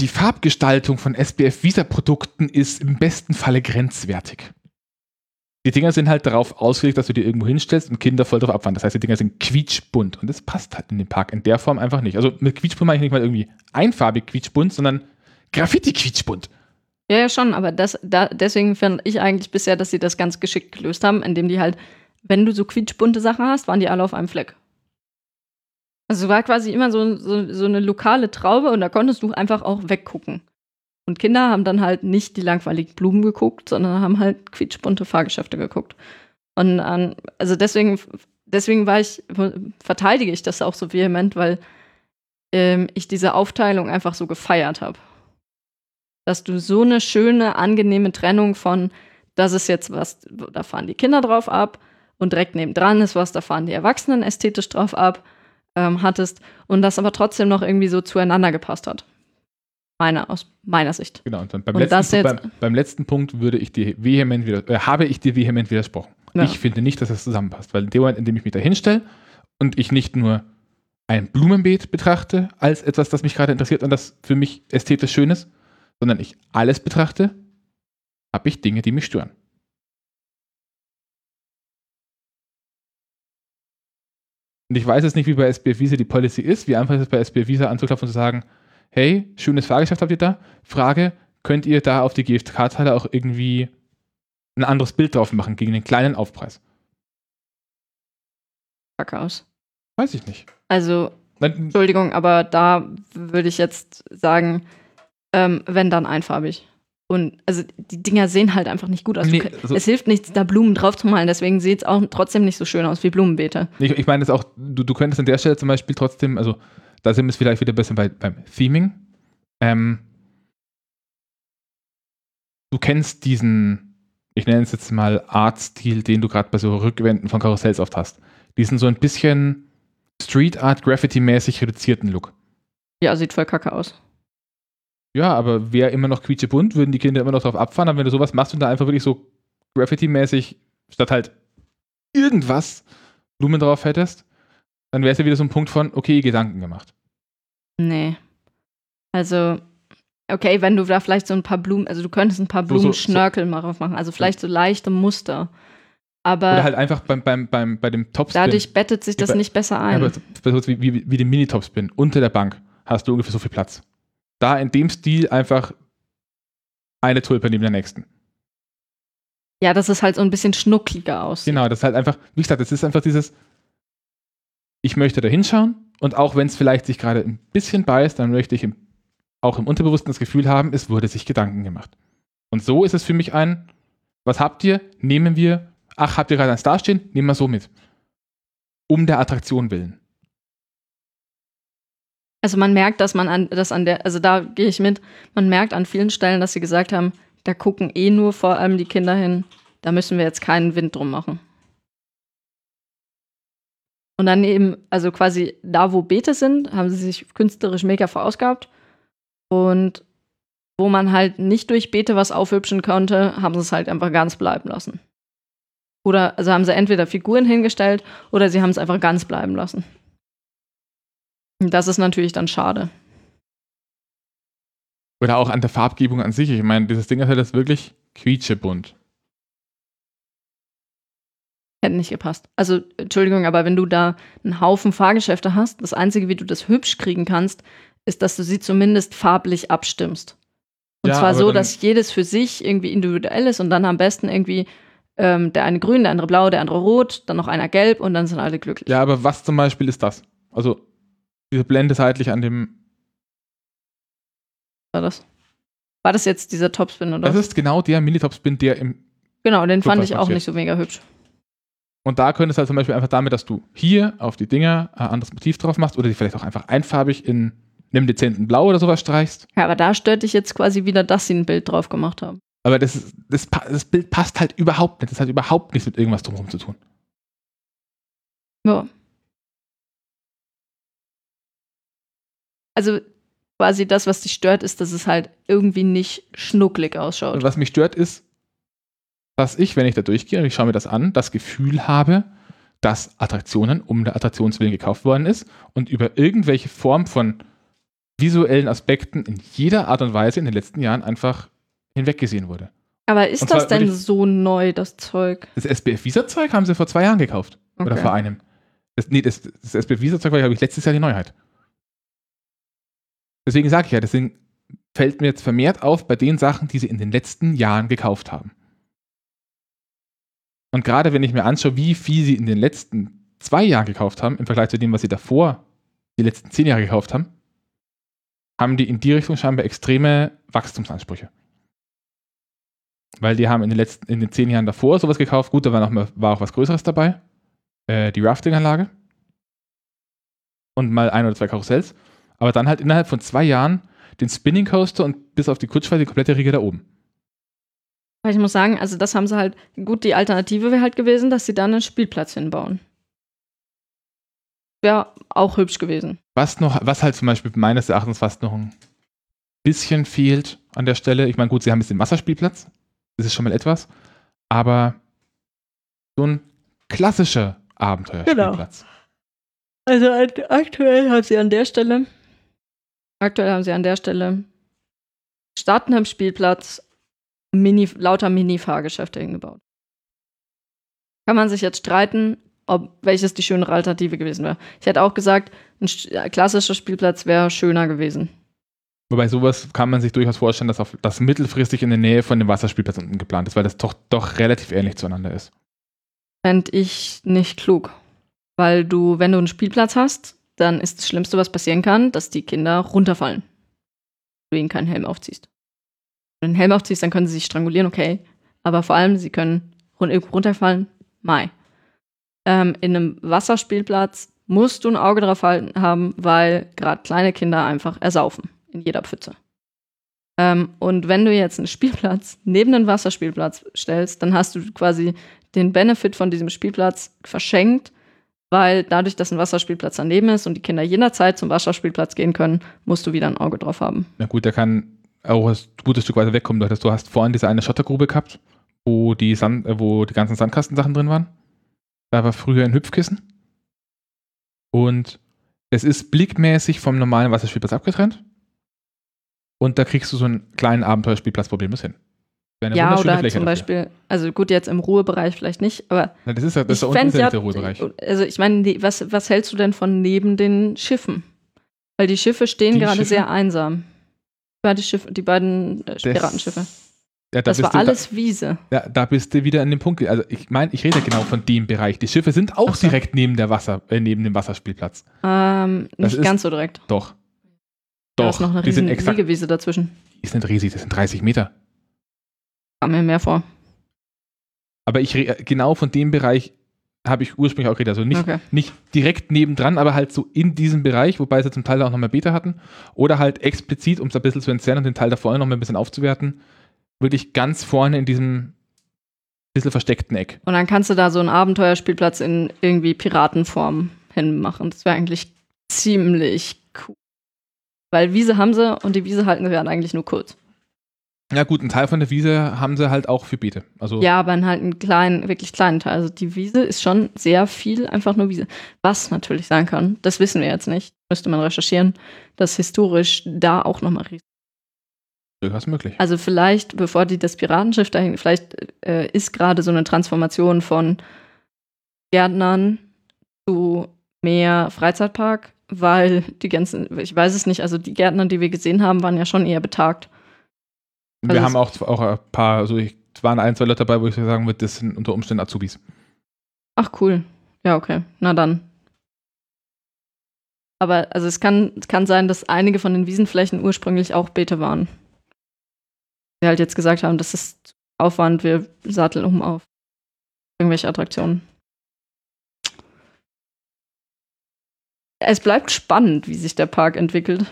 die Farbgestaltung von SBF Visa Produkten ist im besten Falle grenzwertig. Die Dinger sind halt darauf ausgelegt, dass du die irgendwo hinstellst und Kinder voll drauf abfahren. Das heißt, die Dinger sind quietschbunt und das passt halt in den Park in der Form einfach nicht. Also mit quietschbunt meine ich nicht mal irgendwie einfarbig quietschbunt, sondern Graffiti quietschbunt. Ja, ja, schon, aber das, da, deswegen fand ich eigentlich bisher, dass sie das ganz geschickt gelöst haben, indem die halt, wenn du so quietschbunte Sachen hast, waren die alle auf einem Fleck. Also war quasi immer so, so, so eine lokale Traube und da konntest du einfach auch weggucken. Und Kinder haben dann halt nicht die langweiligen Blumen geguckt, sondern haben halt quietschbunte Fahrgeschäfte geguckt. Und ähm, also deswegen, deswegen war ich, verteidige ich das auch so vehement, weil ähm, ich diese Aufteilung einfach so gefeiert habe. Dass du so eine schöne, angenehme Trennung von, das ist jetzt was, da fahren die Kinder drauf ab und direkt nebendran ist was, da fahren die Erwachsenen ästhetisch drauf ab, ähm, hattest und das aber trotzdem noch irgendwie so zueinander gepasst hat. Meine, aus meiner Sicht. Genau, und dann beim, und letzten, beim, beim, letzten Punkt würde ich dir vehement wieder, äh, habe ich dir vehement widersprochen. Ja. Ich finde nicht, dass das zusammenpasst, weil in dem Moment, in dem ich mich da hinstelle und ich nicht nur ein Blumenbeet betrachte als etwas, das mich gerade interessiert und das für mich ästhetisch schön ist, sondern ich alles betrachte, habe ich Dinge, die mich stören. Und ich weiß jetzt nicht, wie bei SBF Visa die Policy ist, wie einfach ist es bei SBF Visa anzuklopfen und zu sagen, hey, schönes Fahrgeschäft habt ihr da. Frage, könnt ihr da auf die GFK-Teile auch irgendwie ein anderes Bild drauf machen gegen den kleinen Aufpreis? Fuck aus. Weiß ich nicht. Also, Entschuldigung, aber da würde ich jetzt sagen, ähm, wenn dann einfarbig. Und also die Dinger sehen halt einfach nicht gut aus. Nee, also es hilft nichts, da Blumen drauf zu malen, deswegen sieht es auch trotzdem nicht so schön aus wie Blumenbeete. Ich, ich meine es auch, du, du könntest an der Stelle zum Beispiel trotzdem, also da sind wir vielleicht wieder ein bisschen bei, beim Theming. Ähm, du kennst diesen, ich nenne es jetzt mal Artstil, den du gerade bei so Rückwänden von Karussells oft hast. Diesen so ein bisschen Street Art Graffiti-mäßig reduzierten Look. Ja, sieht voll kacke aus. Ja, aber wäre immer noch quietschebunt, würden die Kinder immer noch drauf abfahren, aber wenn du sowas machst und da einfach wirklich so Graffiti-mäßig statt halt irgendwas Blumen drauf hättest, dann wäre es ja wieder so ein Punkt von, okay, Gedanken gemacht. Nee. Also, okay, wenn du da vielleicht so ein paar Blumen, also du könntest ein paar Blumenschnörkel so, so, mal drauf machen, also vielleicht so leichte Muster. Aber Oder halt einfach beim, beim, beim, bei dem Topspin. Dadurch bettet sich das bei, nicht besser ein. Aber wie, wie, wie den Mini-Topspin unter der Bank hast du ungefähr so viel Platz. Da in dem Stil einfach eine Tulpe neben der nächsten. Ja, dass es halt so ein bisschen schnuckliger aussieht. Genau, das ist halt einfach, wie gesagt, das ist einfach dieses, ich möchte da hinschauen und auch wenn es vielleicht sich gerade ein bisschen beißt, dann möchte ich im, auch im Unterbewussten das Gefühl haben, es wurde sich Gedanken gemacht. Und so ist es für mich ein, was habt ihr? Nehmen wir, ach, habt ihr gerade ein Star stehen? Nehmen wir so mit. Um der Attraktion willen. Also man merkt, dass man an, dass an der, also da gehe ich mit, man merkt an vielen Stellen, dass sie gesagt haben, da gucken eh nur vor allem die Kinder hin, da müssen wir jetzt keinen Wind drum machen. Und dann eben, also quasi da, wo Beete sind, haben sie sich künstlerisch mega verausgabt. Und wo man halt nicht durch Beete was aufhübschen konnte, haben sie es halt einfach ganz bleiben lassen. Oder also haben sie entweder Figuren hingestellt oder sie haben es einfach ganz bleiben lassen. Das ist natürlich dann schade. Oder auch an der Farbgebung an sich. Ich meine, dieses Ding ist halt jetzt wirklich quietschebunt. Hätte nicht gepasst. Also, Entschuldigung, aber wenn du da einen Haufen Fahrgeschäfte hast, das Einzige, wie du das hübsch kriegen kannst, ist, dass du sie zumindest farblich abstimmst. Und Ja, zwar so, dass jedes für sich irgendwie individuell ist und dann am besten irgendwie ähm, der eine grün, der andere blau, der andere rot, dann noch einer gelb und dann sind alle glücklich. Ja, aber was zum Beispiel ist das? Also, diese Blende seitlich an dem. War das? War das jetzt dieser Topspin oder? Das ist genau der Minitop-Spin, der im. genau, den fand ich auch passiert. nicht so mega hübsch. Und da könntest du halt zum Beispiel einfach damit, dass du hier auf die Dinger ein anderes Motiv drauf machst oder die vielleicht auch einfach einfarbig in einem dezenten Blau oder sowas streichst. Ja, aber da stört dich jetzt quasi wieder, dass sie ein Bild drauf gemacht haben. Aber das, ist, das, das Bild passt halt überhaupt nicht. Das hat überhaupt nichts mit irgendwas drumherum zu tun. Ja. Also quasi das, was dich stört, ist, dass es halt irgendwie nicht schnucklig Und ausschaut. was mich stört ist, dass ich, wenn ich da durchgehe und ich schaue mir das an, das Gefühl habe, dass Attraktionen um der Attraktionswillen gekauft worden ist und über irgendwelche Form von visuellen Aspekten in jeder Art und Weise in den letzten Jahren einfach hinweggesehen wurde. Aber ist Und das denn ich- so neu, das Zeug? Das SBF Visa-Zeug haben sie vor zwei Jahren gekauft. Oder Okay. vor einem. Das, nee, das, das SBF Visa-Zeug war, glaube ich, letztes Jahr die Neuheit. Deswegen sage ich ja, deswegen fällt mir jetzt vermehrt auf bei den Sachen, die sie in den letzten Jahren gekauft haben. Und gerade wenn ich mir anschaue, wie viel sie in den letzten zwei Jahren gekauft haben, im Vergleich zu dem, was sie davor die letzten zehn Jahre gekauft haben, haben die in die Richtung scheinbar extreme Wachstumsansprüche. Weil die haben in den letzten, in den zehn Jahren davor sowas gekauft. Gut, da war, noch mal, war auch was Größeres dabei. Äh, die Rafting-Anlage. Und mal ein oder zwei Karussells. Aber dann halt innerhalb von zwei Jahren den Spinning Coaster und bis auf die Kutschfahrt die komplette Riege da oben. Weil ich muss sagen, also das haben sie halt, gut, die Alternative wäre halt gewesen, dass sie dann einen Spielplatz hinbauen. Wäre auch hübsch gewesen. Was noch, was halt zum Beispiel meines Erachtens fast noch ein bisschen fehlt an der Stelle. Ich meine, gut, sie haben jetzt den Wasserspielplatz. Das ist schon mal etwas. Aber so ein klassischer Abenteuerspielplatz. Also aktuell haben sie an der Stelle, aktuell haben sie an der Stelle starten am Spielplatz Mini, lauter Mini-Fahrgeschäfte hingebaut. Kann man sich jetzt streiten, ob welches die schönere Alternative gewesen wäre. Ich hätte auch gesagt, ein sch- klassischer Spielplatz wäre schöner gewesen. Wobei sowas kann man sich durchaus vorstellen, dass auf, das mittelfristig in der Nähe von dem Wasserspielplatz unten geplant ist, weil das doch, doch relativ ähnlich zueinander ist. Fände ich nicht klug. Weil du, wenn du einen Spielplatz hast, dann ist das Schlimmste, was passieren kann, dass die Kinder runterfallen. Wenn du ihnen keinen Helm aufziehst. Wenn du einen Helm aufziehst, dann können sie sich strangulieren, okay. Aber vor allem, sie können runterfallen, mai. Ähm, in einem Wasserspielplatz musst du ein Auge drauf halten, haben, weil gerade kleine Kinder einfach ersaufen. In jeder Pfütze. Ähm, und wenn du jetzt einen Spielplatz neben einen Wasserspielplatz stellst, dann hast du quasi den Benefit von diesem Spielplatz verschenkt, weil dadurch, dass ein Wasserspielplatz daneben ist und die Kinder jederzeit zum Wasserspielplatz gehen können, musst du wieder ein Auge drauf haben. Na gut, der kann auch ein gutes Stück weiter wegkommen. Du hast vorhin diese eine Schottergrube gehabt, wo die, Sand, äh, wo die ganzen Sandkastensachen drin waren. Da war früher ein Hüpfkissen. Und es ist blickmäßig vom normalen Wasserspielplatz abgetrennt. Und da kriegst du so einen kleinen Abenteuerspielplatz problemlos hin. Eine ja, oder Fläche zum dafür. Beispiel, also gut, jetzt im Ruhebereich vielleicht nicht, aber Na, das ist ja das ist ich ja der Ruhebereich. also ich meine, was, was hältst du denn von neben den Schiffen? Weil die Schiffe stehen Die gerade Schiffe? sehr einsam. Die, Schiffe, die beiden äh, Piratenschiffe. Ja, da Das war du, alles Wiese. Da, ja, da bist du wieder an dem Punkt. Also ich meine, ich rede ja genau von dem Bereich. Die Schiffe sind auch so. direkt neben der Wasser, äh, neben dem Wasserspielplatz. Ähm, Das nicht ist- ganz so direkt. Doch. Da Doch, ist noch eine die sind riesen exakt. Liegewiese dazwischen. Die sind riesig, das sind 30 Meter. Kam mir mehr vor. Aber ich genau von dem Bereich habe ich ursprünglich auch geredet. Also nicht, Okay. nicht direkt nebendran, aber halt so in diesem Bereich, wobei sie zum Teil auch nochmal Beta hatten. Oder halt explizit, um es ein bisschen zu entzerren und den Teil da vorne nochmal ein bisschen aufzuwerten, wirklich ganz vorne in diesem bisschen versteckten Eck. Und dann kannst du da so einen Abenteuerspielplatz in irgendwie Piratenform hinmachen. Das wäre eigentlich ziemlich cool. Weil Wiese haben sie und die Wiese halten sie halt eigentlich nur kurz. Ja gut, einen Teil von der Wiese haben sie halt auch für Beete. Also Ja, aber halt einen kleinen, wirklich kleinen Teil. Also die Wiese ist schon sehr viel einfach nur Wiese. Was natürlich sein kann, das wissen wir jetzt nicht. Müsste man recherchieren, dass historisch da auch nochmal riesig Durchaus möglich. Also vielleicht, bevor die das Piratenschiff dahin, vielleicht äh, ist gerade so eine Transformation von Gärtnern zu mehr Freizeitpark, weil die ganzen, ich weiß es nicht, also die Gärtner, die wir gesehen haben, waren ja schon eher betagt. Wir also haben auch, auch ein paar, also ich, waren ein, zwei Leute dabei, wo ich sagen würde, das sind unter Umständen Azubis. Ach cool. Ja, okay. Na dann. Aber also es kann, es kann sein, dass einige von den Wiesenflächen ursprünglich auch Beete waren. Wir halt jetzt gesagt haben, das ist Aufwand, wir satteln um auf irgendwelche Attraktionen. Es bleibt spannend, wie sich der Park entwickelt.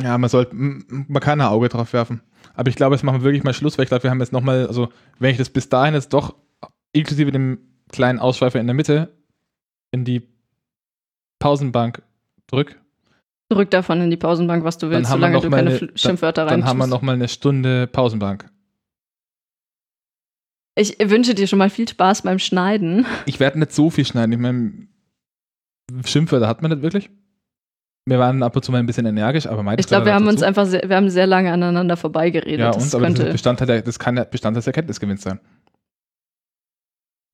Ja, man sollte, man kann ein Auge drauf werfen. Aber ich glaube, jetzt machen wir wirklich mal Schluss, weil ich glaube, wir haben jetzt nochmal, also wenn ich das bis dahin jetzt doch inklusive dem kleinen Ausschweifer in der Mitte in die Pausenbank drück, Zurück davon in die Pausenbank, was du willst, solange du keine eine- Schimpfwörter dann rein haben wir nochmal eine Stunde Pausenbank. Ich wünsche dir schon mal viel Spaß beim Schneiden. Ich werde nicht so viel schneiden. Ich meine, Schimpfwörter hat man nicht wirklich. Wir waren ab und zu mal ein bisschen energisch, aber meistens Ich glaube, wir haben uns einfach sehr, wir haben sehr lange aneinander vorbeigeredet. Ja, das und, aber das, könnte, ist Bestandteil der, das kann ja Bestandteil des Erkenntnisgewinns sein.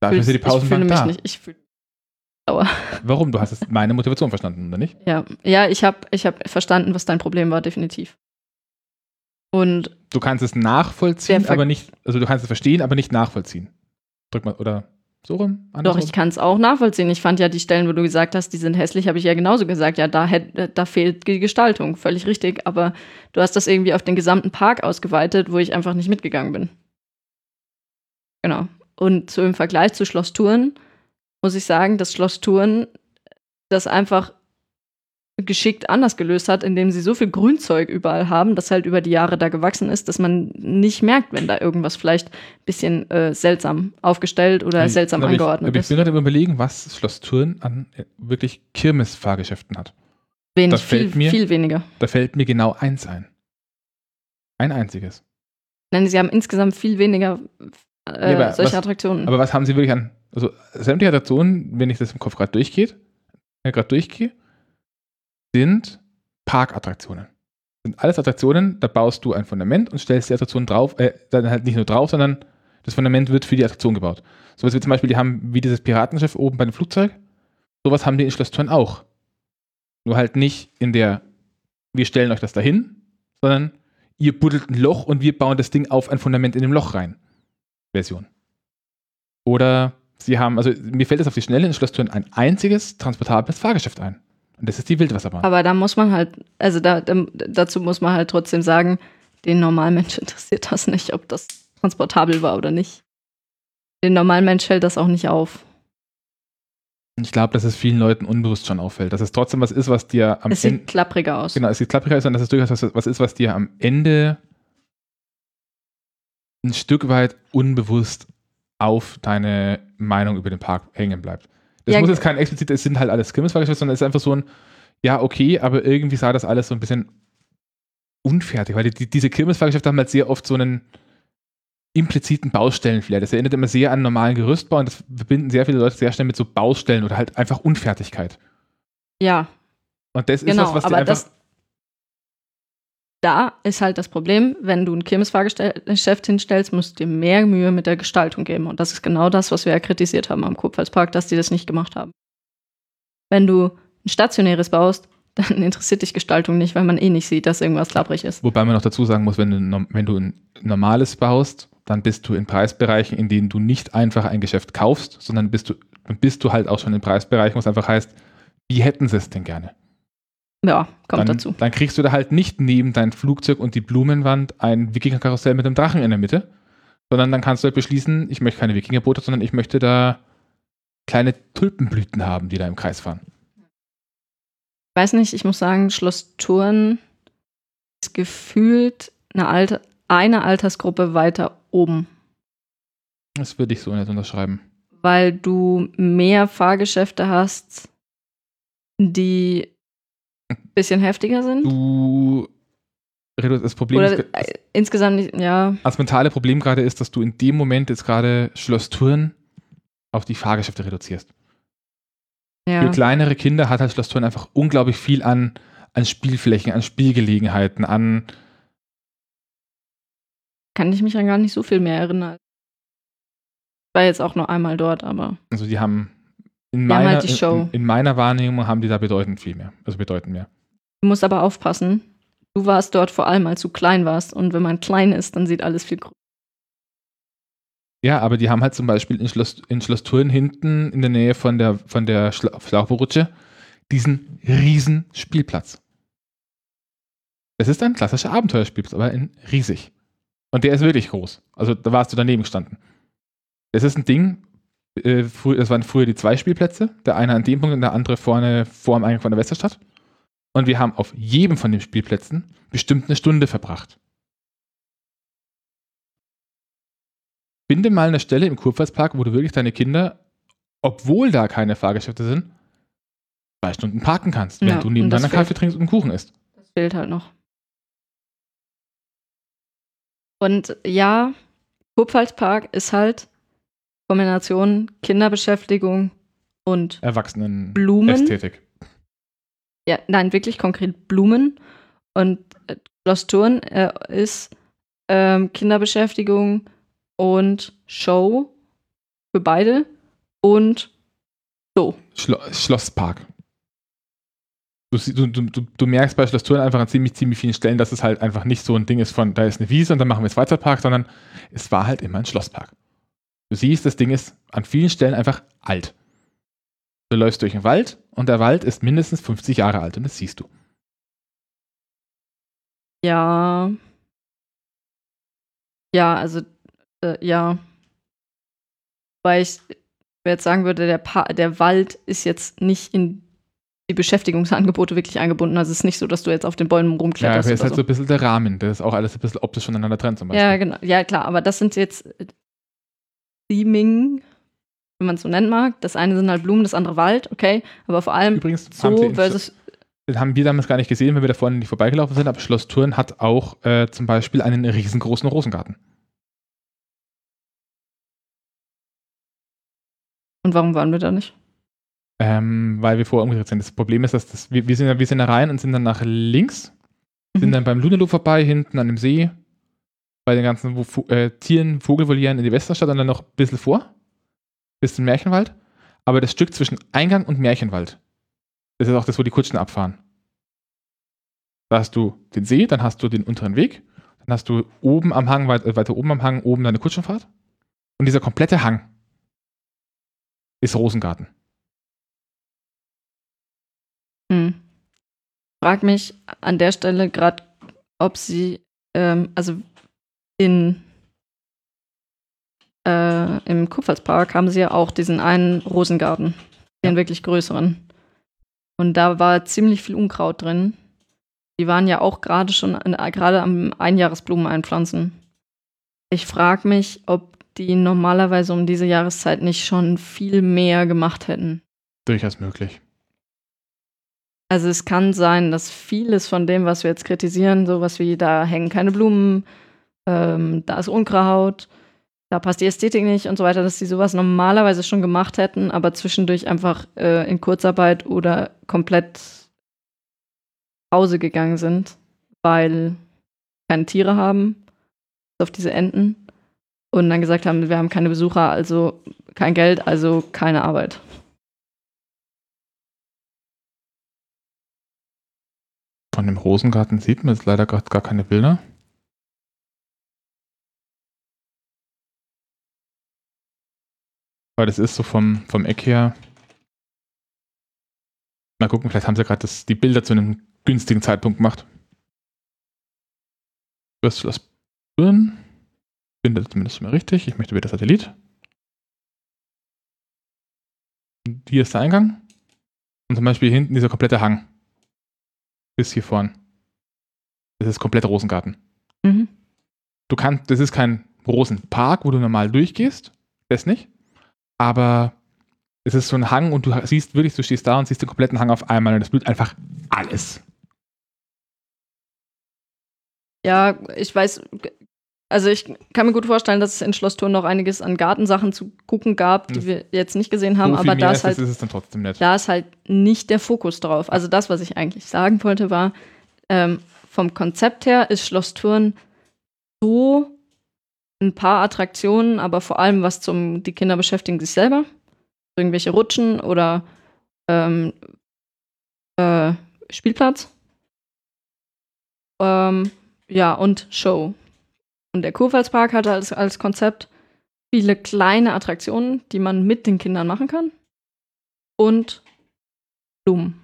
Dafür ist die ich fühle mich da. nicht. Ich fühle sauer. Warum? Du hast jetzt meine Motivation verstanden, oder nicht? Ja, ja, ich habe ich hab verstanden, was dein Problem war, definitiv. Und Du kannst es nachvollziehen, Der aber nicht, also du kannst es verstehen, aber nicht nachvollziehen. Drück mal, oder so rum? doch, ich kann es auch nachvollziehen. Ich fand ja die Stellen, wo du gesagt hast, die sind hässlich, habe ich ja genauso gesagt. Ja, da, hätt, da fehlt die Gestaltung, völlig richtig. Aber du hast das irgendwie auf den gesamten Park ausgeweitet, wo ich einfach nicht mitgegangen bin. Genau. Und so im Vergleich zu Schloss Touren muss ich sagen, dass Schloss Touren das einfach geschickt anders gelöst hat, indem sie so viel Grünzeug überall haben, das halt über die Jahre da gewachsen ist, dass man nicht merkt, wenn da irgendwas vielleicht ein bisschen äh, seltsam aufgestellt oder Ich- seltsam ich, angeordnet ich ist. bin gerade am überlegen, was Schloss Thurn an äh, wirklich Kirmesfahrgeschäften hat. Wenig, das viel, fällt mir- viel weniger. Da fällt mir genau eins ein. Ein einziges. Nein, sie haben insgesamt viel weniger äh, Ja, solche was- Attraktionen. Aber was haben sie wirklich an? Also sämtliche Attraktionen, wenn ich das im Kopf gerade durchgeht, äh, gerade durchgehe, sind Parkattraktionen. Sind alles Attraktionen, da baust du ein Fundament und stellst die Attraktion drauf, äh, dann halt nicht nur drauf, sondern das Fundament wird für die Attraktion gebaut. So was wie zum Beispiel, die haben wie dieses Piratenschiff oben bei dem Flugzeug, sowas haben die in Schloss Thurn auch. Nur halt nicht in der, wir stellen euch das dahin, sondern ihr buddelt ein Loch und wir bauen das Ding auf ein Fundament in dem Loch rein. Version. Oder sie haben, also mir fällt es auf die Schnelle in Schloss Thurn ein einziges transportables Fahrgeschäft ein. Und das ist die Wildwasserbahn. Aber da muss man halt, also da, da, dazu muss man halt trotzdem sagen, den Normalmensch interessiert das nicht, ob das transportabel war oder nicht. Den Normalmensch fällt das auch nicht auf. Ich glaube, dass es vielen Leuten unbewusst schon auffällt. Dass es trotzdem was ist, was dir am Es sieht Ende. klappriger aus. Genau, es sieht klappriger aus, sondern dass es durchaus was, was ist, was dir am Ende ein Stück weit unbewusst auf deine Meinung über den Park hängen bleibt. Das Ja, muss jetzt kein explizit, es sind halt alles Kirmesfahrgeschäfte, sondern es ist einfach so ein, ja, okay, aber irgendwie sah das alles so ein bisschen unfertig, weil die, die, diese Kirmesfahrgeschäfte haben halt sehr oft so einen impliziten Baustellenflair. Das erinnert immer sehr an normalen Gerüstbau und das verbinden sehr viele Leute sehr schnell mit so Baustellen oder halt einfach Unfertigkeit. Ja, Und das ist genau. was, was aber einfach. das, da ist halt das Problem, wenn du ein Kirmesfahrgeschäft hinstellst, musst du dir mehr Mühe mit der Gestaltung geben. Und das ist genau das, was wir ja kritisiert haben am Kurpfalzpark, dass die das nicht gemacht haben. Wenn du ein stationäres baust, dann interessiert dich Gestaltung nicht, weil man eh nicht sieht, dass irgendwas klapprig ist. Wobei man noch dazu sagen muss, wenn du, wenn du ein normales baust, dann bist du in Preisbereichen, in denen du nicht einfach ein Geschäft kaufst, sondern bist du, bist du halt auch schon in Preisbereichen, was einfach heißt, wie hätten sie es denn gerne? Ja, kommt dann, dazu. Dann kriegst du da halt nicht neben dein Flugzeug und die Blumenwand ein Wikingerkarussell mit einem Drachen in der Mitte, sondern dann kannst du halt beschließen, ich möchte keine Wikingerboote, sondern ich möchte da kleine Tulpenblüten haben, die da im Kreis fahren. Ich weiß nicht, ich muss sagen, Schloss Thurn ist gefühlt eine, alte, eine Altersgruppe weiter oben, Das würde ich so nicht unterschreiben. weil du mehr Fahrgeschäfte hast, die bisschen heftiger sind. Du, das Problem Oder ist, äh, insgesamt, nicht- ja, das mentale Problem gerade ist, dass du in dem Moment jetzt gerade Schloss Thurn auf die Fahrgeschäfte reduzierst. Für ja. kleinere Kinder hat halt Schloss Thurn einfach unglaublich viel an, an Spielflächen, an Spielgelegenheiten, an kann ich mich an gar nicht so viel mehr erinnern. Ich war jetzt auch nur einmal dort, aber. Also die haben in haben meiner, halt die Show. In, in meiner Wahrnehmung haben die da bedeutend viel mehr. Also bedeutend mehr. Du musst aber aufpassen. Du warst dort vor allem, als du klein warst. Und wenn man klein ist, dann sieht alles viel größer. Ja, aber die haben halt zum Beispiel in Schloss, in Schloss Thurn hinten in der Nähe von der, von der Schla diesen riesen Spielplatz. Es ist ein klassischer Abenteuerspielplatz, aber in riesig. Und der ist wirklich groß. Also da warst du daneben gestanden. Es ist ein Ding, äh, frü das waren früher die zwei Spielplätze, der eine an dem Punkt und der andere vorne vor dem Eingang von der Westerstadt. Und wir haben auf jedem von den Spielplätzen bestimmt eine Stunde verbracht. Finde mal eine Stelle im Kurpfalzpark, wo du wirklich deine Kinder, obwohl da keine Fahrgeschäfte sind, zwei Stunden parken kannst, Ja, während du das einen Kaffee trinkst und einen Kuchen isst. Das fehlt halt noch. Und ja, Kurpfalzpark ist halt Kombination Kinderbeschäftigung und Erwachsenen Blumen. Ästhetik. Ja, nein, wirklich konkret Blumen. Und äh, Schloss Thurn äh, ist ähm, Kinderbeschäftigung und Show für beide und so. Schlo Schlosspark. Du, du, du, du merkst bei Schloss Thurn einfach an ziemlich, ziemlich vielen Stellen, dass es halt einfach nicht so ein Ding ist von, da ist eine Wiese und dann machen wir jetzt Freizeitpark, sondern es war halt immer ein Schlosspark. Du siehst, das Ding ist an vielen Stellen einfach alt. Du läufst durch den Wald und der Wald ist mindestens 50 Jahre alt und das siehst du. Ja. Ja, also, äh, ja. Weil ich jetzt sagen würde, der, pa der Wald ist jetzt nicht in die Beschäftigungsangebote wirklich eingebunden. Also es ist nicht so, dass du jetzt auf den Bäumen Ja, rumkletterst. aber ist halt so so. ein bisschen der Rahmen, der ist auch alles ein bisschen optisch voneinander trennt zum Beispiel. ja, genau. Ja, klar, aber das sind jetzt Theming, wenn man es so nennen mag. Das eine sind halt Blumen, das andere Wald, okay. Aber vor allem Übrigens in versus. Den haben wir damals gar nicht gesehen, weil wir da vorne nicht vorbeigelaufen sind, aber Schloss Thurn hat auch äh, zum Beispiel einen riesengroßen Rosengarten. Und warum waren wir da nicht? Ähm, weil wir vorher umgedreht sind. Das Problem ist, dass das, wir, wir, sind, wir sind da rein und sind dann nach links, sind Mhm. dann beim Lunelo vorbei, hinten an dem See, bei den ganzen Vo- äh, Tieren, Vogelvolieren in die Westerstadt und dann noch ein bisschen vor, bis zum Märchenwald. Aber das Stück zwischen Eingang und Märchenwald, das ist auch das, wo die Kutschen abfahren. Da hast du den See, dann hast du den unteren Weg, dann hast du oben am Hang, weit, äh, weiter oben am Hang, oben deine Kutschenfahrt. Und dieser komplette Hang ist Rosengarten. Hm. Frag mich an der Stelle gerade, ob sie, ähm, also in äh, im Kupferspark haben sie ja auch diesen einen Rosengarten, den wirklich größeren. Und da war ziemlich viel Unkraut drin. Die waren ja auch gerade schon äh, gerade am Einjahresblumen einpflanzen. Ich frage mich, ob die normalerweise um diese Jahreszeit nicht schon viel mehr gemacht hätten. Durchaus möglich. Also es kann sein, dass vieles von dem, was wir jetzt kritisieren, sowas wie da hängen keine Blumen, ähm, da ist Unkraut, da passt die Ästhetik nicht und so weiter, dass sie sowas normalerweise schon gemacht hätten, aber zwischendurch einfach äh, in Kurzarbeit oder komplett Pause gegangen sind, weil keine Tiere haben, auf diese Enten und dann gesagt haben, wir haben keine Besucher, also kein Geld, also keine Arbeit. Von dem Rosengarten sieht man jetzt leider gerade gar keine Bilder. Aber das ist so vom, vom Eck her. Mal gucken, vielleicht haben sie gerade das- die Bilder zu einem günstigen Zeitpunkt gemacht. Das Schloss Birn. Findet zumindest mal richtig. Ich möchte wieder Satellit. Und Hier ist der Eingang. Und zum Beispiel hinten dieser komplette Hang. Bis hier vorn. Das ist komplett Rosengarten. Mhm. Du kannst, das ist kein Rosenpark, wo du normal durchgehst. Das nicht. Aber es ist so ein Hang und du siehst wirklich, du stehst da und siehst den kompletten Hang auf einmal und das blüht einfach alles. Ja, ich weiß, also ich kann mir gut vorstellen, dass es in Schloss Thurn noch einiges an Gartensachen zu gucken gab, die wir jetzt nicht gesehen haben, so aber da ist, halt, es, ist dann trotzdem nicht. da ist halt nicht der Fokus drauf. Also das, was ich eigentlich sagen wollte, war, ähm, vom Konzept her ist Schloss Thurn so ein paar Attraktionen, aber vor allem was zum, die Kinder beschäftigen sich selber. Irgendwelche Rutschen oder ähm, äh, Spielplatz. Ähm, ja, und Show. Und der Kurpfalzpark hat als, als Konzept viele kleine Attraktionen, die man mit den Kindern machen kann. Und Blumen.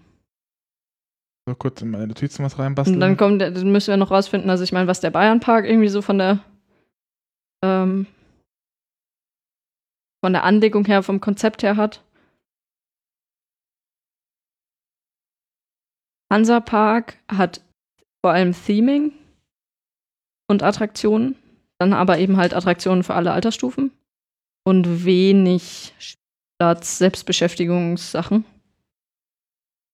So kurz in meine Notizen was reinbasteln. Und dann kommt, dann müssen wir noch rausfinden, also ich meine, was der Bayernpark irgendwie so von der ähm, von der Anlegung her, vom Konzept her hat. Hansapark hat vor allem Theming und Attraktionen, dann aber eben halt Attraktionen für alle Altersstufen und wenig Platz, Selbstbeschäftigungssachen.